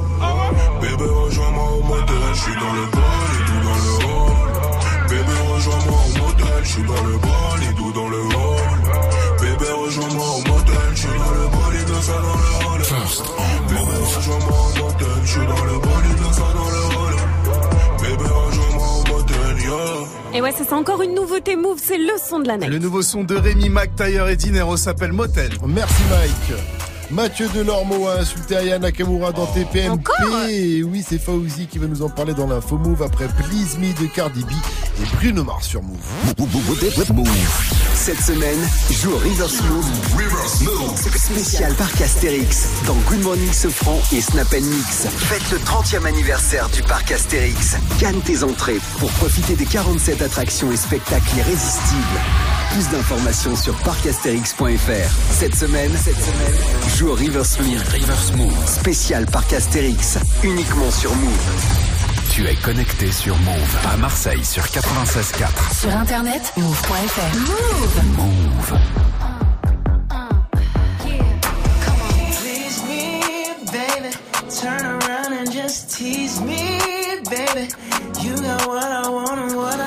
Bébé rejoins-moi au motel, je suis dans le bol et tout dans le hall. Bébé rejoins-moi au motel, je suis dans le bol et tout dans le hall. Bébé rejoins-moi au motel, je suis dans le bol et tout ça dans le hall. First Bébé rejoins-moi au motel, je suis dans le bol Et ouais, ça c'est encore une nouveauté move, c'est le son de la night. Le nouveau son de Rémi McTayer et Dinero s'appelle Motel. Merci Mike. Mathieu Delormeau a insulté Aya Nakamura dans TPMP. Et oui, c'est Fauzi qui va nous en parler dans l'info Move après Please Me de Cardi B et Bruno Mars sur Move. Cette semaine, joue au River Smooth. Spécial parc Astérix dans Good Morning Sofran et Snap Mix. Faites le 30e anniversaire du parc Astérix. Gagne tes entrées pour profiter des 47 attractions et spectacles irrésistibles. Plus d'informations sur parcastérix.fr. Cette semaine, cette semaine, joue au River Smooth. River Smooth. Spécial parc Astérix, uniquement sur Move. Tu es connecté sur Move à Marseille sur 96.4. Sur internet, move.fr. Move. Move. Please me, baby. Turn around and just tease me, baby. You got what I want and what I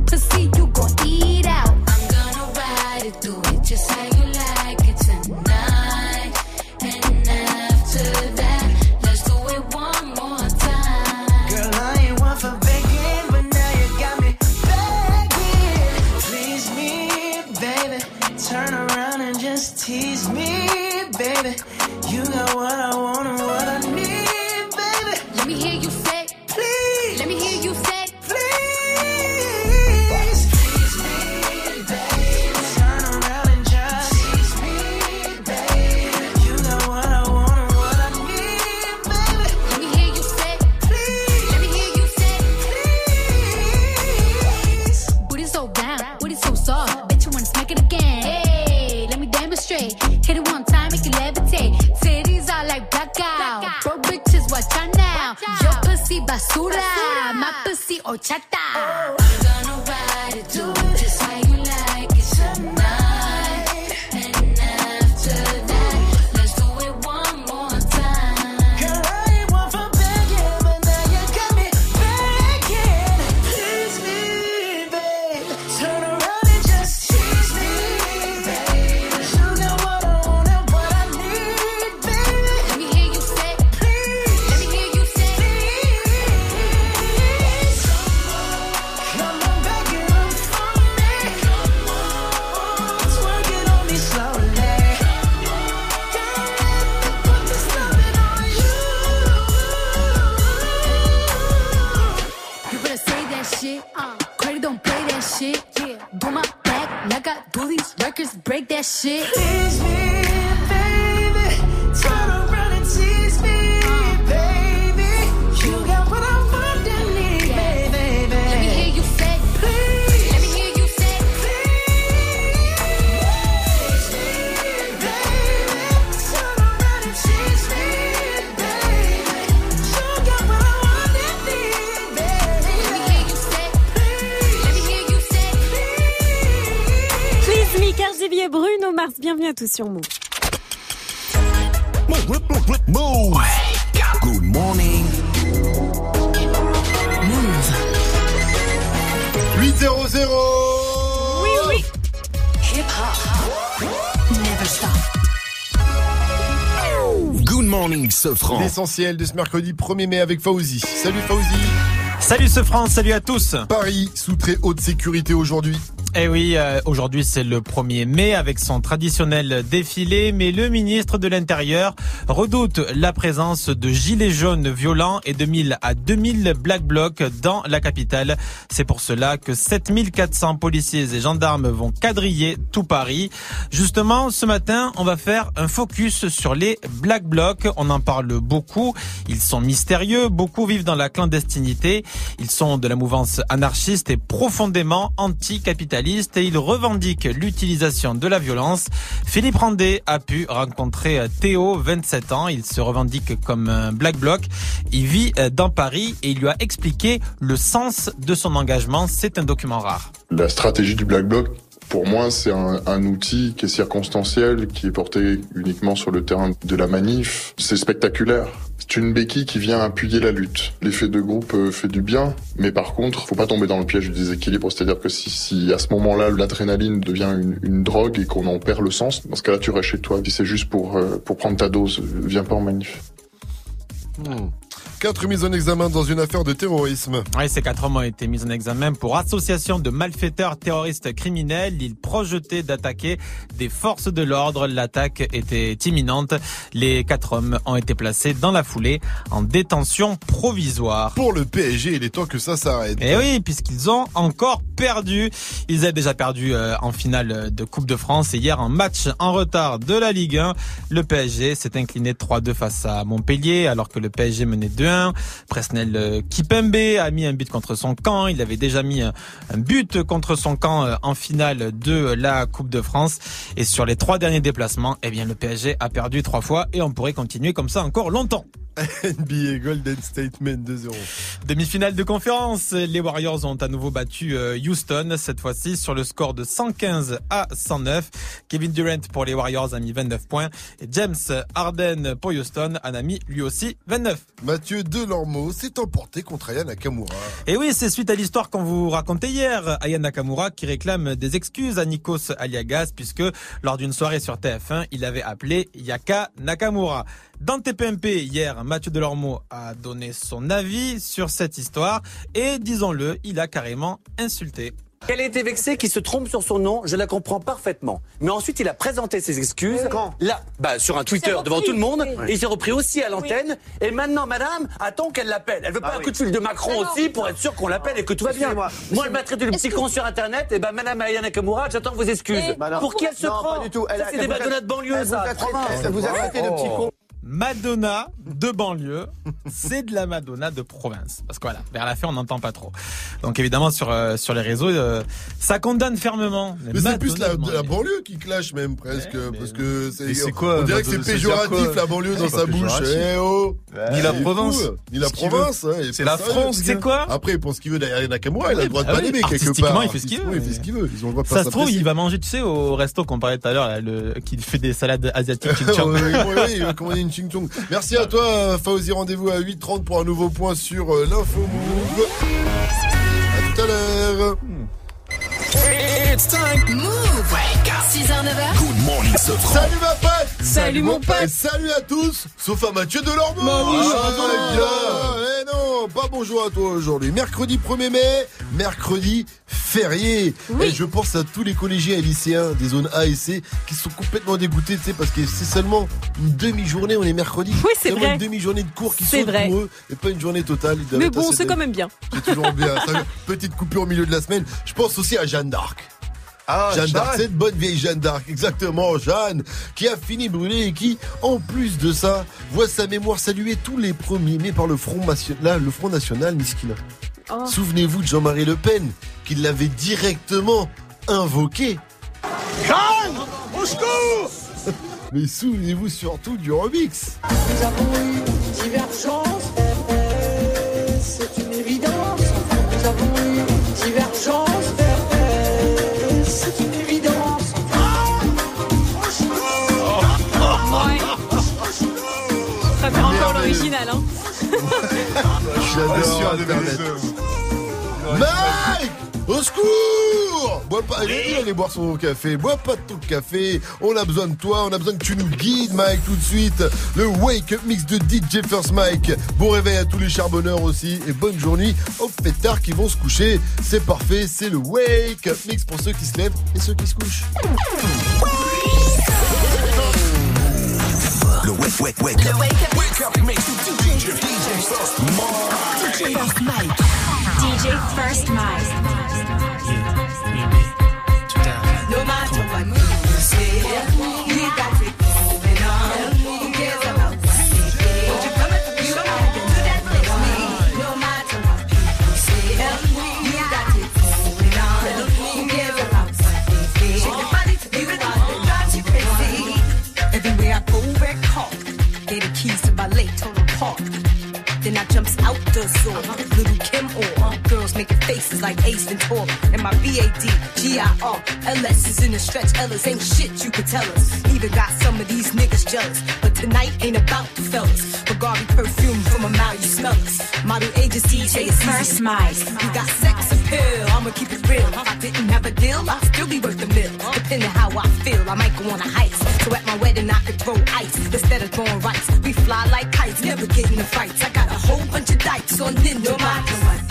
basura, basura. mapasi o chata. À tous sur Move. Move. Good morning. 8-0-0 Oui, oui. Hip hop. Never stop. Good morning, Sofran. L'essentiel de ce mercredi 1er mai avec Fauzi. Salut Fauzi. Salut ce France, salut à tous. Paris sous très haute sécurité aujourd'hui. Eh oui, euh, aujourd'hui c'est le 1er mai avec son traditionnel défilé, mais le ministre de l'Intérieur redoute la présence de gilets jaunes violents et de 1000 à 2000 black blocs dans la capitale. C'est pour cela que 7400 policiers et gendarmes vont quadriller tout Paris. Justement, ce matin, on va faire un focus sur les black blocs. On en parle beaucoup. Ils sont mystérieux, beaucoup vivent dans la clandestinité. Ils sont de la mouvance anarchiste et profondément anticapitaliste. Et il revendique l'utilisation de la violence. Philippe Randé a pu rencontrer euh, Théo, 27 ans. Il se revendique comme un Black Bloc. Il vit euh, dans Paris et il lui a expliqué le sens de son engagement. C'est un document rare. La stratégie du Black Bloc, pour moi, c'est un outil qui est circonstanciel, qui est porté uniquement sur le terrain de la manif. C'est spectaculaire. C'est une béquille qui vient appuyer la lutte. L'effet de groupe euh, fait du bien, mais par contre, faut pas tomber dans le piège du déséquilibre. C'est-à-dire que si, à ce moment-là, l'adrénaline devient une, une drogue et qu'on en perd le sens, dans ce cas-là, tu restes chez toi. Si c'est juste pour, euh, pour prendre ta dose, viens pas en manif. Quatre mises en examen dans une affaire de terrorisme. Oui, ces quatre hommes ont été mis en examen pour association de malfaiteurs terroristes criminels. Ils projetaient d'attaquer des forces de l'ordre. L'attaque était imminente. Les quatre hommes ont été placés dans la foulée en détention provisoire. Pour le PSG, il est temps que ça s'arrête. Et oui, puisqu'ils ont encore perdu. Ils avaient déjà perdu euh, en finale de Coupe de France et hier en match en retard de la Ligue 1. Le PSG s'est incliné 3-2 face à Montpellier alors que le PSG menait 2-1. Presnel euh, Kipembe a mis un but contre son camp. Il avait déjà mis un un but contre son camp euh, en finale de la Coupe de France. Et sur les trois derniers déplacements, eh bien, le PSG a perdu trois fois et on pourrait continuer comme ça encore longtemps. NBA Golden Statement 2-0. Demi-finale de conférence, les Warriors ont à nouveau battu euh, Houston, cette fois-ci sur le score de 115 à 109. Kevin Durant pour les Warriors a mis 29 points et James Harden pour Houston en a mis lui aussi 29. Mathieu Delormeau s'est emporté contre Aya Nakamura. Et oui, c'est suite à l'histoire qu'on vous racontait hier. Aya Nakamura qui réclame des excuses à Nikos Aliagas puisque lors d'une soirée sur TF1, il avait appelé Yaka Nakamura. Dans TPMP, hier, Mathieu Delormeau a donné son avis sur cette histoire et, disons-le, il a carrément insulté. Qu'elle a été vexée, qu'il se trompe sur son nom, je la comprends parfaitement. Mais ensuite, il a présenté ses excuses. Quand Là, bah, sur un Twitter repris, devant tout le monde. oui. Et il s'est repris aussi à l'antenne. Et maintenant, madame, attend qu'elle l'appelle. Elle veut pas un coup de fil de Macron aussi pour être sûr qu'on l'appelle et que tout va bien. Excusez-moi. Moi, elle m'a traité de petit con sur Internet. Et ben, madame Ayana Nakamura, j'attends vos excuses. Bah pour qui elle se Non, prend pas du tout. Elle Ça, c'est elle des banlieue, elle vous ça. elle vous a traité de petit con. Madonna de banlieue, c'est de la Madonna de province. Parce que voilà, vers la fin, on n'entend pas trop. Donc évidemment, sur, euh, sur les réseaux, euh, ça condamne fermement. Mais c'est plus la, Madonna de la banlieue qui clash même presque parce que c'est quoi, on dirait que c'est péjoratif la banlieue dans sa bouche. Eh oh Ni la est province. fou, Ni la Ce province, hein, C'est la France, ce c'est quoi? Après, il pense qu'il veut derrière Nakamura, il a le droit de pas l'aimer quelque part. il fait ce qu'il veut. Artistiquement, il fait ce qu'il veut. Ça se trouve, il va manger, tu sais, au resto qu'on parlait tout à l'heure, qui fait des salades asiatiques. Merci à toi, Fauzi. Rendez-vous à 8h30 pour un nouveau point sur euh, l'info move. À tout à l'heure. 6h, 9h. Good morning, Sofran. Salut ma pote Salut, mon pote. Et salut à tous Sauf à Mathieu Delormeau Bah oui, Ah, gars. Eh non, pas bonjour à toi aujourd'hui. Mercredi 1er mai, mercredi férié. Et je pense à tous les collégiens et lycéens des zones A et C qui sont complètement dégoûtés, tu sais, parce que c'est seulement une demi-journée, on est mercredi. Oui, c'est Seulement vrai. une demi-journée de cours qui C'est saute vrai. pour eux et pas une journée totale. Mais bon, c'est quand même bien. C'est toujours bien. Petite coupure au milieu de la semaine. Je pense aussi à Jeanne d'Arc. Ah, Jeanne d'Arc, cette bonne vieille Jeanne d'Arc, exactement, Jeanne, qui a fini brûlée et qui, en plus de ça, voit sa mémoire saluée tous les premiers mai par le Front, Nation- là, le Front National, Miskina. Oh. Souvenez-vous de Jean-Marie Le Pen, qui l'avait directement invoqué. Jeanne Au secours Mais souvenez-vous surtout du remix. Nous avons eu divergence, c'est hein. Mike Au secours Bois pas, aller boire son café. Bois pas ton café. On a besoin de toi. On a besoin que tu nous guides, Mike, tout de suite. Le Wake Up Mix de DJ First Mike. Bon réveil à tous les charbonneurs aussi. Et bonne journée aux fêtards qui vont se coucher. C'est parfait. C'est le Wake Up Mix pour ceux qui se lèvent et ceux qui se couchent. Le wake, wake, wake up. Wake up, mix DJ, DJ First Mike. DJ First Mike. DJ First Mike. No matter what you say, so making faces like Ace and Tor. And my B-A-D, G-I-R, L-S is in the stretch. Ellis ain't shit you could tell us. Even got some of these niggas jealous. But tonight ain't about the fellas. Bulgari perfume from a mouth, you smell us. Model agency, say it's first smile. You got sex appeal, I'ma keep it real. If I didn't have a deal, I'd still be worth a mill. Depending how I feel, I might go on a heist. So at my wedding, I could throw ice instead of throwing rice. We fly like kites, never get in the fights. I got a whole bunch of dikes on Nintendo. No matter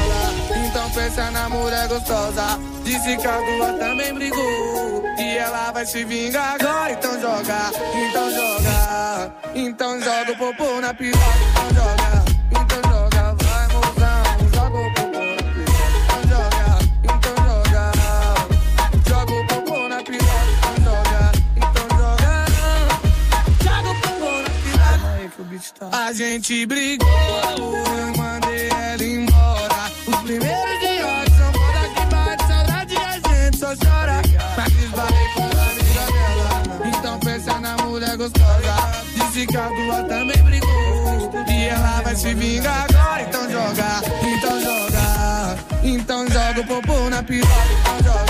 então pensa na mulher gostosa. Disse que a tua também brigou e ela vai se vingar agora. Então joga, então joga, então joga o popô na piroca. Então joga, então joga, vai mozão, joga o popô na piroca. Então joga, então joga. Joga o popô na piroca, então joga, então joga. Joga o popô na piroca. Aí que o beat tá. A gente brigou, eu mandei ela embora. Os primeiros gostosa. Disse que a tua também brigou e ela vai se vingar agora. Então joga, então joga, então joga o popô na piroca. Então joga,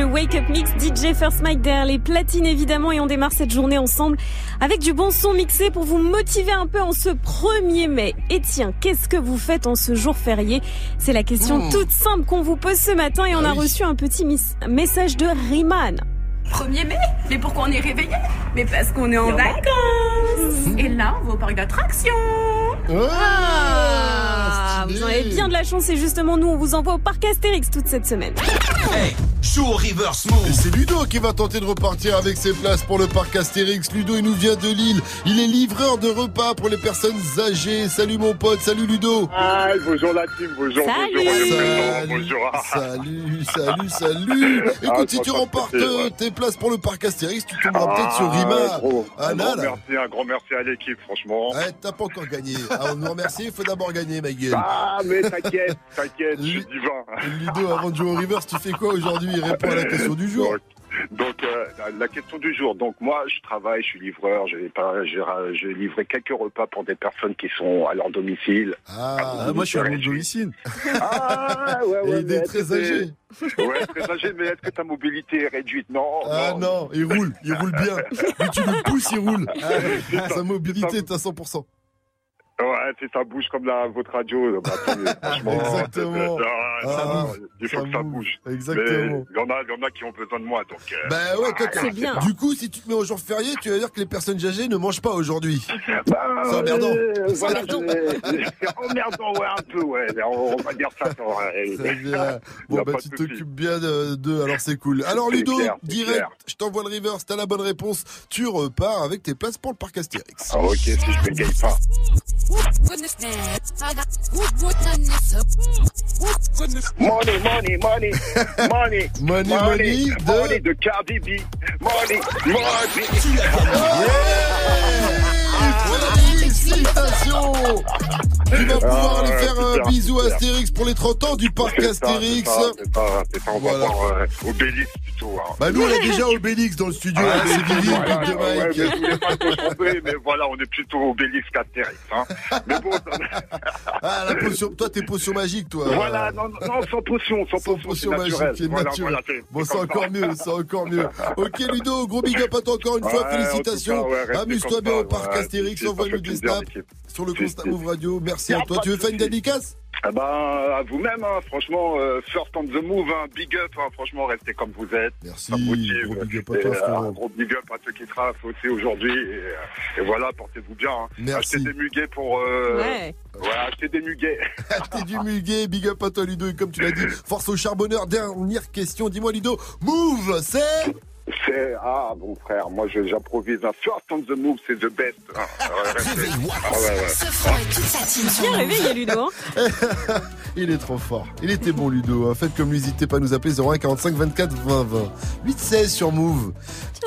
le Wake Up Mix DJ First Mike derrière les platines évidemment et on démarre cette journée ensemble avec du bon son mixé pour vous motiver un peu en ce 1er mai. Et tiens, qu'est-ce que vous faites en ce jour férié? C'est la question Mmh. toute simple qu'on vous pose ce matin et on a reçu un petit message de Riman. 1er mai? Mais pourquoi on est réveillé? Mais parce qu'on est en vacances. Et là, on va au parc d'attractions. Ah, vous en avez bien de la chance et justement nous on vous envoie au parc Astérix toute cette semaine. Hey, joue au reverse move. Et c'est Ludo qui va tenter de repartir avec ses places pour le parc Astérix. Ludo, il nous vient de Lille. Il est livreur de repas pour les personnes âgées. Salut mon pote, salut Ludo. Ah, bonjour la team, bonjour, Salut. bonjour, Salut. bonjour. Salut, salut, salut. Ah, Écoute, si ça tu remportes ouais. tes places pour le parc Astérix, tu tomberas peut-être sur Rima. gros, Anna, grand là. merci, un grand merci à l'équipe, franchement. Ouais, t'as pas encore gagné. Avant de nous remercier, il faut d'abord gagner, ma gueule. Ah, mais t'inquiète, t'inquiète, je suis divin. Ludo, avant de jouer au Reverse, tu fais quoi aujourd'hui Réponds à la question du jour. Donc, euh, la- question du jour. Donc, moi, je travaille, je suis livreur. Pas, j'ai livré quelques repas pour des personnes qui sont à leur domicile. Ah, moi je suis à mon domicile. Ah, ouais, ouais. Et il est mais très âgé. Ouais, très âgé, mais est-ce que ta mobilité est réduite? Non. Ah non, il roule, il roule bien. Plus tu le pousses, il roule. Ah, sa mobilité est à 100%. Ouais, si ça bouge comme la, votre radio, bah, franchement. Exactement. c'est- ah, ça Ah, bouge. il faut que ça bouge. Exactement. Il y en a, y en a qui ont besoin de moi, donc. euh, Bah ouais, toi, ah, c'est pas- Du coup, si tu te mets au jour férié, tu vas dire que les personnes âgées ne mangent pas aujourd'hui. Bah, c'est emmerdant. euh, C'est voilà, emmerdant. emmerdant, ouais, un peu, ouais. On, on va dire ça. sans- bien. Bon, bah, tu t'occupes bien de- d'eux, alors c'est cool. Alors, Ludo, clair, direct, clair. je t'envoie le reverse, t'as la bonne réponse, tu repars avec tes places pour le parc Astérix. Ah, ok, si je bégaye pas. Money, money, money, money, Money, money de- money de Cardi B, money, money. Félicitations Tu vas pouvoir Ah, aller ouais, faire un bisou à. Astérix pour les 30 ans du parc C'est Astérix. C'est c'est c'est on va voir euh, Obélix plutôt. hein. Bah nous on est déjà Obélix dans le studio avec ses Vivi, de Mike. mais je voulais pas te tromper, mais voilà, on est plutôt Obélix qu'Astérix. Hein. Mais bon, Ah la potion, toi t'es potion magique toi. voilà, non, non, sans potion, sans potion, Potion c'est magique naturel. c'est- bon c'est c'est encore mieux, c'est encore mieux. Ok Ludo, gros big up à toi encore une fois, félicitations. Amuse-toi bien au parc Astérix, c'est- envoie-nous des l'équipe. sur le Constat Move Radio. Merci à toi. Tu veux faire une dédicace? Ah ben, à vous-même, hein, franchement, euh, first on the move, hein, big up, hein, franchement, restez comme vous êtes. Merci, motive. gros big up à toi, euh, un gros big up à ceux qui travaillent aussi aujourd'hui. Et, euh, et voilà, portez-vous bien. hein. Merci. Achetez des muguets pour... Euh, Ouais. Voilà, achetez des muguets. T'es du muguet, big up à toi Ludo. Et comme tu l'as dit, force au charbonneur. Dernière question, dis-moi Ludo, Move, c'est C'est... Ah, bon frère, moi je- j'improvise. Un first on the move, c'est the best. Euh, restez. Ah ouais, ouais. Bien réveillé Ludo. hein. Il est trop fort. Il était bon Ludo. hein. Faites comme lui, n'hésitez pas à nous appeler 01 45 24 20 20. 8 16 sur Move.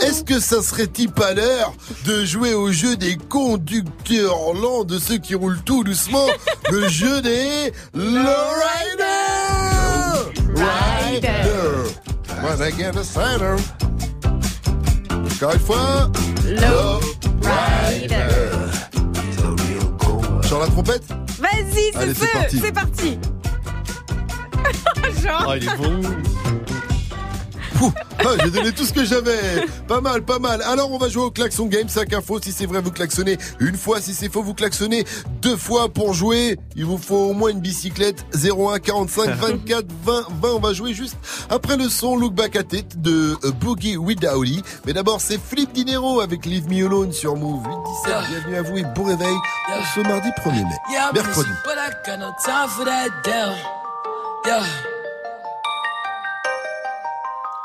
Est-ce que ça serait-il pas l'heure de jouer au jeu des conducteurs lents de ceux qui roulent tout doucement? Le jeu des Lowrider Rider Wanna get a cider Encore une fois Low Sur la trompette Vas-y, c'est c'est parti. c'est parti. Genre. Ah, il est bon. Ah, J'ai donné tout ce que j'avais. Pas mal, pas mal. Alors, on va jouer au klaxon game. 5 infos. Si c'est vrai, vous klaxonnez une fois. Si c'est faux, vous klaxonnez deux fois. Pour jouer, il vous faut au moins une bicyclette. 01 45 24 20 20. On va jouer juste après le son Look Back at It de euh, Boogie Without Mais d'abord, c'est Flip Dinero avec Leave Me Alone sur Move 8 17. Bienvenue à vous et bon réveil ce mardi 1er mai. Mercredi.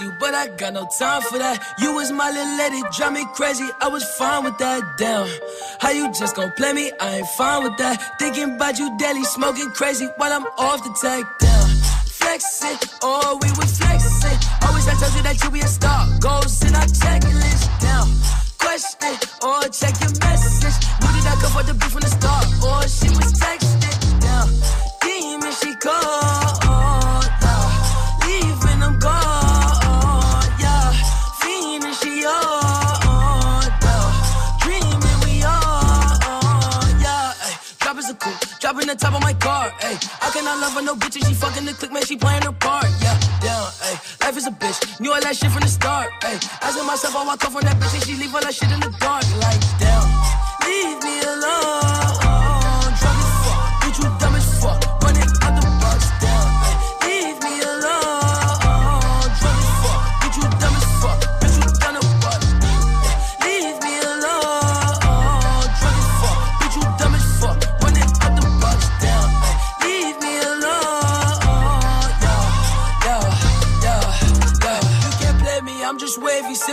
You, but I got no time for that. You was my little lady, drive me crazy. I was fine with that. Damn, how you just gon' play me? I ain't fine with that. Thinking about you daily, smoking crazy while I'm off the tag. Damn, flexing, oh we was flexing. Always I told you that you be a star. Goals in our checklist. Down, question or check your message. Knew that I could afford the beef from the start, or she was texting. Down, demon she called. Dropping the top of my car, ay. I cannot love her, no bitch, and she fucking the click, man, she playing her part, yeah. Down, ay. Life is a bitch, knew all that shit from the start, ay. Asking myself, I walk off on that bitch, and she leave all that shit in the dark, like, damn. Leave me alone,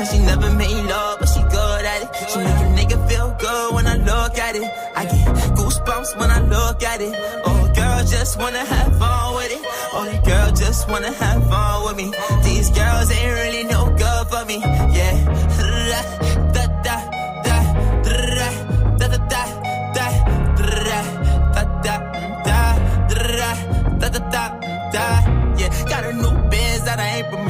Said she never made love, but she good at it. She make a nigga feel good when I look at it. I get goosebumps when I look at it. Oh, girl, just wanna have fun with it. Oh, girl, just wanna have fun with me. These girls ain't really no good for me. Yeah. Yeah, got a new biz that I ain't from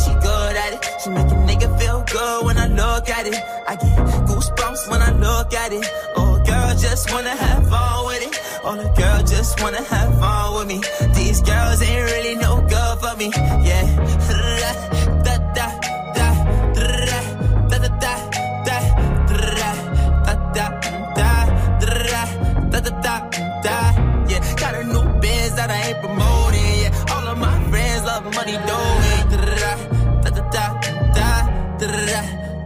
she make a nigga feel good when I look at it. I get goosebumps when I look at it. Oh, girl, just wanna have fun with it. Oh, the girl just wanna have fun with me. These girls ain't really no good for me. Yeah. Da, da, da, da, da, da, da, da, da, da, da, da, da, da, da. Yeah, got a new biz money do it. Da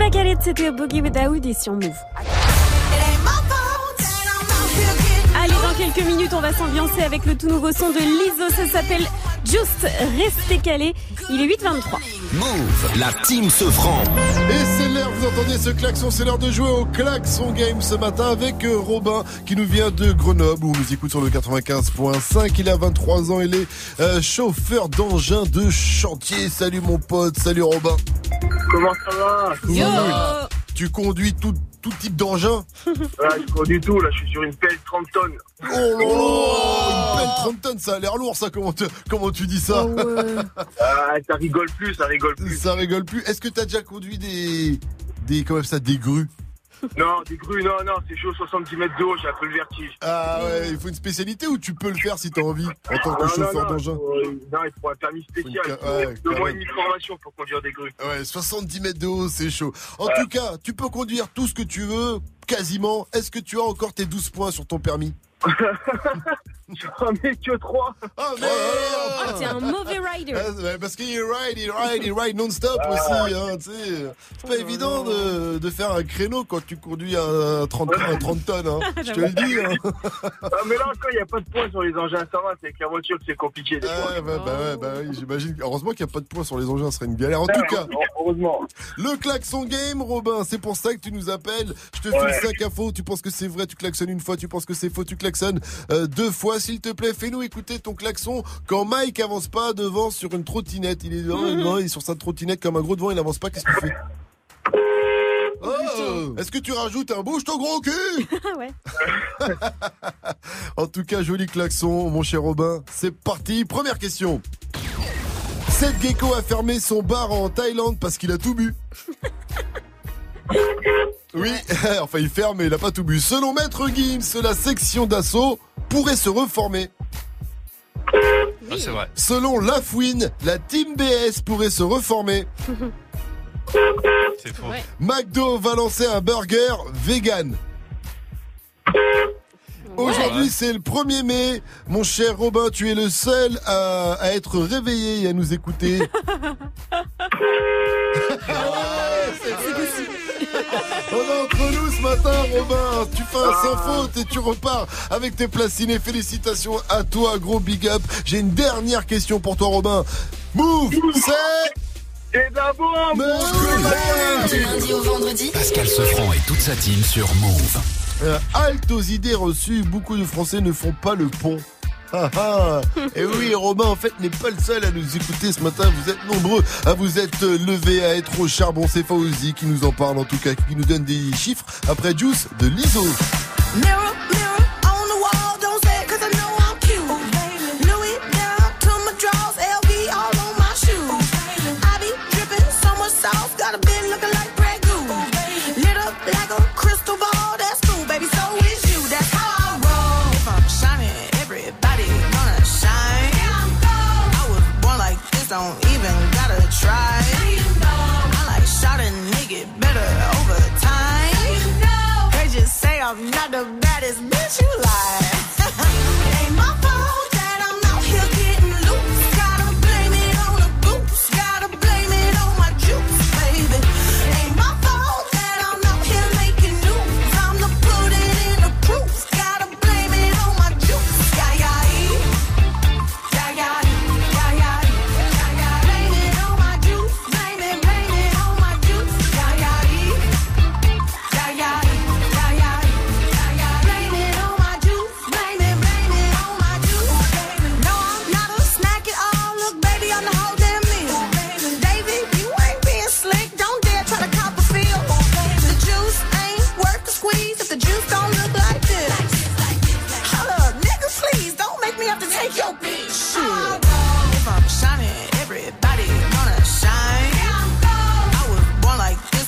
Back at It, c'était Boogie with Daoud et Move. Quelques minutes, on va s'ambiancer avec le tout nouveau son de Lizzo. Ça s'appelle Just Restez calé. Il est 8h23. Move, la team se franc. Et c'est l'heure, vous entendez ce klaxon, c'est l'heure de jouer au klaxon game ce matin avec euh, Robin qui nous vient de Grenoble où on nous écoute sur le 95.5. Il a 23 ans, il est euh, chauffeur d'engin de chantier. Salut mon pote, salut Robin. Comment ça va? Cool. Tu conduis tout, tout type d'engin je conduis tout, là, je suis sur une pelle 30 tonnes. Oh là là Une pelle 30 tonnes, ça a l'air lourd ça, comment, tu- comment tu dis ça? Ah, ça rigole plus, ça rigole plus. Ça rigole plus. Est-ce que t'as déjà conduit des... des comment ça, des grues? Non, des grues, non, non, c'est chaud, 70 mètres de haut, j'ai un peu le vertige. Ah ouais, il faut une spécialité ou tu peux le faire si t'as envie en tant que Non, chauffeur d'engin? faut- euh, Non, il faut un permis spécial. Faut une Il faut ouais, même. demi de formation pour conduire des grues. Ouais, 70 mètres de haut, c'est chaud. En Ouais. tout cas, tu peux conduire tout ce que tu veux, quasiment. Est-ce que tu as encore tes 12 points sur ton permis? J'en ai que 3. Oh merde Ah, t'es un mauvais rider. Ah, Parce qu'il ride, il ride, il ride non-stop Ah, aussi. Hein, c'est pas évident de, de faire un créneau quand tu conduis un 30, un 30 tonnes. Hein. Je te le dis. Hein. Ah, mais là encore, il n'y a pas de points sur les engins, ça va, c'est avec la voiture que c'est compliqué des. Ouais, bah, bah, ouais, bah oui, j'imagine. Heureusement qu'il n'y a pas de points sur les engins, ce serait une galère. En tout cas, Heureusement. le klaxon game, Robin, c'est pour ça que tu nous appelles. Je te Ouais. file 5 infos. Tu penses que c'est vrai, tu klaxonnes une fois. Tu penses que c'est faux, tu klaxonnes euh, deux fois. S'il te plaît, fais-nous écouter ton klaxon quand Mike avance pas devant sur une trottinette. Il est devant, Mhm. devant, il est sur sa trottinette comme un gros devant, il avance pas. Qu'est-ce qu'il fait Oh Est-ce que tu rajoutes un bouge ton gros cul ouais. En tout cas, joli klaxon, mon cher Robin. C'est parti. Première question. Cette gecko a fermé son bar en Thaïlande parce qu'il a tout bu. Oui, enfin il ferme mais il a pas tout bu. Selon Maître Gims, la section d'assaut pourrait se reformer. Ah, c'est vrai. Selon Lafouine, la Team BS pourrait se reformer. C'est faux. McDo va lancer un burger vegan. Aujourd'hui, c'est le 1er mai. Mon cher Robin, tu es le seul à, à être réveillé et à nous écouter. On est entre nous ce matin, Robin. Tu fais un sans faute et tu repars avec tes placinés. Félicitations à toi, gros big up. J'ai une dernière question pour toi, Robin. Move, c'est... Et d'abord, Du lundi au vendredi Pascal Sefranc et toute sa team sur Move. Euh, halte aux idées reçues, beaucoup de Français ne font pas le pont. Ah, ah. Et oui, Robin, en fait, n'est pas le seul à nous écouter ce matin. Vous êtes nombreux à vous être levés, à être au charbon. C'est Fauzi qui nous en parle, en tout cas, qui nous donne des chiffres après Juice de l'ISO. Don't even gotta try. You know. I like shot a nigga better over time. You know. They just say I'm not the baddest bitch you like.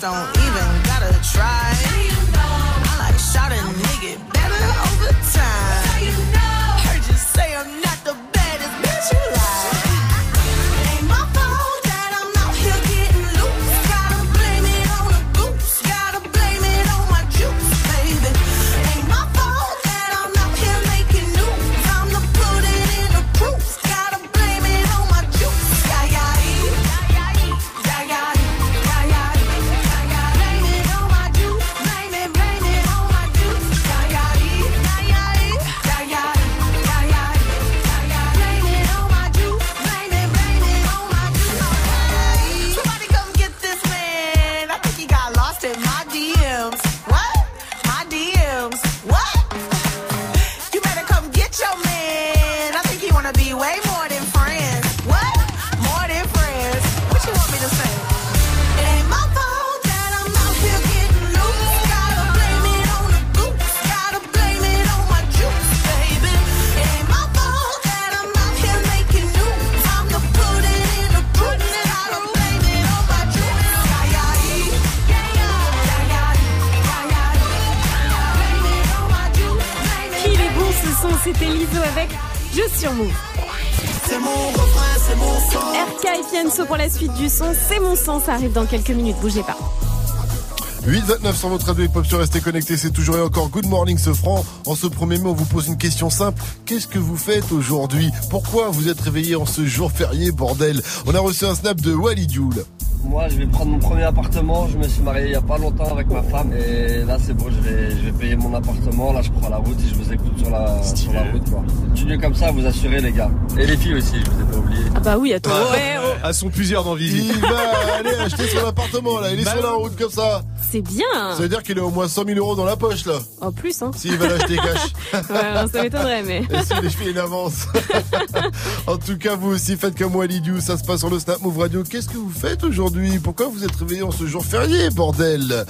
Don't C'est mon refrain, c'est mon sang. RK et pour la suite du son, c'est mon sang, ça arrive dans quelques minutes, bougez pas. 829 sur votre radio hip-hop sur Restez connectés, c'est toujours et encore Good Morning ce franc. En ce premier mai, on vous pose une question simple. Qu'est-ce que vous faites aujourd'hui? Pourquoi vous êtes réveillé en ce jour férié, bordel? On a reçu un snap de Wally. Moi, je vais prendre mon premier appartement. Je me suis marié il y a pas longtemps avec ma femme. Et là, c'est bon, je vais, je vais payer mon appartement. Là, je prends la route et je vous écoute sur la, sur la route. Quoi. Continuez comme ça, vous assurez, les gars. Et les filles aussi, je vous ai pas oublié. Ah bah oui, attends. Ouais, oh, Elles sont plusieurs dans Vivi. Il va aller acheter son appartement là, il est Bah sur la route comme ça. c'est bien. Ça veut dire qu'il a au moins 100 000 euros dans la poche là. En plus, hein. S'il va l'acheter cash. Ouais, ça m'étonnerait, mais. Et si les filles une avance. en tout cas, vous aussi faites comme moi, Lidiou. Ça se passe sur le Snap Move Radio. Qu'est-ce que vous faites aujourd'hui? Pourquoi vous êtes réveillé en ce jour férié, bordel?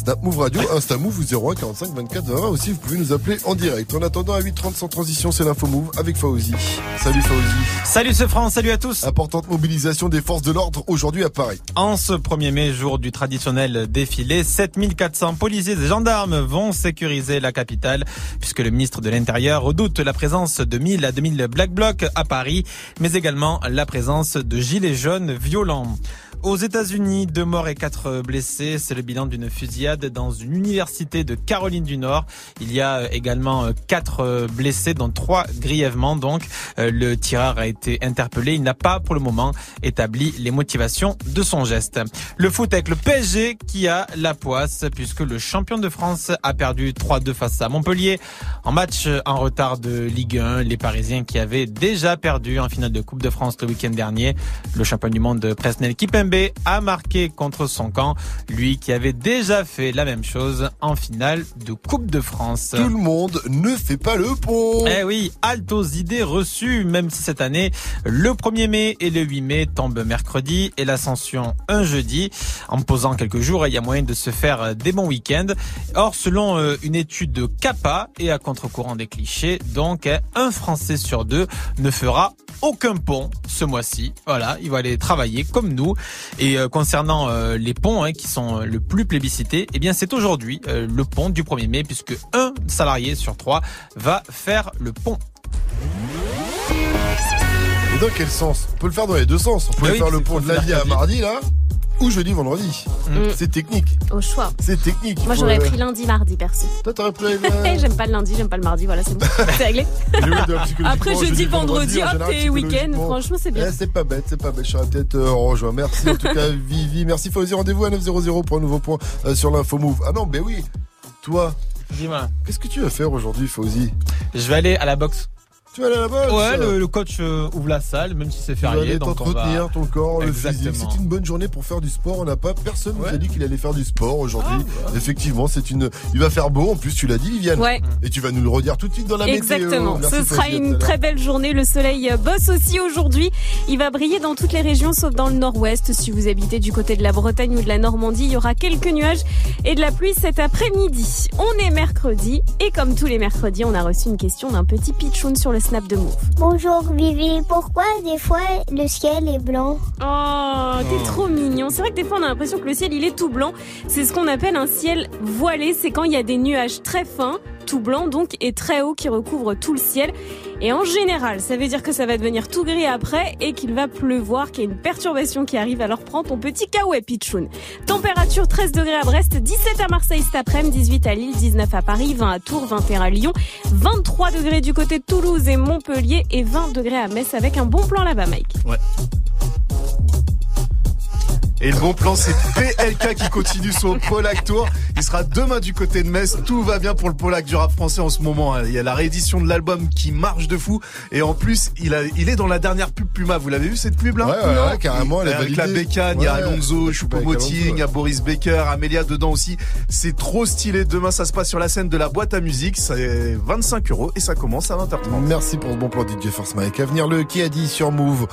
Snap Move Radio, Insta Move 01 45 24 20 aussi. Vous pouvez nous appeler en direct. En attendant, à 8h30 sans transition, c'est l'info Move avec Fauzi. Salut Fauzi. Salut ce France, salut à tous. Importante mobilisation des forces de l'ordre aujourd'hui à Paris. En ce 1er mai, jour du traditionnel défilé, 7400 policiers et gendarmes vont sécuriser la capitale puisque le ministre de l'Intérieur redoute la présence de 1000 à 2000 Black Blocs à Paris, mais également la présence de gilets jaunes violents. Aux États-Unis, deux morts et quatre blessés. C'est le bilan d'une fusillade dans une université de Caroline du Nord. Il y a également quatre blessés, dont trois grièvement. Donc, euh, le tireur a été interpellé. Il n'a pas, pour le moment, établi les motivations de son geste. Le foot avec le PSG qui a la poisse puisque le champion de France a perdu 3-2 face à Montpellier en match en retard de Ligue 1. Les Parisiens qui avaient déjà perdu en finale de Coupe de France le week-end dernier. Le champion du monde Presnel Kipembe a marqué contre son camp, lui qui avait déjà fait la même chose en finale de Coupe de France. Tout le monde ne fait pas le pont. Eh oui, halte aux idées reçues, même si cette année, le 1er mai et le 8 mai tombent mercredi et l'ascension un jeudi. En posant quelques jours, il y a moyen de se faire des bons week-ends. Or, selon euh, une étude de CAPA et à contre-courant des clichés, donc, un Français sur deux ne fera aucun pont ce mois-ci. Voilà, il va aller travailler comme nous. Et euh, concernant euh, les ponts hein, qui sont euh, le plus plébiscités, eh bien c'est aujourd'hui le pont du 1er mai puisque un salarié sur trois va faire le pont. Et dans quel sens? On peut le faire dans les deux sens. On peut Bah oui, faire le pont de lundi à mardi là, ou jeudi vendredi. Mm. C'est technique. Au choix. C'est technique. Moi, j'aurais euh, pris lundi, mardi, perso. Toi, t'aurais pris. Eh, j'aime pas le lundi, j'aime pas le mardi, voilà, c'est bon. C'est réglé. Après, jeudi, vendredi, hop, t'es week-end. Franchement, c'est bien. Eh, c'est pas bête, c'est pas bête. Je serais peut-être euh, rejoint. Merci en tout cas, Vivi. Merci Fauzi. Rendez-vous à 900 pour un nouveau point euh, sur l'info move. Ah non, mais oui. Toi, Dis-moi. qu'est-ce que tu vas faire aujourd'hui, Fauzi? Je vais aller à la boxe. Tu vas aller à la boxe Ouais, le, le coach euh, ouvre la salle, même si c'est Tu vas férié. aller va- t'entretenir ton corps, le physique. Exactement. C'est une bonne journée pour faire du sport. On n'a pas personne nous a dit qu'il allait faire du sport aujourd'hui. Ah, Effectivement, c'est une. Il va faire beau. En plus, tu l'as dit, Viviane. Ouais. Et tu vas nous le redire tout de suite dans la Exactement. météo. Merci, Ce sera une très belle journée. Le soleil euh, bosse aussi aujourd'hui. Il va briller dans toutes les régions sauf dans le nord-ouest. Si vous habitez du côté de la Bretagne ou de la Normandie, il y aura quelques nuages et de la pluie cet après-midi. On est mercredi et comme tous les mercredis, on a reçu une question d'un petit pitchoun sur le snap de Move. Bonjour Vivi, pourquoi des fois le ciel est blanc? Oh, t'es trop mignon. C'est vrai que des fois on a l'impression que le ciel il est tout blanc. C'est ce qu'on appelle un ciel voilé. C'est quand il y a des nuages très fins, tout blanc donc, et très hauts qui recouvrent tout le ciel. Et en général, ça veut dire que ça va devenir tout gris après et qu'il va pleuvoir, qu'il y a une perturbation qui arrive. Alors prends ton petit kawaii pitchoun. Température 13 degrés à Brest, 17 à Marseille cet après-midi, 18 à Lille, 19 à Paris, 20 à Tours, 21 à Lyon, 23 degrés du côté de Toulouse et Montpellier et 20 degrés à Metz avec un bon plan là-bas, Mike. Ouais. Et le bon plan, c'est PLK qui continue son Polac Tour. Il sera demain du côté de Metz. Tout va bien pour le Polac du rap français en ce moment. hein. Il y a la réédition de l'album qui marche de fou. Et en plus, il, a, il est dans la dernière pub Puma. Vous l'avez vu cette pub là? Ouais, ouais, ouais, carrément, elle est Avec la bécane, il y a Alonso, Choupo-Moting, il y a Boris Becker, Amelia dedans aussi. C'est trop stylé. Demain, ça se passe sur la scène de la boîte à musique. C'est 25 euros et ça commence à 20h30. Merci pour ce bon plan DJ Force Mike. À venir le qui a dit sur Move.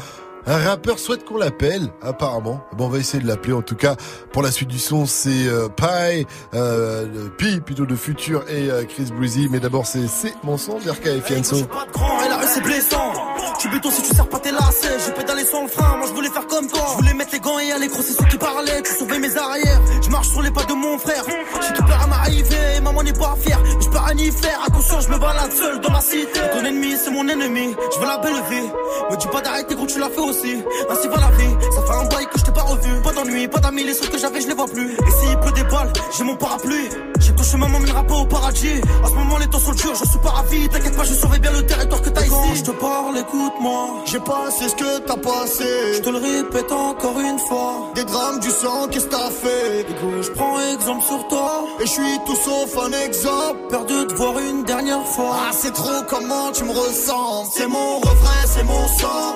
Un rappeur souhaite qu'on l'appelle, apparemment. Bon, on va essayer de l'appeler. En tout cas, pour la suite du son, c'est euh, Pi, euh, Pi plutôt de Futur et euh, Chris Breezy. Mais d'abord, c'est C'est mon son, Berka et Fianso. grand et la rue c'est blessant. Tu béton si tu sers pas tes lacets. J'ai pédalé sans le frein, moi je voulais faire comme toi. Je voulais mettre les gants et aller c'est ceux qui parlaient. Tu surveilles mes arrières. Je marche sur les pas de mon frère. J'ai tout peur à m'arriver, maman n'est pas fière. Je peux rien y faire, à conscience, je me balade seul dans ma cité. Ton ennemi, c'est mon ennemi. Je veux la belle vie. Me dis pas d'arrêter gros, tu l'as fait aussi. Ainsi va la vie. Ça fait un bail que je t'ai pas revu. Pas d'ennui, pas d'amis, les ceux que j'avais, je les vois plus. Et s'il pleut des balles, j'ai mon parapluie. J'ai touché maman, mènera pas au paradis. À ce moment, les temps sont durs, je suis pas ravi. T'inquiète pas, je surveille bien le territoire que t'as ici. Quand je te parle, écoute-moi. J'ai passé ce que t'as passé. Je te le répète encore une fois. Des drames, du sang, qu'est-ce que t'as fait? Je prends exemple sur toi. Et je suis tout sauf un exemple. Peur de voir une dernière fois. Ah, c'est trop comment tu me ressembles. C'est mon refrain, c'est mon sang.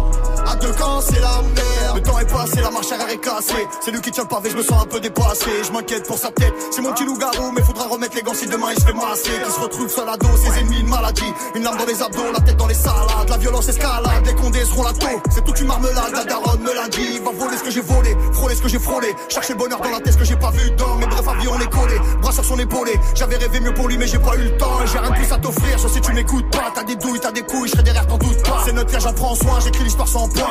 À deux camps, c'est la merde. Le temps est passé, la marche arrière est cassée. C'est lui qui tient le pavé, je me sens un peu dépassé. Je m'inquiète pour sa tête. C'est mon petit loup-garou, mais faudra remettre les gants si demain il se fait masser. Qui se retrouve seul à dos, ses ennemis, une maladie. Une lame dans les abdos, la tête dans les salades. La violence escalade, les condés seront la taux. C'est toute une marmelade, la daronne me l'a dit. Va voler ce que j'ai volé, frôler ce que j'ai frôlé. Chercher le bonheur dans la tête, ce que j'ai pas vu dans mes brefs avis, on est collé. Bras sur son épaulé. J'avais rêvé mieux pour lui, mais j'ai pas eu le temps. J'ai rien de plus à t'offrir, sauf si tu m'écoutes pas. T'as des douilles, t'as des couilles, je serai derrière, t'en doute pas. C'est notre j'en prends soin, j'écris l'histoire sans point.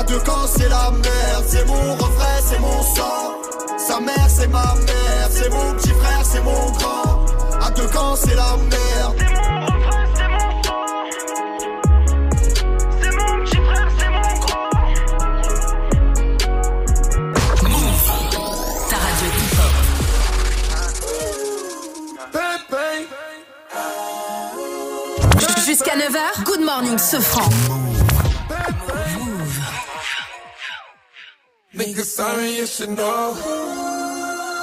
À deux camps, c'est la merde. C'est mon refrain, c'est mon sang. Sa mère, c'est ma mère. C'est mon petit frère, c'est mon grand. À deux camps, c'est la merde. C'est mon refrain, c'est mon sang. C'est mon petit frère, c'est mon grand. Ta radio hip-hop. Jusqu'à 9h, Good Morning Sofran. Nigga, sorry, you should know.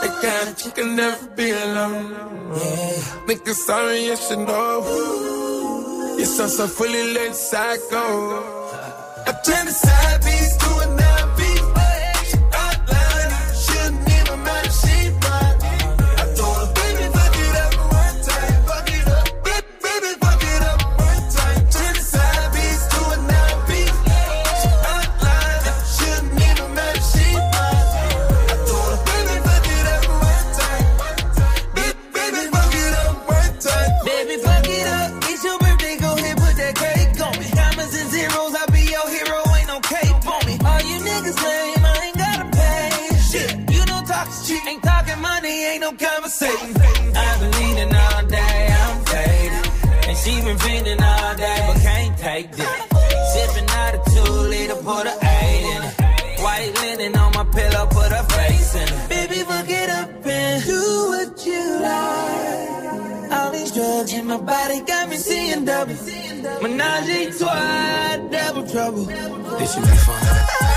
They can't, you can never be alone. Nigga, sorry, you should know. You're so, so fully lit psycho. Oh. I turn the side piece to a Satan. I've been leaning all day, I'm faded. And she been feeling all day, but can't take this. Sipping out a two liter, put a eight in it. White linen on my pillow, put her face in it. Baby, fuck it up and do what you like. All these drugs in my body got me seeing double. Menage a double trouble. This should be fun.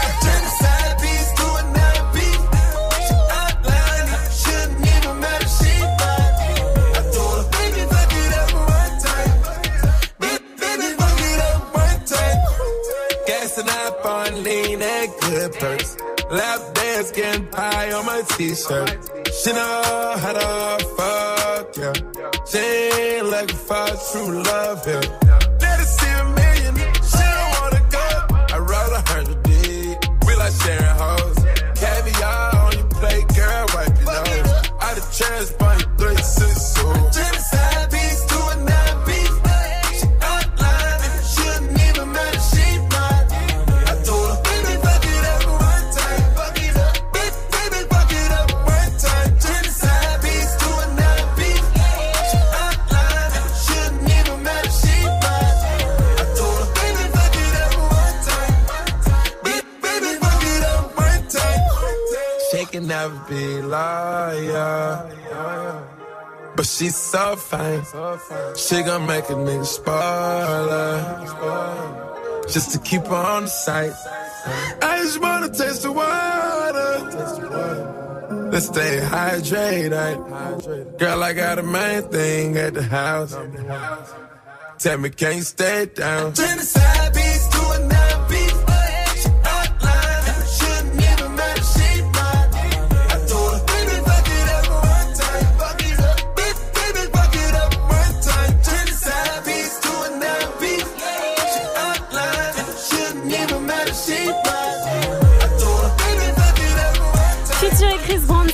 Lean and good perks. Lap dance getting pie on my t-shirt. She know how to fuck, yeah. She ain't looking for true love, yeah. Let her see a million. She don't wanna go. I wrote a hundred deep. We like sharing hoes. Caviar on your plate, girl, wipe your nose. Out of chance, can never be loyal. But she's so fine. She gon' make a nigga spoiler. Just to keep her on the site. I just wanna taste the water. Let's stay hydrated. Girl, I got a main thing at the house. Tell me, can you stay down? Genocide beats to a nine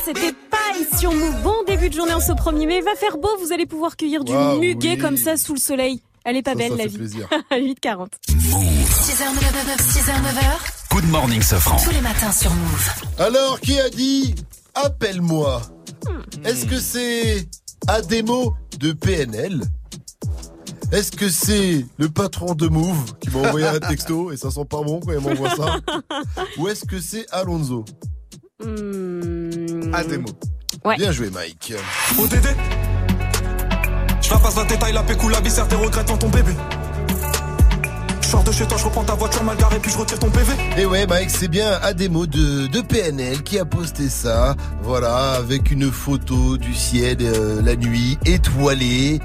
c'était paille sur Move. Bon début de journée en ce 1er mai. Va faire beau, vous allez pouvoir cueillir du muguet oui. comme ça sous le soleil. Elle est pas Ça, belle ça la vie. plaisir. 8h40. 6h, 6h, 9h, Good morning, Safran. tous les matins sur Move. Alors, qui a dit appelle-moi? Hmm. Est-ce que c'est Ademo de PNL Est-ce que c'est le patron de Move qui m'a envoyé un texto et ça sent pas bon quand il m'envoie ça? Ou est-ce que c'est Alonso? Hmm. Ademo. Ouais. Bien joué, Mike. ODD Je la passe la détail, la pécou, la viscère, tes regrets devant ton bébé. Je sors de chez toi, je reprends ta voiture mal garée, puis je retire ton PV. Et ouais, Mike, c'est bien Ademo de, de PNL qui a posté ça. Voilà, avec une photo du ciel euh, la nuit étoilée.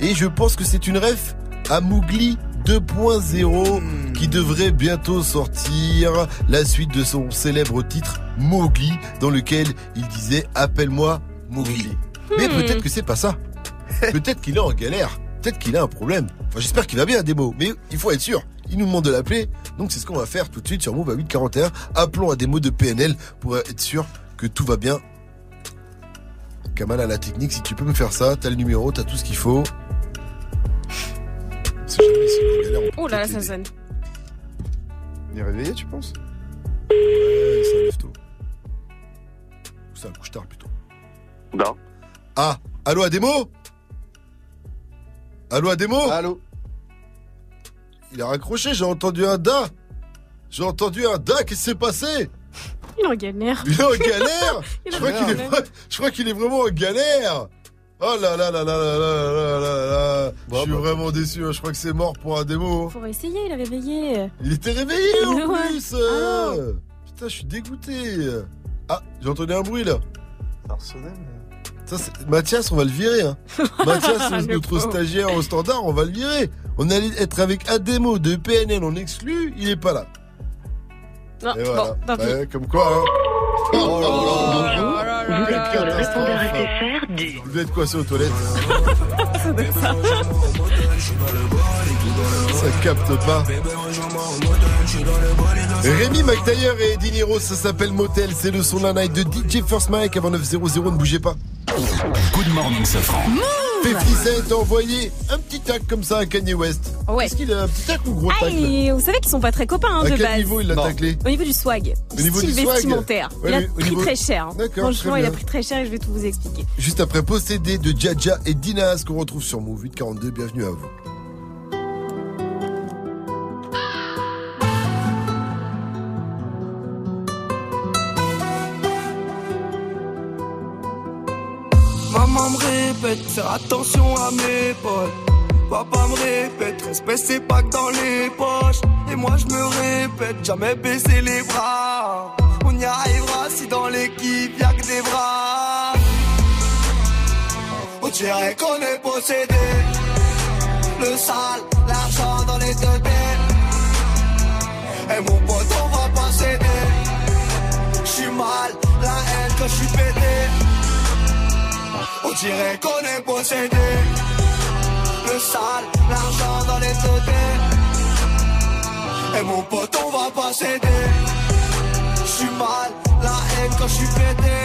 Et je pense que c'est une ref à Mougli 2.0 qui devrait bientôt sortir la suite de son célèbre titre Mowgli dans lequel il disait appelle-moi Mowgli. Mais Hmm. peut-être que c'est pas ça. Peut-être qu'il est en galère. Peut-être qu'il a un problème. Enfin, j'espère qu'il va bien, Ademo. Mais il faut être sûr. Il nous demande de l'appeler. Donc, c'est ce qu'on va faire tout de suite sur Move à 841. Appelons Ademo de PNL pour être sûr que tout va bien. Kamal à la technique, si tu peux me faire ça, t'as le numéro, t'as tout ce qu'il faut. C'est jamais est galère, peut Oh là là, ça sonne. Il est réveillé, tu penses? Ouais, ça lève tôt. Ou ça couche tard plutôt. Non. Ah, allô Ademo? Allô Ademo? Allô? Il a raccroché, j'ai entendu un da. J'ai entendu un da, qu'est-ce qui s'est passé Il en galère. Il est en galère Il je, crois qu'il est, vra- je crois qu'il est vraiment en galère Oh là là là là là là là là là Je suis vraiment déçu, hein. je crois que c'est mort pour Ademo. Faut essayer, il avait réveillé. Il était réveillé en plus euh. Putain, je suis dégoûté Ah, j'ai entendu un bruit là Ça ressonnait, Ça, c'est- Mathias, on va le virer. Hein. Mathias, notre pauvre. stagiaire au standard, on va le virer. On allait être avec Ademo de PNL, on exclut, il est pas là. Non, Et voilà. bon, tant pis. Ouais, comme quoi, hein. Oh là là. Vous êtes coincé aux toilettes Ça capte pas. Rémi McTayer et Eddie Niro, ça s'appelle Motel, c'est le son d'un night de DJ First Mike avant 900, ne bougez pas. Good morning, Safran. 50 Cent a envoyé un petit tac comme ça à Kanye West. Ouais. Est-ce qu'il a un petit tac ou gros tac vous savez qu'ils sont pas très copains hein, À de quel base. niveau il l'a taclé Au niveau du swag. Au niveau style du swag vestimentaire. Ouais, il a pris niveau- très cher. hein. D'accord, Franchement, il a pris très cher et je vais tout vous expliquer. Juste après Possédé de Jaja et Dinas qu'on retrouve sur Move 842. Bienvenue à vous. Faire attention à mes potes. Papa me répète, respect c'est pas que dans les poches. Et moi je me répète, jamais baisser les bras. On y arrivera si dans l'équipe y'a que des bras. On dirait qu'on est possédé. Le sale, l'argent dans les deux têtes. Et mon pote, on va pas céder. J'suis mal, la haine que j'suis pété. On dirait qu'on est possédé. Le sale, l'argent dans les têtes. Et mon pote, on va pas céder. J'suis mal, la haine quand j'suis pété.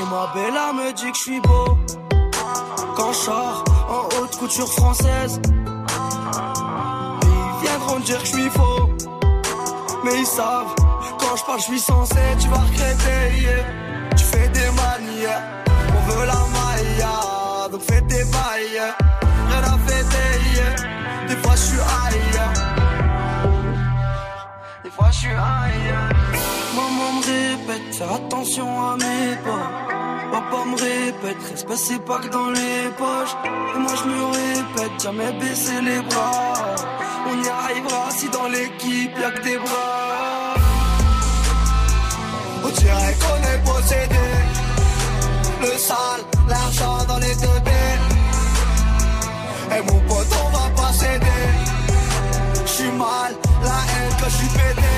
Et ma bella me dit que j'suis beau. Quand j'sors en haute couture française. Ils viendront dire que j'suis faux. Mais ils savent, quand je parle, je suis censé, tu vas regretter. yeah. Tu fais des manières, la maille, donc fais tes bails. Rien à fêter, des fois je suis high. Des fois je suis high. Maman me répète, faire attention à mes pas. Papa me répète, respect c'est pas que dans les poches. Et moi je me répète, jamais baisser les bras. On y arrivera si dans l'équipe y'a que des bras. On dirait qu'on est possédé. Le sale, l'argent dans les deux baies. Et mon pote, on va pas céder. J'suis mal, la haine que j'suis pété.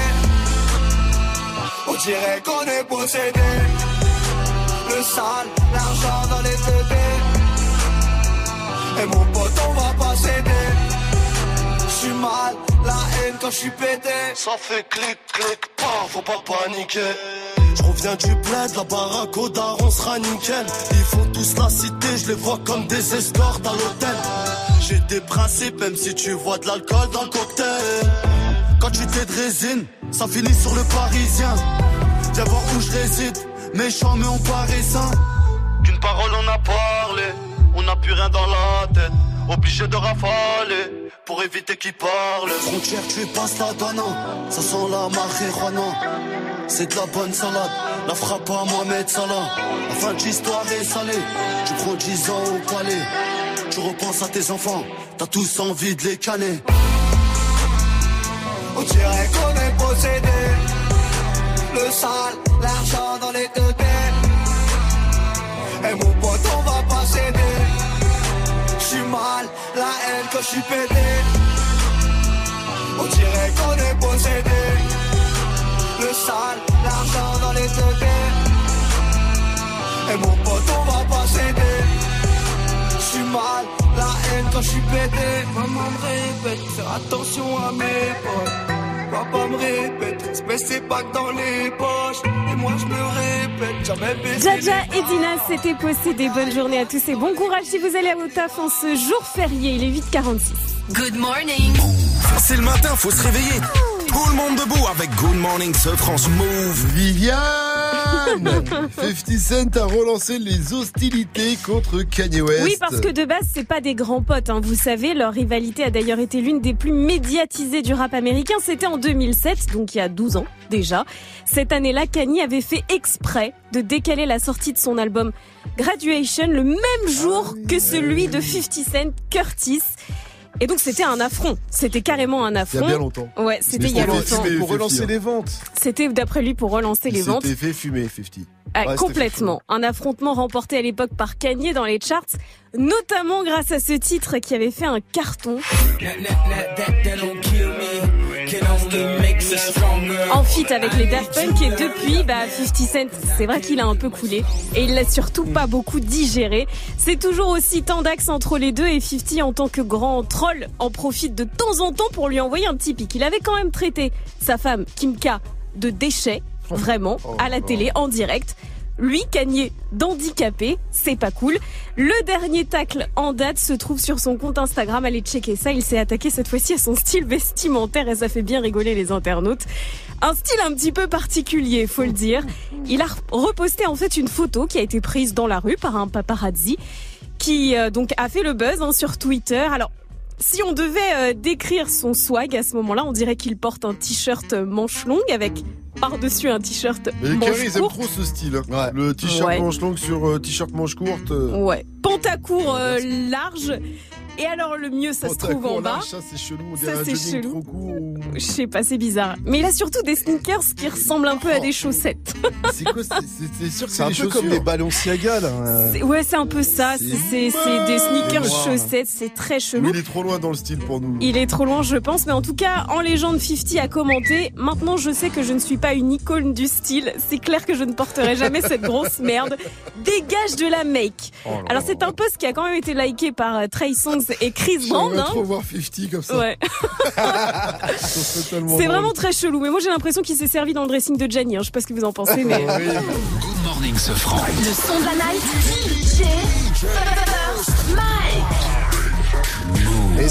On dirait qu'on est possédé. Le sale, l'argent dans les deux baies. Et mon pote, on va pas céder. J'suis mal, la haine quand j'suis pété. Ça fait clic, clic, pas, faut pas paniquer. Je reviens du bled, la baraque au daron sera nickel. Ils font tous la cité, je les vois comme des escortes à l'hôtel. J'ai des principes, même si tu vois de l'alcool dans le cocktail. Quand tu t'es de résine, ça finit sur le parisien. Viens voir où je réside, méchant mais on paraît sain. Qu'une parole on a parlé, on n'a plus rien dans la tête. Obligé de rafaler pour éviter qu'ils parlent. Frontière, tu passes la douane, ça sent la marijuana. C'est de la bonne salade, la frappe à Mohamed Salah. La fin de l'histoire est salée, tu prends 10 ans au palais. Tu repenses à tes enfants, t'as tous envie de les canner. On dirait qu'on est possédé. Le sale, l'argent dans les deux têtes. Et mon pote, on va pas céder. J'suis mal, la haine que j'suis pété. On dirait qu'on est possédé. Quand j'suis pété. Maman me répète, faire attention à mes potes. Papa me répète, respect c'est pas que dans les poches. Et moi je me répète, jamais baisser Jaja et Dina, c'était possédé. Bonne journée à tous et bon courage si vous allez au taf en ce jour férié. Il est 8h46. Good morning. C'est le matin, faut se réveiller. Tout le monde debout avec Good Morning ce France Move. Viviane 50 Cent a relancé les hostilités contre Kanye West. Oui, parce que de base, c'est pas des grands potes. hein. Vous savez, leur rivalité a d'ailleurs été l'une des plus médiatisées du rap américain. C'était en 2007, donc il y a 12 ans déjà. Cette année-là, Kanye avait fait exprès de décaler la sortie de son album Graduation le même jour que celui de 50 Cent Curtis. Et donc c'était un affront. C'était carrément un affront. Il y a bien longtemps. Ouais, c'était il y a longtemps. c'était Pour relancer hein. les ventes. C'était d'après lui pour relancer les ventes. C'était fait fumer 50. Ah, Ouais, c'était complètement. Un affrontement remporté à l'époque par Kanye dans les charts, notamment grâce à ce titre qui avait fait un carton. En feat avec les Daft Punk et depuis, bah, 50 Cent, c'est vrai qu'il a un peu coulé et il l'a surtout pas beaucoup digéré. C'est toujours aussi tendax entre les deux et 50 en tant que grand troll en profite de temps en temps pour lui envoyer un petit pic. Il avait quand même traité sa femme Kim K de déchet, vraiment, à la télé, en direct. Lui, Kanye, d'handicapé, c'est pas cool. Le dernier tacle en date se trouve sur son compte Instagram. Allez checker ça. Il s'est attaqué cette fois-ci à son style vestimentaire et ça fait bien rigoler les internautes. Un style un petit peu particulier, faut le dire. Il a reposté en fait une photo qui a été prise dans la rue par un paparazzi qui euh, donc a fait le buzz hein, sur Twitter. Alors si on devait euh, décrire son swag à ce moment-là, on dirait qu'il porte un t-shirt manche longue avec par-dessus un t-shirt manche Carrés, ils aiment courte. trop ce style. hein. Le t-shirt Ouais. manche longue sur euh, t-shirt manche courte. euh, Ouais. Pantacourt euh, large. Et alors le mieux, ça se trouve en bas. large, Ça, c'est chelou. On Ça, c'est chelou. trop court. ou- Je sais pas, c'est bizarre. Mais il a surtout des sneakers qui ressemblent un peu à des chaussettes. C'est quoi C'est sûr que C'est c'est un des peu chaussures. comme les Balenciaga, là. C'est- Ouais, c'est un peu ça. C'est c'est- c'est des sneakers chaussettes. C'est très Mais chelou. il est trop loin dans le style pour nous. Il est trop loin, je pense, mais en tout cas, en légende 50 a commenté. Maintenant, je sais que je ne suis pas une icône du style. C'est clair que je ne porterai jamais cette grosse merde. Dégage de la make. Oh Alors, c'est un post qui a quand même été liké par euh, Trey Songz et Chris. J'aimerais hein. trop voir 50 comme ça. Ouais. C'est vraiment très chelou. Mais moi, j'ai l'impression qu'il s'est servi dans le dressing de Gianni. hein. Je sais pas ce que vous en pensez, mais. Good morning, ce franc. Le son de la night. DJ Mike.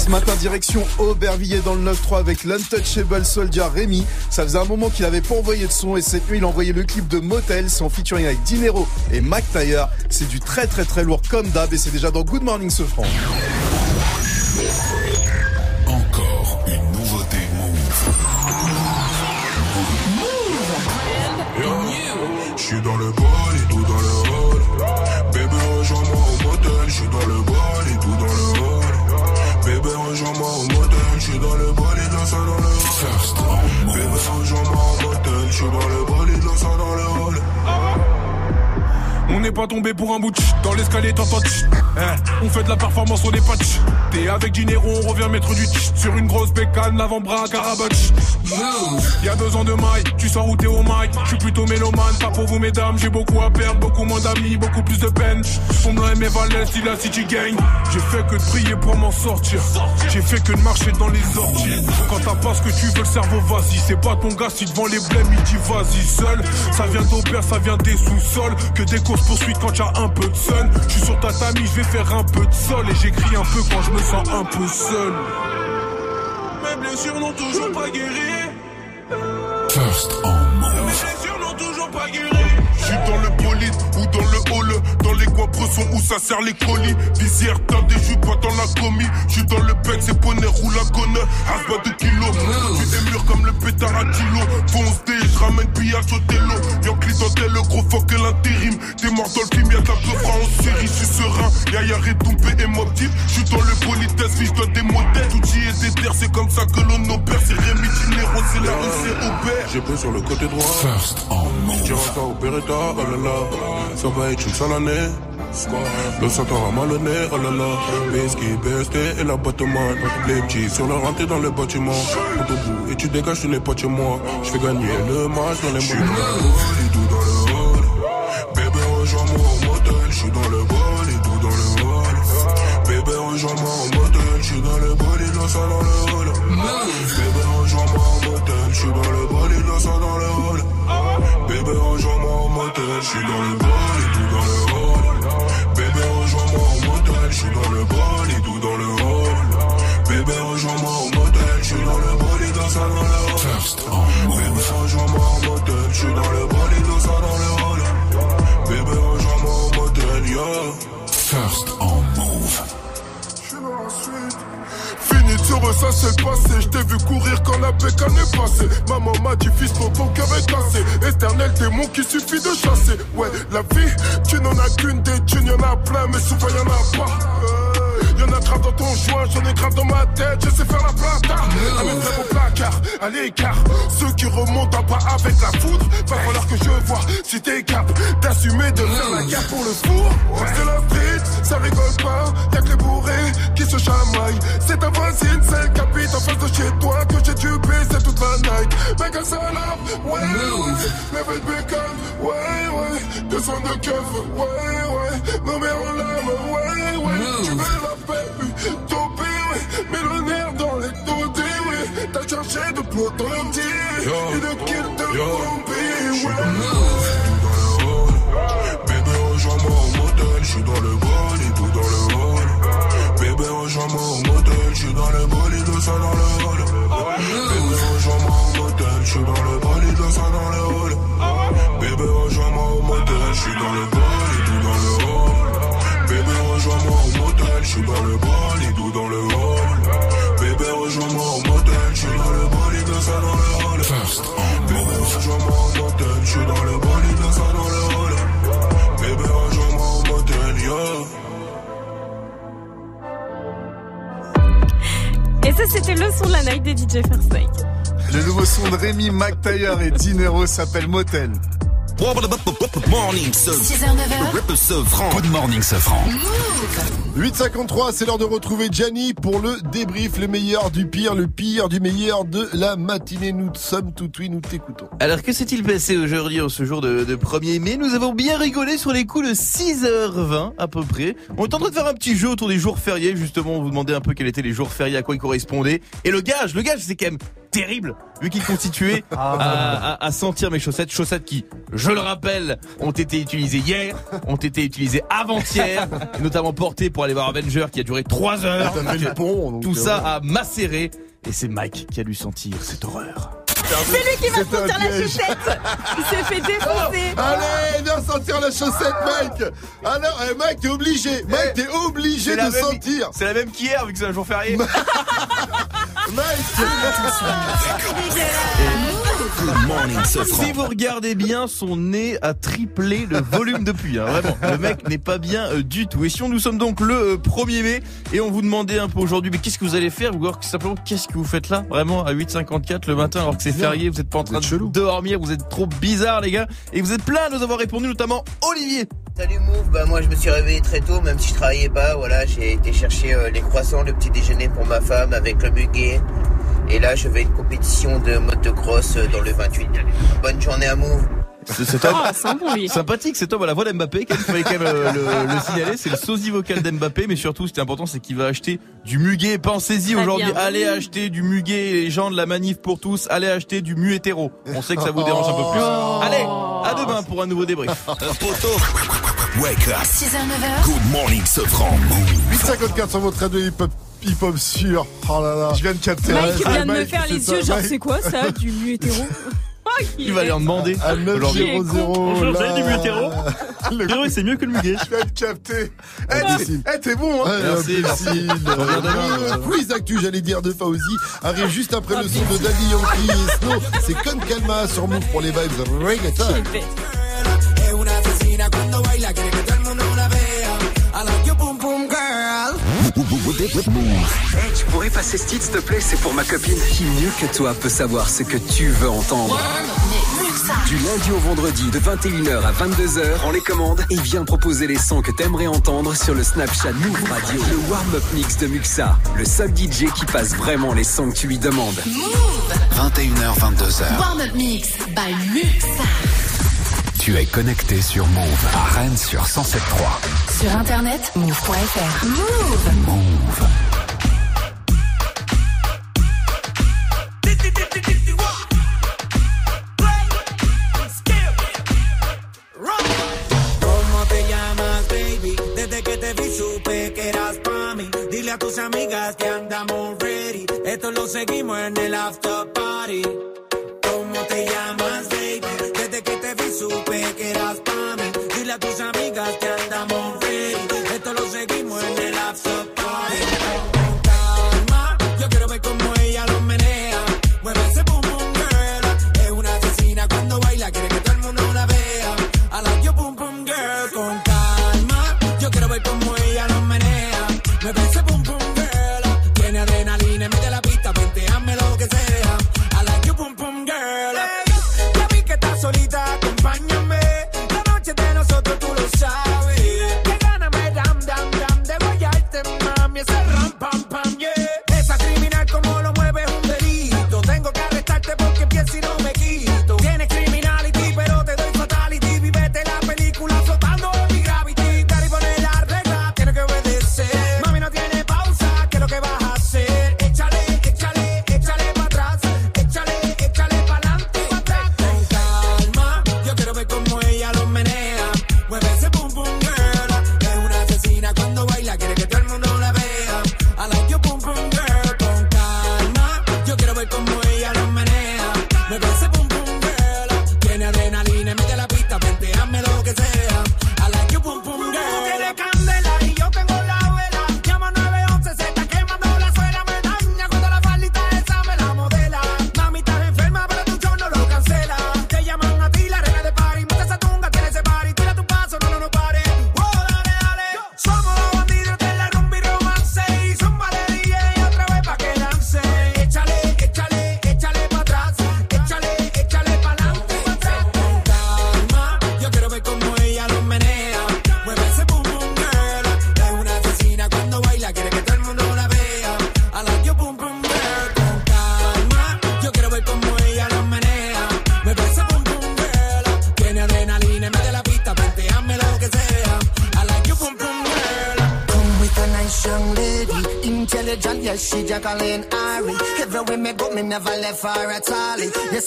Ce matin, direction Aubervilliers dans le 9-3 avec l'Untouchable Soldier Rémi. Ça faisait un moment qu'il avait pas envoyé de son et cette nuit, il a envoyé le clip de Motel, en featuring avec Dinero et Mac. C'est du très très très lourd comme d'hab et c'est déjà dans Good Morning ce franc. Suis dans le On n'est pas tombé pour un bout Dans l'escalier t'entends. Eh, On fait de la performance on n'est pas. T'es avec Dinero on revient mettre du tch. Sur une grosse bécane l'avant-bras à carabotch Y'a deux ans de maille, tu sors où t'es au mic. Je suis plutôt mélomane, pas pour vous mesdames. J'ai beaucoup à perdre, beaucoup moins d'amis, beaucoup plus de peine. Son blanc et mes valets, il a City Gang. J'ai fait que de prier pour m'en sortir. J'ai fait que de marcher dans les orties Quand t'as pas ce que tu veux le cerveau vas-y C'est pas ton gars si devant les blèmes il dit vas-y. Seul Ça vient d'Aubert, ça vient des sous-sols. Que des courses poursuites quand y'a un peu de sun. Je suis sur tatami, je vais faire un peu de sol. Et j'écris un peu quand je me sens un peu seul. Mes blessures n'ont toujours pas guéri. First en Mes blessures n'ont toujours pas guéri. Je suis dans le ou dans le hall Dans les coins-bressons où ça sert les colis. Visière, t'as des jus, pas dans la commis. Je suis dans le bec, c'est poney, roule à gonne Asba de kilos Tu des murs comme le pétard à kilo. Fonce D, je ramène pillage au télo Yankee dans le gros fuck l'intérim. T'es mort dans le film, y'a de la peu en série. Je suis serein, y'a y'a retombé et mob type Je suis dans le politesse, je donne des modèles. Tout y est des terres, c'est comme ça que l'on opère. C'est Rémi Dinero, c'est la rue, c'est Aubert. J'ai pris sur le côté droit. First en Move. Tire ça au Beretta, oh là là. Ça va être une sale année. Le Satan a mal au nez, oh là là. Whisky, BST et la boîte man. Les petits sur leur rentrée dans le bâtiment. Pour debout et tu dégages, tu n'es pas chez moi. Je fais gagner le match dans les et tout dans le hall. Bébé, rejoins-moi au motel. Je suis dans le bol et tout dans le hall. Bébé, rejoins-moi au motel. Je suis dans le bol et dans ça dans le hall. Bébé, rejoins-moi au motel. Je suis dans le bol et dans ça dans le hall. Bébé, rejoins-moi au motel. Je suis dans le bol et tout dans le hall. Bébé, rejoins-moi au motel. Je suis dans le bol et tout dans le hall. Bébé, rejoins-moi au motel. Je suis dans le bol et dans ça dans le hall. First en Bébé, Move. rejoins-moi au motel. Je suis dans le bol et dans ça dans le hall. Bébé, rejoins-moi au motel, yo. First en Move. Fini de ça c'est le passé Je t'ai vu courir quand bécane est passée Maman m'a dit fils ton ton cœur est cassé Éternel démon qui suffit de chasser Ouais la vie tu n'en as qu'une des thunes Y'en a plein mais souvent y'en a pas Euh, Y'en a grave dans ton joint, j'en ai grave dans ma tête, je sais faire la plata. À mes frères au placard, à l'écart. Ceux qui remontent en bas avec la foudre, va falloir que je vois si t'es cap d'assumer de faire la guerre pour le four. C'est la street, ça rigole pas, y'a que les bourrés qui se chamaillent. C'est ta voisine, celle qui habite en face de chez toi que j'ai dû baiser toute la night. Mec, un salope, ouais, ouais. Level bacon, ouais, ouais. Descends de keuf, ouais, ouais. Non mais on l'aime, ouais, ouais. Tu veux la paix, topé, ouais. Mais le nerf dans les dodés, ouais. T'as cherché de plot et de kill de zombies, ouais. Suis dans le bol et tout dans le hall. Bébé, rejoins-moi au motel, je suis dans le bol et tout ça dans le hall. Bébé, rejoins-moi au motel, je suis dans le bol et tout ça dans le hall. Bébé, rejoins-moi au motel, je suis dans le bol et tout dans le hall. Bébé, rejoins-moi au motel, je suis dans le bol et tout dans le hall. Bébé, rejoins-moi au motel, je suis dans le bol et tout ça dans le hall. Bébé, rejoins-moi au motel, je suis dans le bol et tout ça dans le hall. C'était le son de la night des DJ First Night. Le nouveau son de Rémi McTayer et Dinero s'appelle Motel. Morning, ce 6h, 9h. Sofran. Good morning, Safran. 8h53, c'est l'heure de retrouver Gianni pour le débrief, le meilleur du pire, le pire du meilleur de la matinée. Nous sommes tout oui, nous t'écoutons. Alors que s'est-il passé aujourd'hui en ce jour de, de 1er mai? Nous avons bien rigolé sur les coups de 6h20 à peu près. On est en train de faire un petit jeu autour des jours fériés. Justement, on vous demandait un peu quels étaient les jours fériés, à quoi ils correspondaient. Et le gage, le gage c'est quand même terrible vu qu'il constituait à, à- à sentir mes chaussettes. Chaussettes qui, je le rappelle, ont été utilisées hier, ont été utilisées avant-hier, notamment portées pour aller voir Avenger qui a duré 3 heures. Tout euh, ça a macéré. Et c'est Mike qui a dû sentir cette horreur. C'est lui qui va sentir la chaussette. Il s'est fait défoncer. Allez, viens sentir la chaussette, Mike. Alors, eh, Mike, t'es obligé. Mike, t'es obligé de même- sentir. C'est la même qu'hier vu que c'est un jour férié. Morning, Sofran. Si vous regardez bien, son nez a triplé le volume depuis. Hein, vraiment, le mec n'est pas bien euh, du tout. Et si on nous sommes donc le euh, 1er mai et on vous demandait un peu aujourd'hui, mais qu'est-ce que vous allez faire? Ou alors simplement qu'est-ce que vous faites là, vraiment à 8h54 le matin alors que c'est férié, vous êtes pas en train de dormir, vous êtes trop bizarre les gars. Et vous êtes plein à nous avoir répondu, notamment Olivier. Salut Move, bah moi je me suis réveillé très tôt, même si je travaillais pas, voilà, j'ai été chercher euh, les croissants, le petit déjeuner pour ma femme avec le muguet. Et là je vais à une compétition de mode de cross euh, dans le 28. Bonne journée à Move. C'est cet homme Ah, bon, lui. sympathique, cet homme à la voix d'Mbappé. Quand même, il fallait quand même euh, le, le signaler. C'est le sosie vocal d'Mbappé, mais surtout, ce qui est important, c'est qu'il va acheter du muguet. Pensez-y aujourd'hui. Allez acheter du muguet, les gens de la manif pour tous. Allez acheter du mu hétéro. On sait que ça vous dérange un peu plus. Oh. Allez, à demain pour un nouveau débrief. Wake up. 6h, 9h. Good morning, Sofran. 854 sur votre radio hip-hop hip-hop sûr. Oh là là. Je viens de capter. Mike vient de me faire les yeux, genre c'est quoi ça, du mu hétéro? Oh, Il va aller en demander. À Aujourd'hui. 900. Bonjour, vous avez du hétéro Le- c'est mieux que le muguet. Je viens de capter. Eh, t'es- eh, t'es bon, hein Merci, merci. Euh. Quiz Actu, j'allais dire de Fauzi, arrive juste après le son de Daddy Yankee et Snow. C'est Con Calma sur Move pour les vibes reggaeton. Hey, tu pourrais passer ce titre, s'il te plaît? C'est pour ma copine. Qui mieux que toi peut savoir ce que tu veux entendre? Du lundi au vendredi, de 21h à 22h, prends les commandes et viens proposer les sons que t'aimerais entendre sur le Snapchat Move Radio. Le warm-up mix de Muxa, le seul DJ qui passe vraiment les sons que tu lui demandes. 21h, 22h. Warm Up Mix by Muxa. Tu es connecté sur Move à Rennes sur 107.3. Sur internet, move.fr. Move. Move. ¿Cómo te llamas, baby? Desde que te vi supe que eras pa' mí. Dile a tus amigas que andamos ready. Esto lo seguimos en el after party. Supe que eras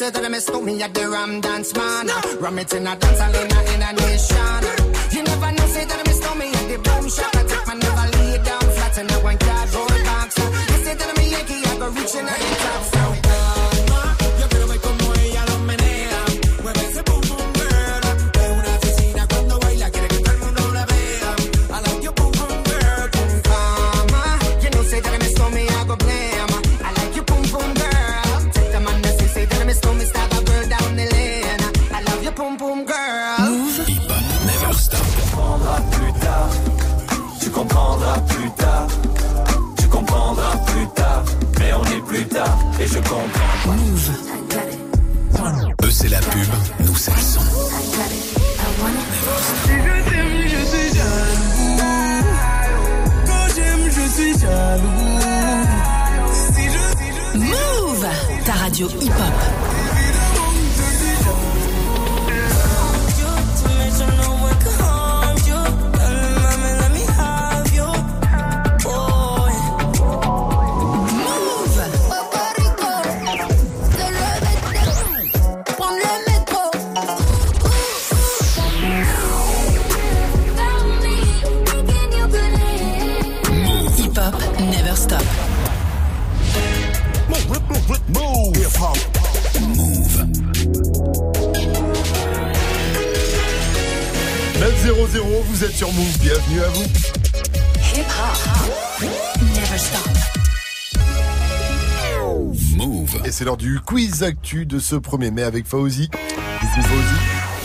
say that I miss me at the Ram Dance Man. Ram it in a dance in a, in a nation. Du quiz actu de ce 1er mai avec Fauzi.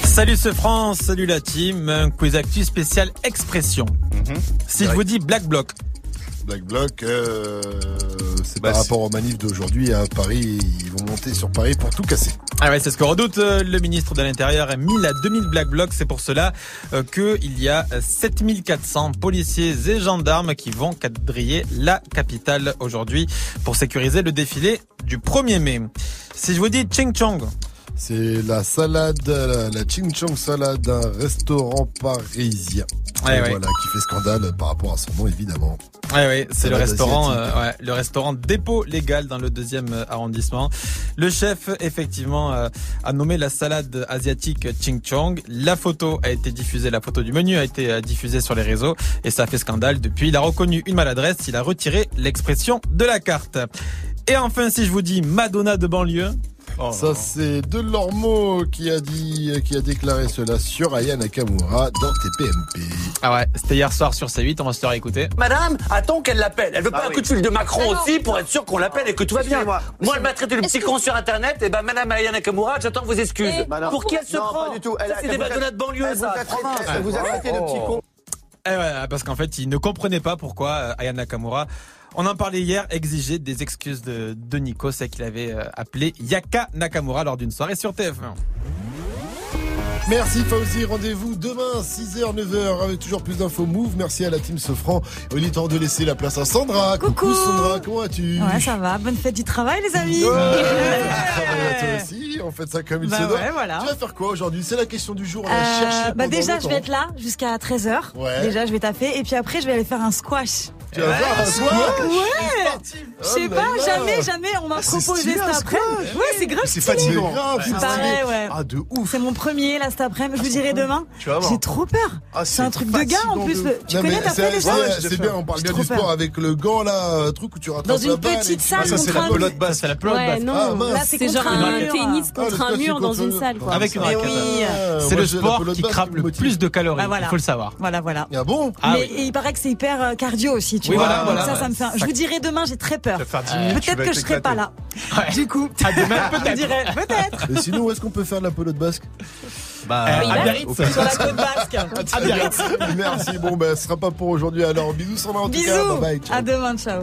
Salut ce France, salut la team. Un quiz actu spécial expression. Si je vous dis Black Bloc, Black Bloc, euh, c'est Bah, par rapport aux manifs d'aujourd'hui à Paris. Ils vont monter sur Paris pour tout casser. Ah ouais, c'est ce que redoute euh, le ministre de l'Intérieur, 1000 à 2000 Black Blocs. C'est pour cela euh, qu'il y a euh, 7400 policiers et gendarmes qui vont quadriller la capitale aujourd'hui pour sécuriser le défilé du 1er mai. Si je vous dis Ching Chong, C'est la salade, la, la Ching Chong salade d'un restaurant parisien. Ouais, Et ouais. Voilà, qui fait scandale par rapport à son nom, évidemment. Ouais, ouais, c'est le restaurant, euh, ouais, le restaurant dépôt légal dans le deuxième euh, arrondissement. Le chef, effectivement, euh, a nommé la salade asiatique Ching Chong. La photo a été diffusée, la photo du menu a été diffusée sur les réseaux et ça a fait scandale. Depuis, il a reconnu une maladresse, il a retiré l'expression de la carte. Et enfin, si je vous dis Madonna de banlieue. Oh Ça, c'est Delormeau qui a dit, qui a déclaré cela sur Aya Nakamura dans TPMP. Ah ouais, c'était hier soir sur C8, on va se le réécouter. Madame, attends qu'elle l'appelle. Elle veut pas Ah un oui. coup de fil de Macron Ah non. aussi pour être sûr qu'on l'appelle et que tout va bien. Moi, elle m'a traité de petit con sur Internet. Et ben, Madame Aya Nakamura, j'attends vos excuses. Eh, Madame- Pour qui elle se Non, prend pas du tout. Elle Ça, a- c'est des badonnades de banlieue, elle vous ça. vous a traité de petit con. Eh ouais, parce qu'en fait, il ne comprenait pas pourquoi euh, Aya Nakamura, on en parlait hier, exigeait des excuses de, de Nico, c'est qu'il avait euh, appelé Yaka Nakamura lors d'une soirée sur TF1. Merci Fauzi, rendez-vous demain 6h, 9h avec toujours plus d'infos Move. Merci à la team Sofran. Il est temps de laisser la place à Sandra. Coucou, Sandra, comment vas-tu? Ouais, ça va. Bonne fête du travail, les amis. Ouais, à toi aussi, on fait ça comme il Bah se doit. ouais, voilà. Tu vas faire quoi aujourd'hui? C'est la question du jour, on va Euh, chercher bah déjà, je vais être là jusqu'à 13h. Ouais. Déjà, je vais taper. Et puis après, je vais aller faire un squash. Tu vas faire un squash? Ouais. Je sais Oh pas, jamais, jamais on m'a Ah, proposé après-midi. squash. Ouais, c'est grave C'est fatigant. ouais. Ah, de ouf. C'est mon premier là cet après-midi. Je vous dirai demain. J'ai trop peur. Ah, c'est un truc de gars en plus. de. Tu Non, connais mais t'as fait c'est- bien, on parle bien du peur. sport avec le gant là, un truc où tu rattrapes Dans une la balle et petite salle Ah, ça, c'est la pelote basse. C'est la pelote basse. non, Ah, là c'est genre un tennis Ah, contre un mur dans une un- salle, quoi. Avec une Mais raquette. Ah, C'est le sport qui me le plus de calories, Bah, il faut le savoir. Voilà, voilà. Ah bon Ah mais il paraît que c'est hyper euh, cardio aussi, tu Oui, vois. voilà, Donc voilà. ça, ça me fait. un- Je vous dirai demain, j'ai très peur. Tu vas faire 10 minutes, tu Peut-être que je serai pas là. Du coup, peut-être. peut-être. Et sinon, où est-ce qu'on peut faire de la pelote basque Bah, Euh, à Biarritz. Sur la côte basque. À Biarritz. Merci, bon, ben, ce sera pas pour aujourd'hui alors. Bisous, Sandra, en tout cas. Bisous. Bye bye. ciao. À demain, ciao.